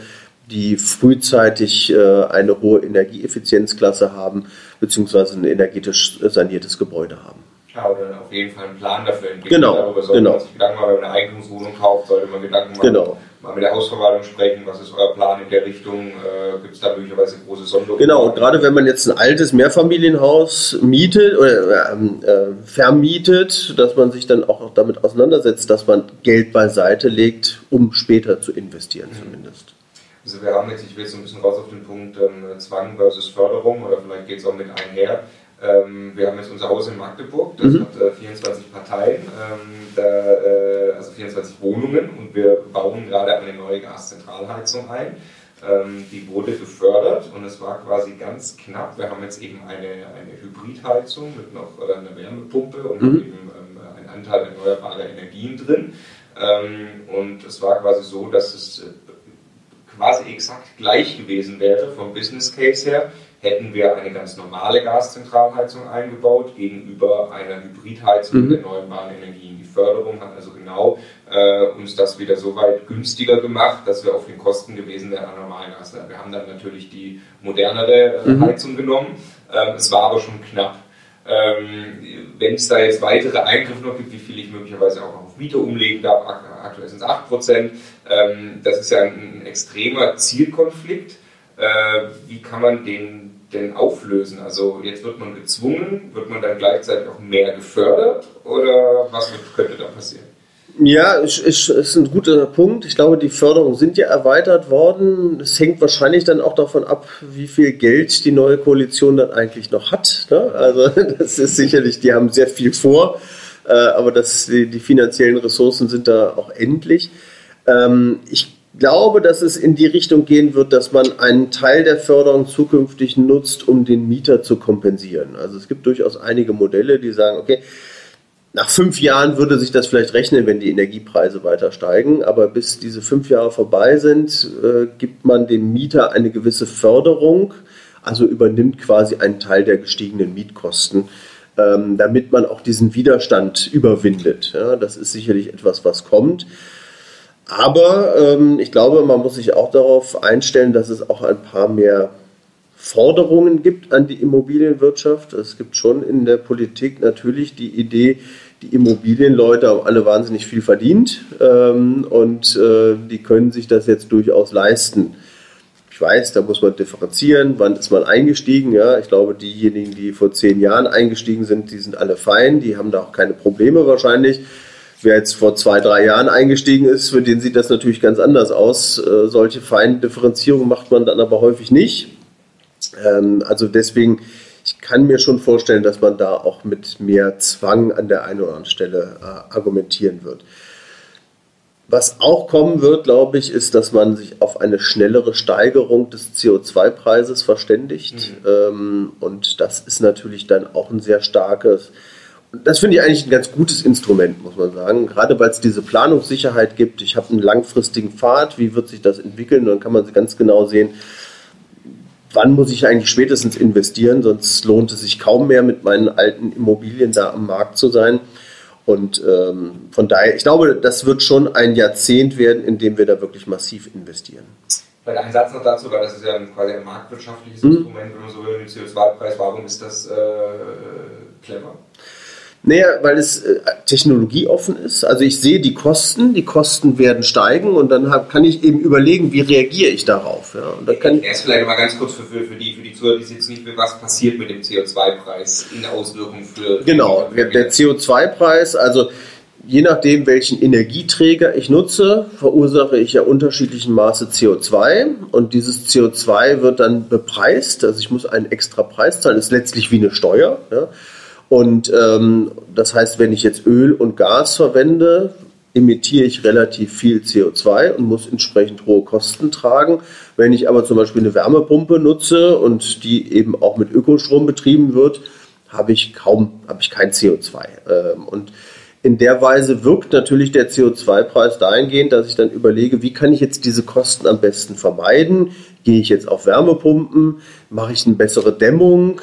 die frühzeitig äh, eine hohe Energieeffizienzklasse haben, beziehungsweise ein energetisch saniertes Gebäude haben. Ja, oder auf jeden Fall einen Plan dafür entwickeln. Genau, Darüber sollte genau. man sich Gedanken machen, wenn man eine Eigentumswohnung kauft, sollte man Gedanken machen, genau. mal mit der Hausverwaltung sprechen, was ist euer Plan in der Richtung, äh, gibt es da möglicherweise große Sonderungen? Genau, und gerade wenn man jetzt ein altes Mehrfamilienhaus mietet oder ähm, äh, vermietet, dass man sich dann auch damit auseinandersetzt, dass man Geld beiseite legt, um später zu investieren mhm. zumindest. Also wir haben jetzt, ich will jetzt so ein bisschen raus auf den Punkt ähm, Zwang versus Förderung oder vielleicht geht es auch mit einher. Ähm, wir haben jetzt unser Haus in Magdeburg, das mhm. hat äh, 24 Parteien, ähm, da, äh, also 24 Wohnungen und wir bauen gerade eine neue Gaszentralheizung ein. Ähm, die wurde gefördert und es war quasi ganz knapp. Wir haben jetzt eben eine, eine Hybridheizung mit noch äh, einer Wärmepumpe und mhm. eben ähm, einen Anteil erneuerbarer Energien drin. Ähm, und es war quasi so, dass es äh, quasi exakt gleich gewesen wäre vom Business Case her, hätten wir eine ganz normale Gaszentralheizung eingebaut gegenüber einer Hybridheizung mhm. mit erneuerbaren Energien. Die Förderung hat also genau äh, uns das wieder so weit günstiger gemacht, dass wir auf den Kosten gewesen wären an normalen Gas. Wir haben dann natürlich die modernere äh, mhm. Heizung genommen. Ähm, es war aber schon knapp. Ähm, Wenn es da jetzt weitere Eingriffe noch gibt, wie viel ich möglicherweise auch auf Miete umlegen darf, aktuell sind es 8%, ähm, das ist ja ein, ein extremer Zielkonflikt. Äh, wie kann man den denn auflösen? Also jetzt wird man gezwungen, wird man dann gleichzeitig auch mehr gefördert oder was könnte da passieren? Ja, ist, ist, ein guter Punkt. Ich glaube, die Förderungen sind ja erweitert worden. Es hängt wahrscheinlich dann auch davon ab, wie viel Geld die neue Koalition dann eigentlich noch hat. Ne? Also das ist sicherlich, die haben sehr viel vor, äh, aber das, die, die, finanziellen Ressourcen sind da auch endlich. Ähm, ich glaube, dass es in die Richtung gehen wird, dass man einen Teil der Förderung zukünftig nutzt, um den Mieter zu kompensieren. Also es gibt durchaus einige Modelle, die sagen, okay, nach fünf Jahren würde sich das vielleicht rechnen, wenn die Energiepreise weiter steigen, aber bis diese fünf Jahre vorbei sind, äh, gibt man dem Mieter eine gewisse Förderung, also übernimmt quasi einen Teil der gestiegenen Mietkosten, ähm, damit man auch diesen Widerstand überwindet. Ja, das ist sicherlich etwas, was kommt. Aber ähm, ich glaube, man muss sich auch darauf einstellen, dass es auch ein paar mehr Forderungen gibt an die Immobilienwirtschaft. Es gibt schon in der Politik natürlich die Idee, die Immobilienleute haben alle wahnsinnig viel verdient ähm, und äh, die können sich das jetzt durchaus leisten. Ich weiß, da muss man differenzieren, wann ist man eingestiegen. Ja? Ich glaube, diejenigen, die vor zehn Jahren eingestiegen sind, die sind alle fein, die haben da auch keine Probleme wahrscheinlich. Wer jetzt vor zwei, drei Jahren eingestiegen ist, für den sieht das natürlich ganz anders aus. Äh, solche feinen Differenzierungen macht man dann aber häufig nicht. Ähm, also deswegen, ich kann mir schon vorstellen, dass man da auch mit mehr Zwang an der einen oder anderen Stelle äh, argumentieren wird. Was auch kommen wird, glaube ich, ist, dass man sich auf eine schnellere Steigerung des CO2-Preises verständigt. Mhm. Ähm, und das ist natürlich dann auch ein sehr starkes, das finde ich eigentlich ein ganz gutes Instrument, muss man sagen. Gerade weil es diese Planungssicherheit gibt. Ich habe einen langfristigen Pfad, wie wird sich das entwickeln? dann kann man ganz genau sehen, wann muss ich eigentlich spätestens investieren, sonst lohnt es sich kaum mehr mit meinen alten Immobilien da am Markt zu sein. Und ähm, von daher, ich glaube, das wird schon ein Jahrzehnt werden, in dem wir da wirklich massiv investieren. Vielleicht ein Satz noch dazu, weil das ist ja quasi ein marktwirtschaftliches mhm. Instrument, wenn man so will, den CO2-Preis. Warum ist das äh, clever? Naja, weil es äh, technologieoffen ist. Also ich sehe die Kosten, die Kosten werden steigen und dann hab, kann ich eben überlegen, wie reagiere ich darauf. Ja, und dann kann Erst vielleicht mal ganz kurz für, für, die, für die Zuhörer, die jetzt nicht, was passiert mit dem CO2-Preis in Auswirkungen für... Genau, der, der CO2-Preis, also je nachdem, welchen Energieträger ich nutze, verursache ich ja unterschiedlichen Maße CO2 und dieses CO2 wird dann bepreist, also ich muss einen extra Preis zahlen, das ist letztlich wie eine Steuer. Ja. Und ähm, das heißt, wenn ich jetzt Öl und Gas verwende, emittiere ich relativ viel CO2 und muss entsprechend hohe Kosten tragen. Wenn ich aber zum Beispiel eine Wärmepumpe nutze und die eben auch mit Ökostrom betrieben wird, habe ich kaum, habe ich kein CO2. Ähm, und in der Weise wirkt natürlich der CO2-Preis dahingehend, dass ich dann überlege, wie kann ich jetzt diese Kosten am besten vermeiden? Gehe ich jetzt auf Wärmepumpen? Mache ich eine bessere Dämmung?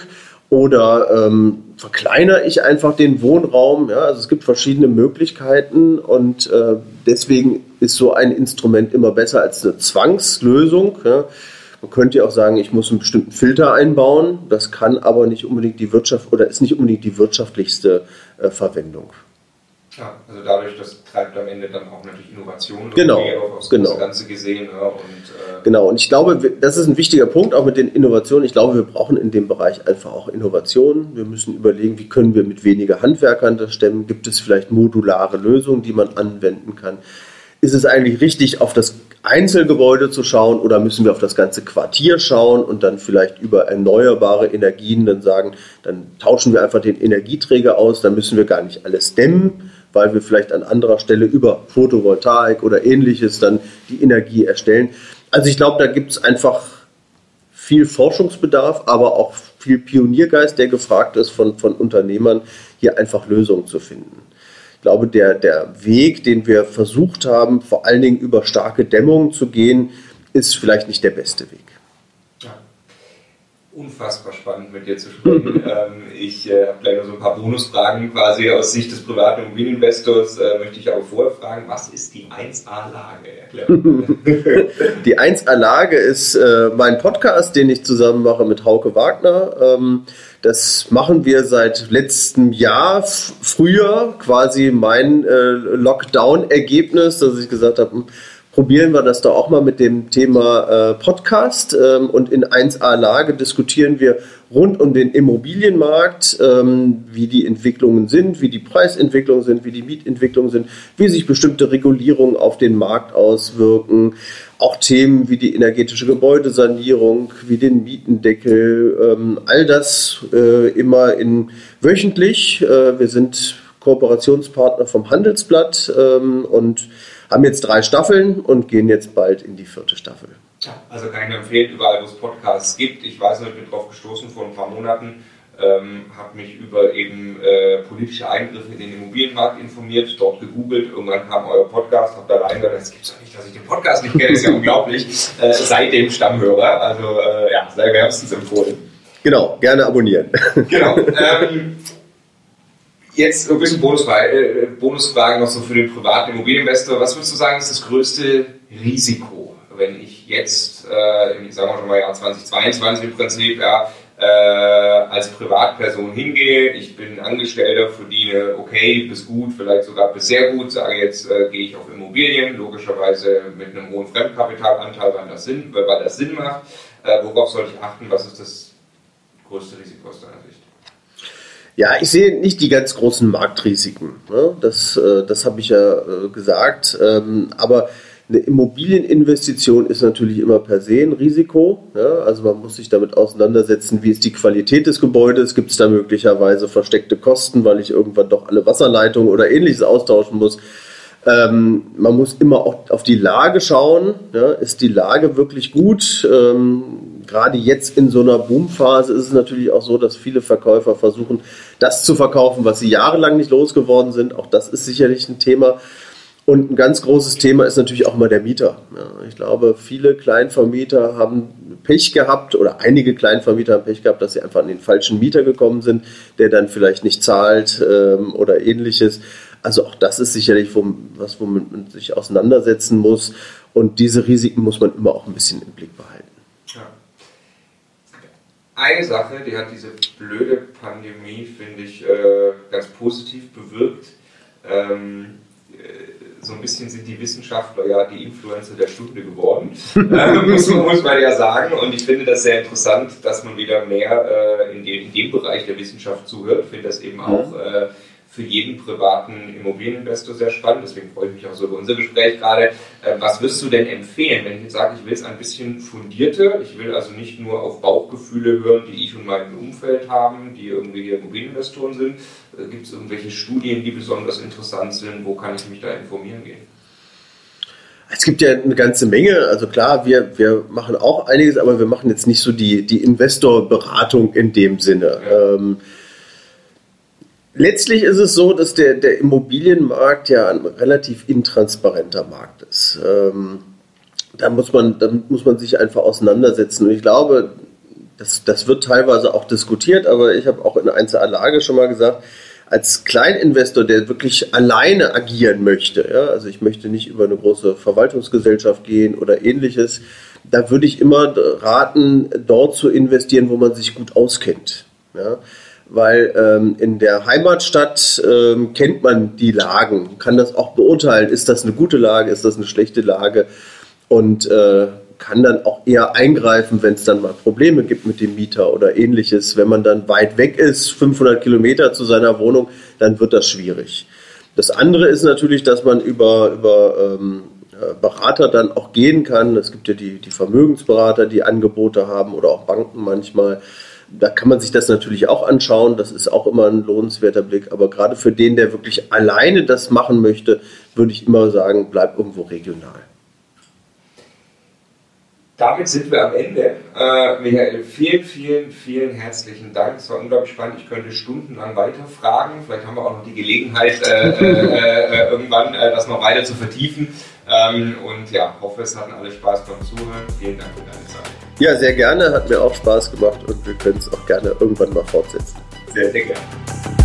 Oder ähm, verkleinere ich einfach den Wohnraum? Ja, also es gibt verschiedene Möglichkeiten und äh, deswegen ist so ein Instrument immer besser als eine Zwangslösung. Ja. Man könnte ja auch sagen, ich muss einen bestimmten Filter einbauen. Das kann aber nicht unbedingt die Wirtschaft oder ist nicht unbedingt die wirtschaftlichste äh, Verwendung. Ja, also dadurch, das treibt am Ende dann auch natürlich Innovation genau, auf, genau. Ganze gesehen. Ja, und, äh genau, und ich glaube, das ist ein wichtiger Punkt, auch mit den Innovationen. Ich glaube, wir brauchen in dem Bereich einfach auch Innovationen. Wir müssen überlegen, wie können wir mit weniger Handwerkern das stemmen? Gibt es vielleicht modulare Lösungen, die man anwenden kann? Ist es eigentlich richtig, auf das Einzelgebäude zu schauen oder müssen wir auf das ganze Quartier schauen und dann vielleicht über erneuerbare Energien dann sagen, dann tauschen wir einfach den Energieträger aus, dann müssen wir gar nicht alles dämmen, weil wir vielleicht an anderer Stelle über Photovoltaik oder ähnliches dann die Energie erstellen. Also ich glaube, da gibt es einfach viel Forschungsbedarf, aber auch viel Pioniergeist, der gefragt ist von, von Unternehmern, hier einfach Lösungen zu finden. Ich glaube, der, der Weg, den wir versucht haben, vor allen Dingen über starke Dämmung zu gehen, ist vielleicht nicht der beste Weg unfassbar spannend mit dir zu sprechen. ähm, ich äh, habe gleich noch so ein paar Bonusfragen quasi aus Sicht des privaten Immobilieninvestors. Äh, möchte ich aber vorher fragen, was ist die 1A-Lage? die 1A-Lage ist äh, mein Podcast, den ich zusammen mache mit Hauke Wagner. Ähm, das machen wir seit letztem Jahr, früher quasi mein äh, Lockdown-Ergebnis, dass ich gesagt habe, hm, probieren wir das da auch mal mit dem Thema äh, Podcast. Ähm, und in 1a-Lage diskutieren wir rund um den Immobilienmarkt, ähm, wie die Entwicklungen sind, wie die Preisentwicklungen sind, wie die Mietentwicklungen sind, wie sich bestimmte Regulierungen auf den Markt auswirken. Auch Themen wie die energetische Gebäudesanierung, wie den Mietendeckel, ähm, all das äh, immer in wöchentlich. Äh, wir sind Kooperationspartner vom Handelsblatt ähm, und haben jetzt drei Staffeln und gehen jetzt bald in die vierte Staffel. Also kann ich nur empfehlen, überall wo es Podcasts gibt. Ich weiß noch, ich bin drauf gestoßen vor ein paar Monaten, ähm, habe mich über eben äh, politische Eingriffe in den Immobilienmarkt informiert, dort gegoogelt, irgendwann kam euer Podcast, habe da reingehört, das gibt es doch nicht, dass ich den Podcast nicht kenne, ist ja unglaublich. Äh, seitdem Stammhörer, also äh, ja, sei wärmstens empfohlen. Genau, gerne abonnieren. Genau. Ähm, Jetzt ein bisschen Bonusfrage, äh, Bonusfrage noch so für den privaten Immobilieninvestor. Was würdest du sagen, ist das größte Risiko, wenn ich jetzt, äh, sagen wir schon mal Jahr 2022 im Prinzip, ja, äh, als Privatperson hingehe, ich bin Angestellter, verdiene okay bis gut, vielleicht sogar bis sehr gut, sage jetzt, äh, gehe ich auf Immobilien, logischerweise mit einem hohen Fremdkapitalanteil, weil das Sinn, weil das Sinn macht. Äh, worauf soll ich achten? Was ist das größte Risiko aus deiner Sicht? Ja, ich sehe nicht die ganz großen Marktrisiken. Ne? Das, äh, das habe ich ja äh, gesagt. Ähm, aber eine Immobilieninvestition ist natürlich immer per se ein Risiko. Ja? Also man muss sich damit auseinandersetzen, wie ist die Qualität des Gebäudes, gibt es da möglicherweise versteckte Kosten, weil ich irgendwann doch alle Wasserleitungen oder ähnliches austauschen muss. Ähm, man muss immer auch auf die Lage schauen. Ja? Ist die Lage wirklich gut? Ähm, gerade jetzt in so einer Boomphase ist es natürlich auch so, dass viele Verkäufer versuchen, das zu verkaufen, was sie jahrelang nicht losgeworden sind. Auch das ist sicherlich ein Thema. Und ein ganz großes Thema ist natürlich auch mal der Mieter. Ja, ich glaube, viele Kleinvermieter haben Pech gehabt oder einige Kleinvermieter haben Pech gehabt, dass sie einfach an den falschen Mieter gekommen sind, der dann vielleicht nicht zahlt ähm, oder ähnliches. Also auch das ist sicherlich was, womit man sich auseinandersetzen muss. Und diese Risiken muss man immer auch ein bisschen im Blick behalten eine Sache, die hat diese blöde Pandemie, finde ich, äh, ganz positiv bewirkt. Ähm, äh, so ein bisschen sind die Wissenschaftler ja die Influencer der Stunde geworden, äh, muss, muss, man ja sagen. Und ich finde das sehr interessant, dass man wieder mehr äh, in, dem, in, dem, Bereich der Wissenschaft zuhört. Ich finde das eben auch äh, für jeden privaten Immobilieninvestor sehr spannend. Deswegen freue ich mich auch so über unser Gespräch gerade. Äh, was wirst du denn empfehlen, wenn ich jetzt sage, ich will es ein bisschen fundierter, ich will also nicht nur auf Bauchgefühle hören, die ich und mein Umfeld haben, die irgendwie hier Immobilieninvestoren sind. Äh, Gibt es irgendwelche Studien, die besonders interessant sind? Wo kann ich mich da informieren gehen? Es gibt ja eine ganze Menge. Also klar, wir, wir machen auch einiges, aber wir machen jetzt nicht so die, die Investorberatung in dem Sinne. Ja. Ähm, Letztlich ist es so, dass der, der Immobilienmarkt ja ein relativ intransparenter Markt ist. Ähm, da, muss man, da muss man sich einfach auseinandersetzen. Und ich glaube, das, das wird teilweise auch diskutiert, aber ich habe auch in Einzellage schon mal gesagt, als Kleininvestor, der wirklich alleine agieren möchte, ja, also ich möchte nicht über eine große Verwaltungsgesellschaft gehen oder ähnliches, da würde ich immer raten, dort zu investieren, wo man sich gut auskennt. Ja weil ähm, in der Heimatstadt ähm, kennt man die Lagen, kann das auch beurteilen, ist das eine gute Lage, ist das eine schlechte Lage und äh, kann dann auch eher eingreifen, wenn es dann mal Probleme gibt mit dem Mieter oder ähnliches. Wenn man dann weit weg ist, 500 Kilometer zu seiner Wohnung, dann wird das schwierig. Das andere ist natürlich, dass man über, über ähm, äh, Berater dann auch gehen kann. Es gibt ja die, die Vermögensberater, die Angebote haben oder auch Banken manchmal da kann man sich das natürlich auch anschauen. Das ist auch immer ein lohnenswerter Blick. Aber gerade für den, der wirklich alleine das machen möchte, würde ich immer sagen, bleib irgendwo regional. Damit sind wir am Ende. Äh, Michael, vielen, vielen, vielen herzlichen Dank. Es war unglaublich spannend. Ich könnte stundenlang weiter fragen. Vielleicht haben wir auch noch die Gelegenheit, äh, äh, äh irgendwann äh, das noch weiter zu vertiefen. Ähm, und ja, hoffe, es hatten alle Spaß beim Zuhören. Vielen Dank für deine Zeit. Ja, sehr gerne. Hat mir auch Spaß gemacht und wir können es auch gerne irgendwann mal fortsetzen. Sehr, sehr gerne.